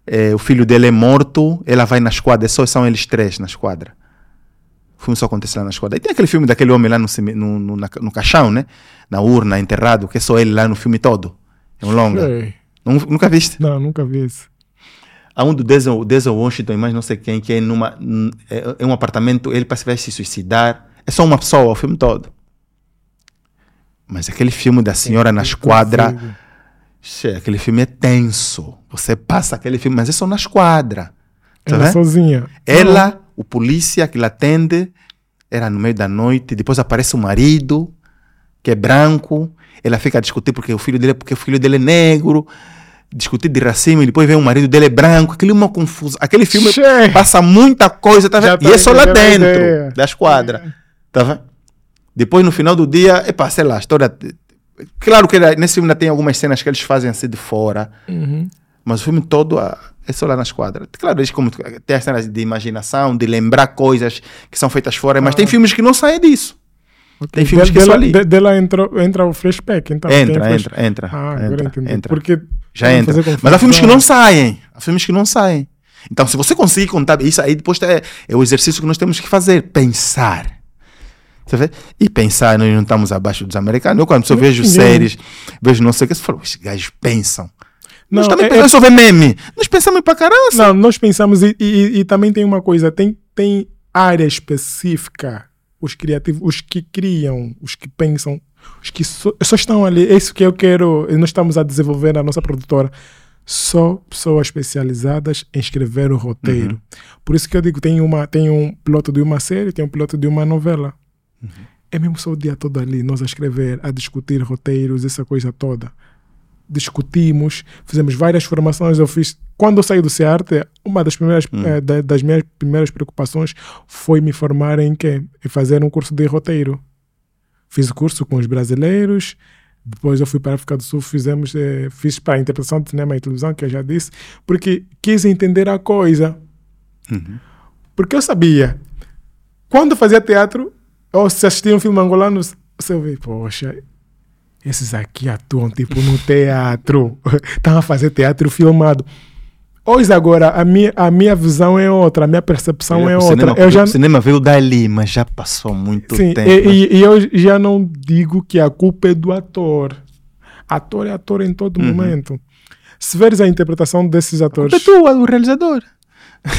eh, o filho dele é morto, ela vai na esquadra, só são eles três na esquadra. O filme só acontece lá na esquadra. E tem aquele filme daquele homem lá no, no, no, no caixão, né? Na urna, enterrado, que é só ele lá no filme todo. É um longa. Nunca viste? Não, nunca vi isso. Há um do Denzel, Denzel Washington, mas não sei quem, que é numa é, é um apartamento, ele parece que vai se suicidar. É só uma pessoa o filme todo. Mas aquele filme da senhora na esquadra. Che, aquele filme é tenso. Você passa aquele filme, mas é só na esquadra. Tá Ela vendo? sozinha. Ela, o polícia que lhe atende, era no meio da noite, depois aparece o marido, que é branco, ela fica a discutir porque o filho dele, porque o filho dele é negro, discutir de racismo, e depois vem o marido dele é branco, aquele é uma confusão. Aquele filme Che. passa muita coisa, tá vendo? tá E é só lá dentro ideia. da esquadra. Tá vendo? Depois, no final do dia, epa, sei lá, a história. Claro que nesse filme ainda tem algumas cenas que eles fazem assim de fora, Uhum. mas o filme todo ah, é só lá na esquadra. Claro, eles como tem as cenas de imaginação, de lembrar coisas que são feitas fora, mas tem filmes que não saem disso. Tem filmes De- que só dela, ali. de- dela entrou, entra o flashback, então. Entra, flash- entra, entra. Ah, agora entra, entendi. entra. Porque Já entra. Mas há filmes que não saem. Há filmes que não saem. Então, se você conseguir contar isso, aí depois é, é o exercício que nós temos que fazer. Pensar. Você vê? E pensar, nós não estamos abaixo dos americanos. Eu, quando só vejo Ninguém. séries, vejo não sei o que, eu falo, esses gajos pensam. Não, nós também é- pensamos, só vê meme. Nós pensamos pra caramba. Não, nós pensamos e, e- e também tem uma coisa, tem, tem área específica, os criativos, os que criam, os que pensam, os que só, só estão ali, é isso que eu quero, nós estamos a desenvolver na nossa produtora, só pessoas especializadas em escrever o roteiro. Por isso que eu digo, tem, uma, tem um piloto de uma série, tem um piloto de uma novela. É mesmo só o dia todo ali, nós a escrever, a discutir roteiros, essa coisa toda discutimos, fizemos várias formações. Eu fiz, quando eu saí do CEARTE, uma das primeiras eh, da- das minhas primeiras preocupações foi me formar em quê? Em fazer um curso de roteiro. Fiz o curso com os brasileiros. Depois eu fui para a África do Sul, fizemos, eh, fiz para a interpretação de cinema e televisão, que eu já disse, porque quis entender a coisa. Porque eu sabia, quando fazia teatro, ou se assistia um filme angolano, você vê, poxa, esses aqui atuam tipo no teatro. Estão a fazer teatro filmado. Hoje agora, a minha, a minha visão é outra, a minha percepção é o outra. cinema, eu já, o cinema veio dali, mas já passou muito sim, tempo. e, e- e eu já não digo que a culpa é do ator. Ator é ator em todo momento. Se veres a interpretação desses É atores. tua, o realizador.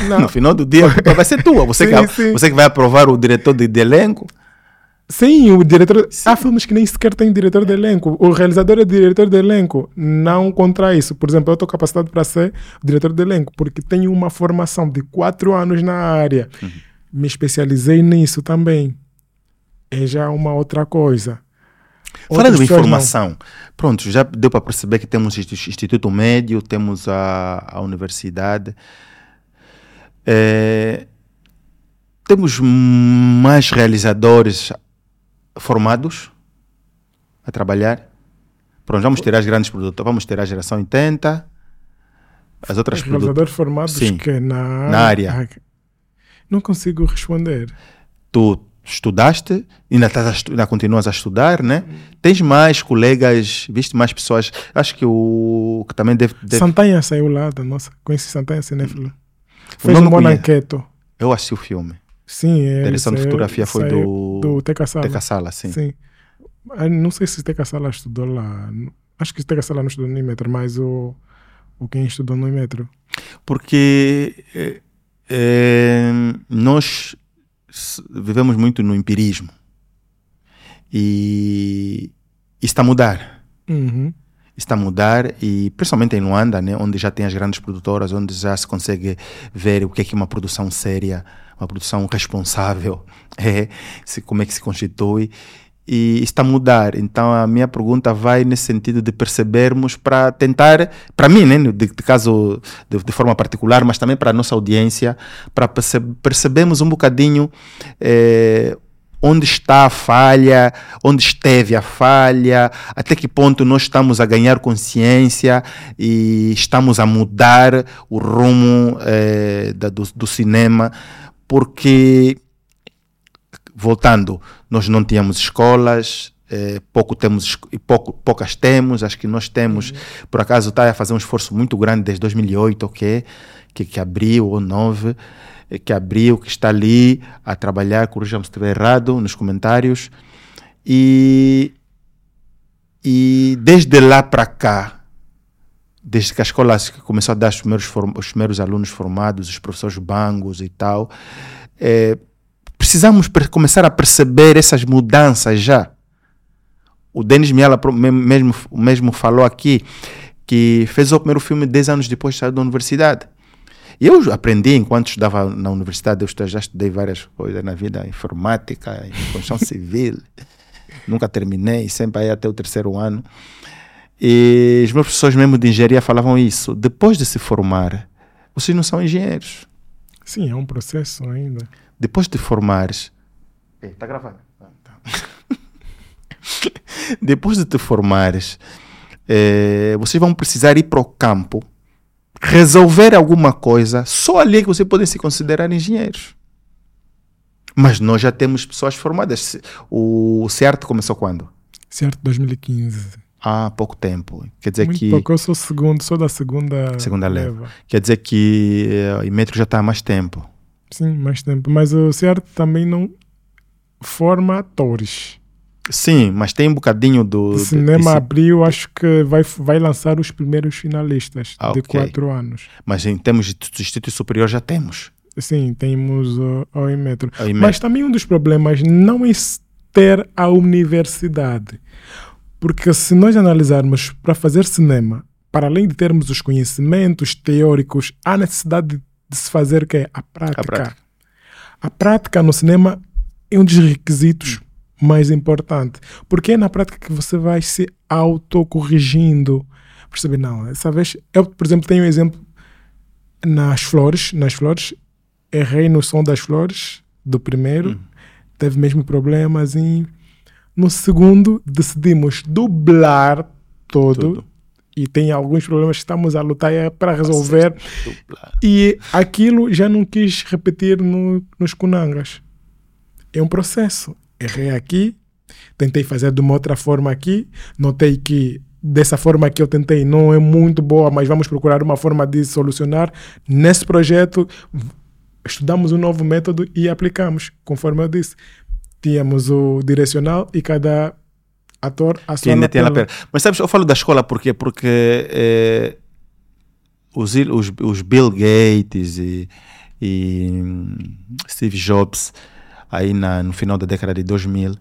Não. No final do dia, vai ser tua. Você, Sim, que, sim. você que vai aprovar o diretor de, de elenco. Sim, o diretor. Há filmes que nem sequer têm diretor de elenco. O realizador é diretor de elenco. Não contra isso. Por exemplo, eu estou capacitado para ser diretor de elenco porque tenho uma formação de quatro anos na área. Me especializei nisso também. É já uma outra coisa. Falando em pessoas não. pronto, já deu para perceber que temos Instituto Médio, temos a, a universidade. É, temos mais realizadores formados a trabalhar. Pronto, vamos ter as grandes produtoras, vamos ter a geração 80, as outras Os produtoras. formados Sim, que na, na área. Não consigo responder. Tu estudaste, ainda, estás ainda continuas a estudar, né? Tens mais colegas, viste mais pessoas. Acho que o que também deve. deve- Santanha saiu lá da nossa. Conheci Santanha Cinéfilo. Fez um bom eu assisti o filme. Sim, é. Direção de fotografia foi do. Do Teca Sala. Teca Sala, sim. Sim. Ah, Não sei se Teca Sala estudou lá. Acho que Teca Sala não estudou no Imetro, mas o, o quem estudou no Imetro. Porque eh, eh, nós vivemos muito no empirismo. E está a mudar. Uhum. está a mudar e principalmente em Luanda, né, onde já tem as grandes produtoras, onde já se consegue ver o que é que é uma produção séria, uma produção responsável, é, se, como é que se constitui e está a mudar. Então a minha pergunta vai nesse sentido de percebermos para tentar, para mim, né, de, de caso de, de forma particular, mas também para a nossa audiência, para perce percebermos um bocadinho eh, onde está a falha, onde esteve a falha, até que ponto nós estamos a ganhar consciência e estamos a mudar o rumo eh, da- do, do cinema, porque, voltando, nós não tínhamos escolas, eh, pouco temos, e pouco, poucas temos, acho que nós temos, por acaso está a fazer um esforço muito grande desde 2008, ok? que, que abriu, ou 9, eh, que abriu, que está ali a trabalhar, corrija-me se estiver errado nos comentários. E, e desde lá para cá, desde que a escola começou a dar os primeiros, os primeiros alunos formados, os professores bangos e tal, eh, precisamos começar a perceber essas mudanças já. O Denis Miala mesmo, mesmo falou aqui que fez o primeiro filme 10 anos depois de sair da universidade. Eu aprendi enquanto estudava na universidade, eu já estudei várias coisas na vida, informática, construção civil. Nunca terminei, sempre aí até o terceiro ano. E os meus professores mesmo de engenharia falavam isso. Depois de se formar, vocês não são engenheiros. Sim, é um processo ainda. Depois de formares... Está gravando. Ah, tá. Depois de te formares, eh, vocês vão precisar ir para o campo resolver alguma coisa, só ali é que você pode se considerar engenheiros. Mas nós já temos pessoas formadas. O CERT começou quando? Certo, 2015. Há pouco tempo. Quer dizer Muito que pouco, eu sou segundo, sou da segunda, Segunda leva. quer dizer que eh, o Metro já está há mais tempo. Sim, mais tempo. Mas o certo também não forma atores. Sim, mas tem um bocadinho do O cinema desse- abriu, acho que vai, vai lançar os primeiros finalistas Ah, de ok. quatro anos. mas em termos de instituto superior já temos. Sim, temos o o Imetro. O Imetro. Mas também um dos problemas não é ter a universidade. Porque se nós analisarmos para fazer cinema, para além de termos os conhecimentos teóricos, há necessidade de, de se fazer o quê? A prática. A prática. A prática no cinema é um dos requisitos mais importantes. Porque é na prática que você vai se autocorrigindo. Percebe? Não, essa vez... Eu, por exemplo, tenho um exemplo nas flores. Nas flores, errei no som das flores do primeiro. Teve mesmo problemas. E no segundo, decidimos dublar todo. Tudo. E tem alguns problemas que estamos a lutar é para resolver. E aquilo já não quis repetir no- nos Kunangas. É um processo. Errei aqui, tentei fazer de uma outra forma aqui, notei que dessa forma que eu tentei não é muito boa, mas vamos procurar uma forma de solucionar. Nesse projeto, estudamos um novo método e aplicamos, conforme eu disse. Tínhamos o direcional e cada ator a sua ainda tem lapela. lapela. Mas sabes, eu falo da escola porque, porque eh, os, os, os Bill Gates e, e hum, Steve Jobs, aí na, no final da década de 2000,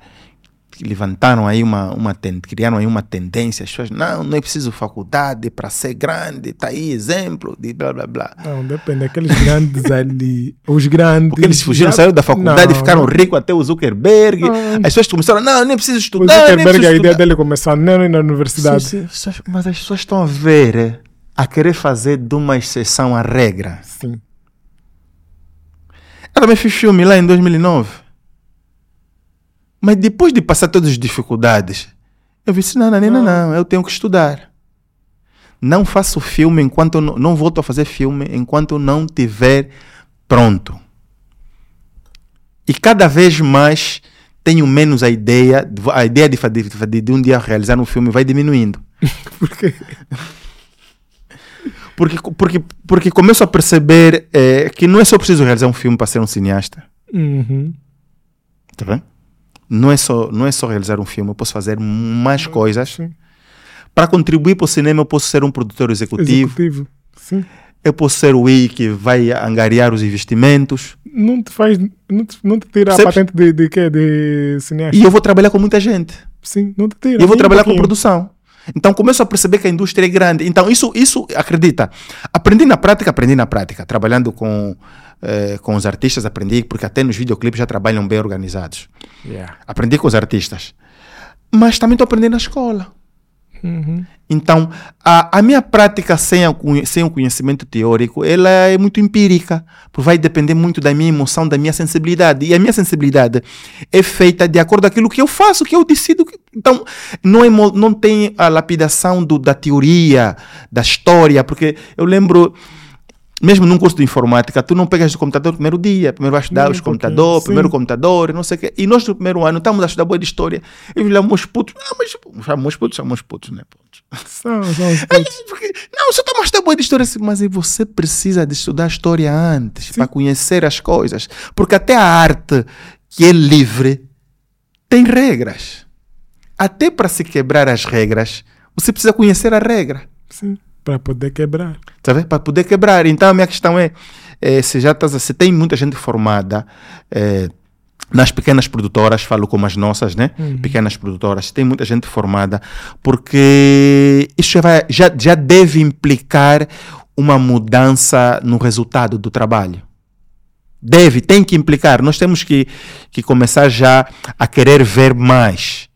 levantaram aí uma, uma criaram aí uma tendência, as pessoas, não, não é preciso faculdade para ser grande, tá aí exemplo de blá blá blá. Não, depende. Aqueles grandes ali, os grandes. Porque eles fugiram, já- saíram da faculdade e ficaram ricos até o Zuckerberg. Não. As pessoas começaram, não, nem preciso O estudar, nem Zuckerberg, preciso a ideia dele começou nem na universidade. Sim, sim, mas as pessoas estão a ver, eh, a querer fazer de uma exceção a regra. Sim. Eu também fiz filme lá em 2009. Mas depois de passar todas as dificuldades, eu disse: não, não, não, não, não, eu tenho que estudar. Não faço filme enquanto eu não, não volto a fazer filme enquanto eu não tiver pronto. E cada vez mais tenho menos a ideia, a ideia de, de, de, um dia realizar um filme vai diminuindo. Por quê? Porque, porque, porque começo a perceber é, que não é só preciso realizar um filme para ser um cineasta. Uhum. Tá vendo? Não é, só, não é só realizar um filme, eu posso fazer mais coisas. Sim. Para contribuir para o cinema, eu posso ser um produtor executivo. Executivo. Sim. Eu posso ser o I que vai angariar os investimentos. Não te faz. Não te, não te tira Percebes? a patente de, de quê? De cineasta. E eu vou trabalhar com muita gente. Sim, não te tira. E eu vou nem um trabalhar com produção. Então começo a perceber que a indústria é grande. Então isso, isso acredita. Aprendi na prática, aprendi na prática. Trabalhando com, eh, com os artistas, aprendi, porque até nos videoclipes já trabalham bem organizados. Yeah. Aprendi com os artistas. Mas também estou aprendendo na escola. Uhum. Então, a, a minha prática sem, a sem o conhecimento teórico, ela é muito empírica, porque vai depender muito da minha emoção, da minha sensibilidade. E a minha sensibilidade é feita de acordo com aquilo que eu faço, que eu decido. que- Então, não, é, não tem a lapidação do, da teoria, da história, porque eu lembro... Mesmo num curso de informática, tu não pegas o computador no primeiro dia, primeiro vai estudar os computadores, primeiro computador, não sei o quê. E nós no primeiro ano estamos a estudar boa de história. E olhamos putos. Ah, mas chamamos putos, chamamos putos, né? Putos. São, são os putos. não, só está mostrando boa de história, assim, mas você precisa de estudar história antes, para conhecer as coisas. Porque até a arte que é livre tem regras. Até para se quebrar as regras, você precisa conhecer a regra. Sim. Para poder quebrar. Tá? Para poder quebrar. Então a minha questão é, é, se já estás, se tem muita gente formada é, nas pequenas produtoras, falo como as nossas, né? Pequenas produtoras, tem muita gente formada, porque isso já, vai, já, já deve implicar uma mudança no resultado do trabalho. Deve, tem que implicar. Nós temos que, que começar já a querer ver mais.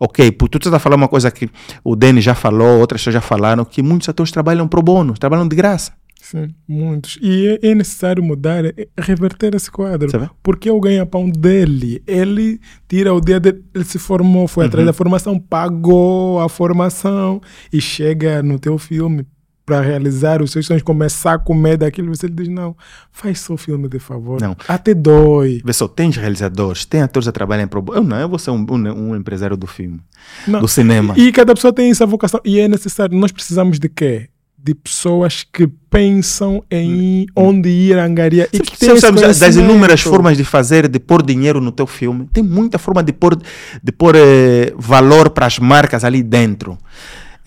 Ok, porque tu estás a falar uma coisa que o Denis já falou, outras pessoas já falaram, que muitos atores trabalham pro bono, trabalham de graça. Sim, muitos. E é, é necessário mudar, é- é reverter esse quadro. Sabe? Porque é o ganha-pão dele. Ele tira o dia dele, ele se formou, foi atrás da formação, pagou a formação e chega no teu filme para realizar os seus sonhos, começar a comer daquilo. Você diz: Não, faz só filme, de favor. Não. Até dói. Vê só, tem realizadores, tem atores a trabalhar em pro bono. Eu não, eu vou ser um, um, um empresário do filme, Não. do cinema. E cada pessoa tem essa vocação. E é necessário. Nós precisamos de quê? De pessoas que pensam em onde ir angariar. E que esse sabe das inúmeras formas de fazer, de pôr dinheiro no teu filme. Tem muita forma de pôr, de pôr eh, valor para as marcas ali dentro.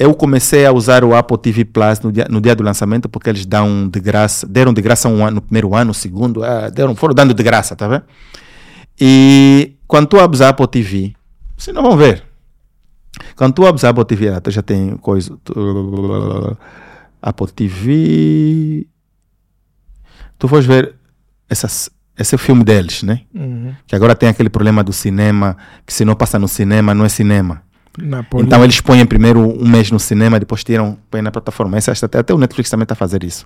Eu comecei a usar o Apple TV Plus no dia, no dia do lançamento porque eles dão de graça, deram de graça um ano, no primeiro ano, no segundo, ah, deram, foram dando de graça, tá vendo? E quando tu abres a Apple TV, vocês não vão ver. Quando tu abres a Apple TV, ah, tu já tem coisa. tu- Apple TV. Tu vais ver essas, esse é o filme deles, né? Uhum. Que agora tem aquele problema do cinema, que se não passa no cinema, não é cinema. Então eles põem primeiro um mês no cinema, depois tiram, põem na plataforma. Essa, até, até o Netflix também está a fazer isso.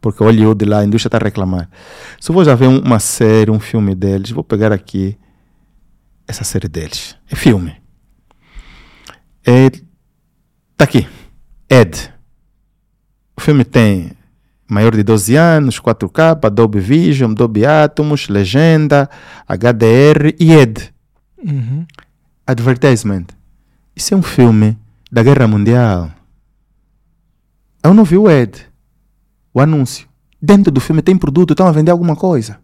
Porque o Hollywood lá, a indústria está a reclamar. Se eu vou já ver um- uma série, um filme deles, vou pegar aqui essa série deles. É filme. É, tá aqui. Ed. O filme tem maior de 12 anos, 4K, Dolby Vision, Dolby Atmos, legenda, HDR e Ed. Uhum. Advertisement. Isso é um filme da Guerra Mundial. Eu não vi o Ed, o anúncio. Dentro do filme tem produto, estão a vender alguma coisa.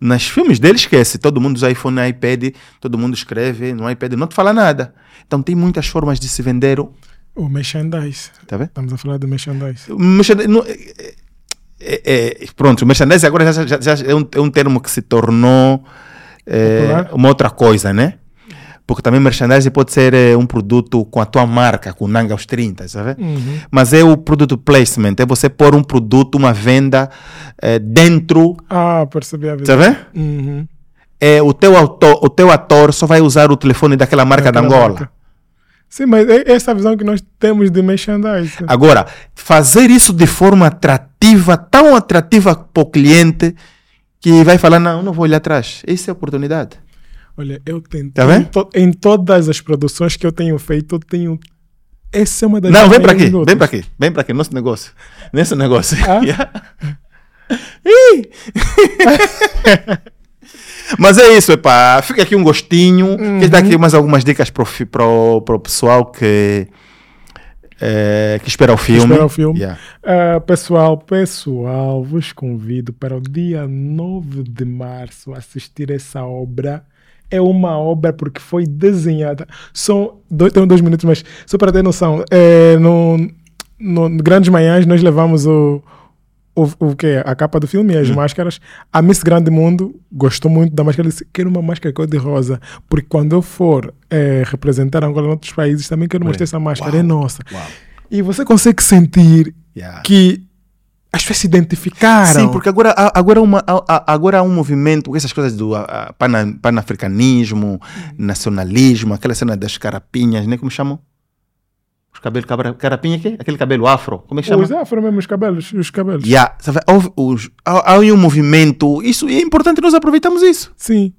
Nos filmes dele, esquece. Todo mundo usa iPhone iPad, todo mundo escreve no iPad, não te fala nada. Então tem muitas formas de se vender. o- O merchandise. Tá vendo? Estamos a falar do merchandise. O merchandise- não- é- é- é- pronto, o merchandising agora já, já- já é, um, é um termo que se tornou é, uma outra coisa, né? Porque também merchandising pode ser é, um produto com a tua marca, com Nanga aos 30, sabe? Uhum. Mas é o produto placement, é você pôr um produto, uma venda é, dentro, Ah, percebi a visão. sabe? Uhum. É, o, teu autor, o teu ator só vai usar o telefone daquela marca da Angola. marca. Sim, mas é essa visão que nós temos de merchandise. Agora, fazer isso de forma atrativa, tão atrativa para o cliente, que vai falar, não, não vou olhar atrás. Essa é a oportunidade. Olha, eu tentei. Tá vendo? em, to- em todas as produções que eu tenho feito, eu tenho. Essa é uma das Não, vem para aqui, vem para aqui, vem para aqui, nosso negócio. Nesse negócio. Ah? Yeah. Mas é isso, epá. Fica aqui um gostinho. Uhum. Queres dar aqui mais algumas dicas para o pessoal que, é, que espera o filme? espera o filme. Yeah. Uh, pessoal, pessoal, vos convido para o dia 9 de março assistir essa obra é uma obra porque foi desenhada. São dois, tenho dois minutos, mas só para ter noção, é, no, no Grandes Manhãs nós levamos o, o, o que a capa do filme e as hum. máscaras. A Miss Grande Mundo gostou muito da máscara. Disse: Quero uma máscara cor de rosa, porque quando eu for é, representar Angola em outros países, também quero mostrar essa máscara. É Uau. É nossa. Uau. E você consegue sentir yeah. que as pessoas se identificaram. Sim, porque agora, agora, uma, agora há um movimento, essas coisas do pan, panafricanismo, nacionalismo, aquela cena das carapinhas, né? Como chamam? Os cabelos, carapinha quê? Aquele cabelo afro, como é que chama? Os afro mesmo, os cabelos. Os cabelos. Yeah, sabe, há, há um movimento, isso, é importante nós aproveitamos isso. Sim.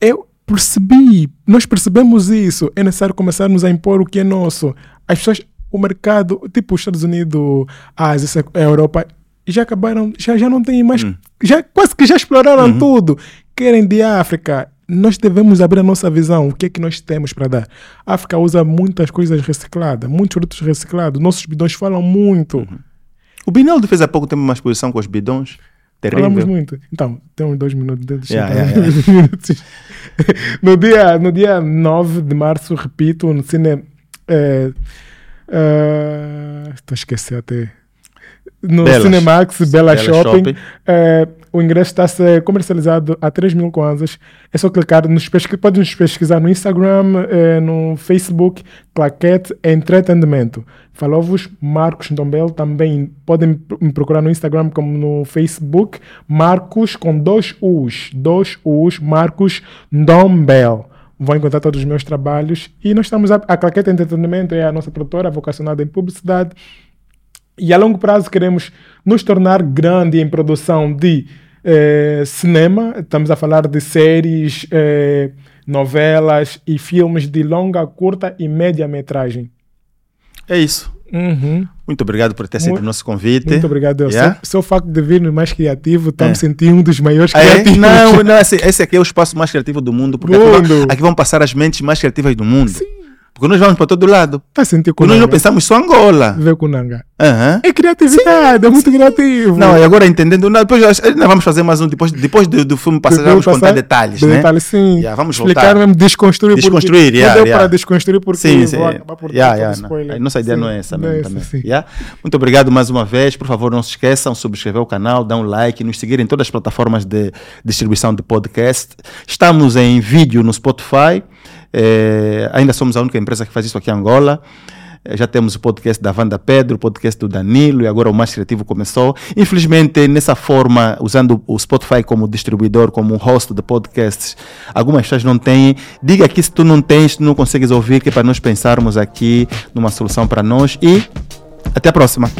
Eu percebi, nós percebemos isso. É necessário começarmos a impor o que é nosso. As pessoas o mercado, tipo os Estados Unidos, a Ásia, a Europa, já acabaram, já, já não tem mais, hum. já quase que já exploraram uhum. tudo. Querem de África. Nós devemos abrir a nossa visão, o que é que nós temos para dar. A África usa muitas coisas recicladas, muitos produtos reciclados. Nossos bidões falam muito. Uhum. O Binaldo fez há pouco tempo uma exposição com os bidões. Terrível. Falamos muito. Então, temos dois minutos. Yeah, yeah, yeah. no, dia, no dia 9 de março, repito, no cinema. É, Estou uh, a esquecer até. No Belas. Cinemax, Bela, Bela Shopping, Shopping. Uh, o ingresso está a ser comercializado a 3 mil kwanzas. É só clicar, nos pesqu... pode nos pesquisar no Instagram, uh, no Facebook, Claquete Entretenimento. Falou-vos Marcos Ndombel, também podem me procurar no Instagram como no Facebook, Marcos com dois U's, dois U's, Marcos Ndombel vão encontrar todos os meus trabalhos. E nós estamos, a, a Claqueta Entretenimento é a nossa produtora vocacionada em publicidade. E a longo prazo queremos nos tornar grande em produção de eh, cinema. Estamos a falar de séries, eh, novelas e filmes de longa, curta e média metragem. É isso. Uhum. Muito obrigado por ter aceito o nosso convite. Muito obrigado. Yeah? Só, só o facto de vir mais criativo, estou é. me sentindo um dos maiores ah, é? criativos. Não, não esse, esse, aqui é o espaço mais criativo do mundo, porque mundo. Aqui, aqui, vão passar as mentes mais criativas do mundo. Sim. Porque nós vamos para todo lado. Tá sentindo Nós não pensamos só Angola. Vê Kunanga. Uhum. É criatividade, sim, é muito sim. criativo. Não, e agora entendendo, não, depois nós vamos fazer mais um, depois, depois do, do filme passar, vamos passar, contar detalhes, né? Detalhes, sim. Yeah, vamos Explicar voltar. mesmo, desconstruir. Desconstruir, porque, yeah, Não deu yeah. para desconstruir porque sim, sim. por yeah, yeah. Não. Nossa ideia sim, não é essa mesmo é também. Sim. Yeah? Muito obrigado mais uma vez. Por favor, não se esqueçam, subscrever o canal, dar um like, nos seguir em todas as plataformas de distribuição de podcast. Estamos em vídeo no Spotify. É, ainda somos a única empresa que faz isso aqui em Angola. É, já temos o podcast da Wanda Pedro, o podcast do Danilo e agora o Mais Criativo começou. Infelizmente, nessa forma, usando o Spotify como distribuidor, como host de podcasts, algumas pessoas não têm. Diga aqui se tu não tens, tu não consegues ouvir, que é para nós pensarmos aqui numa solução para nós. E até a próxima.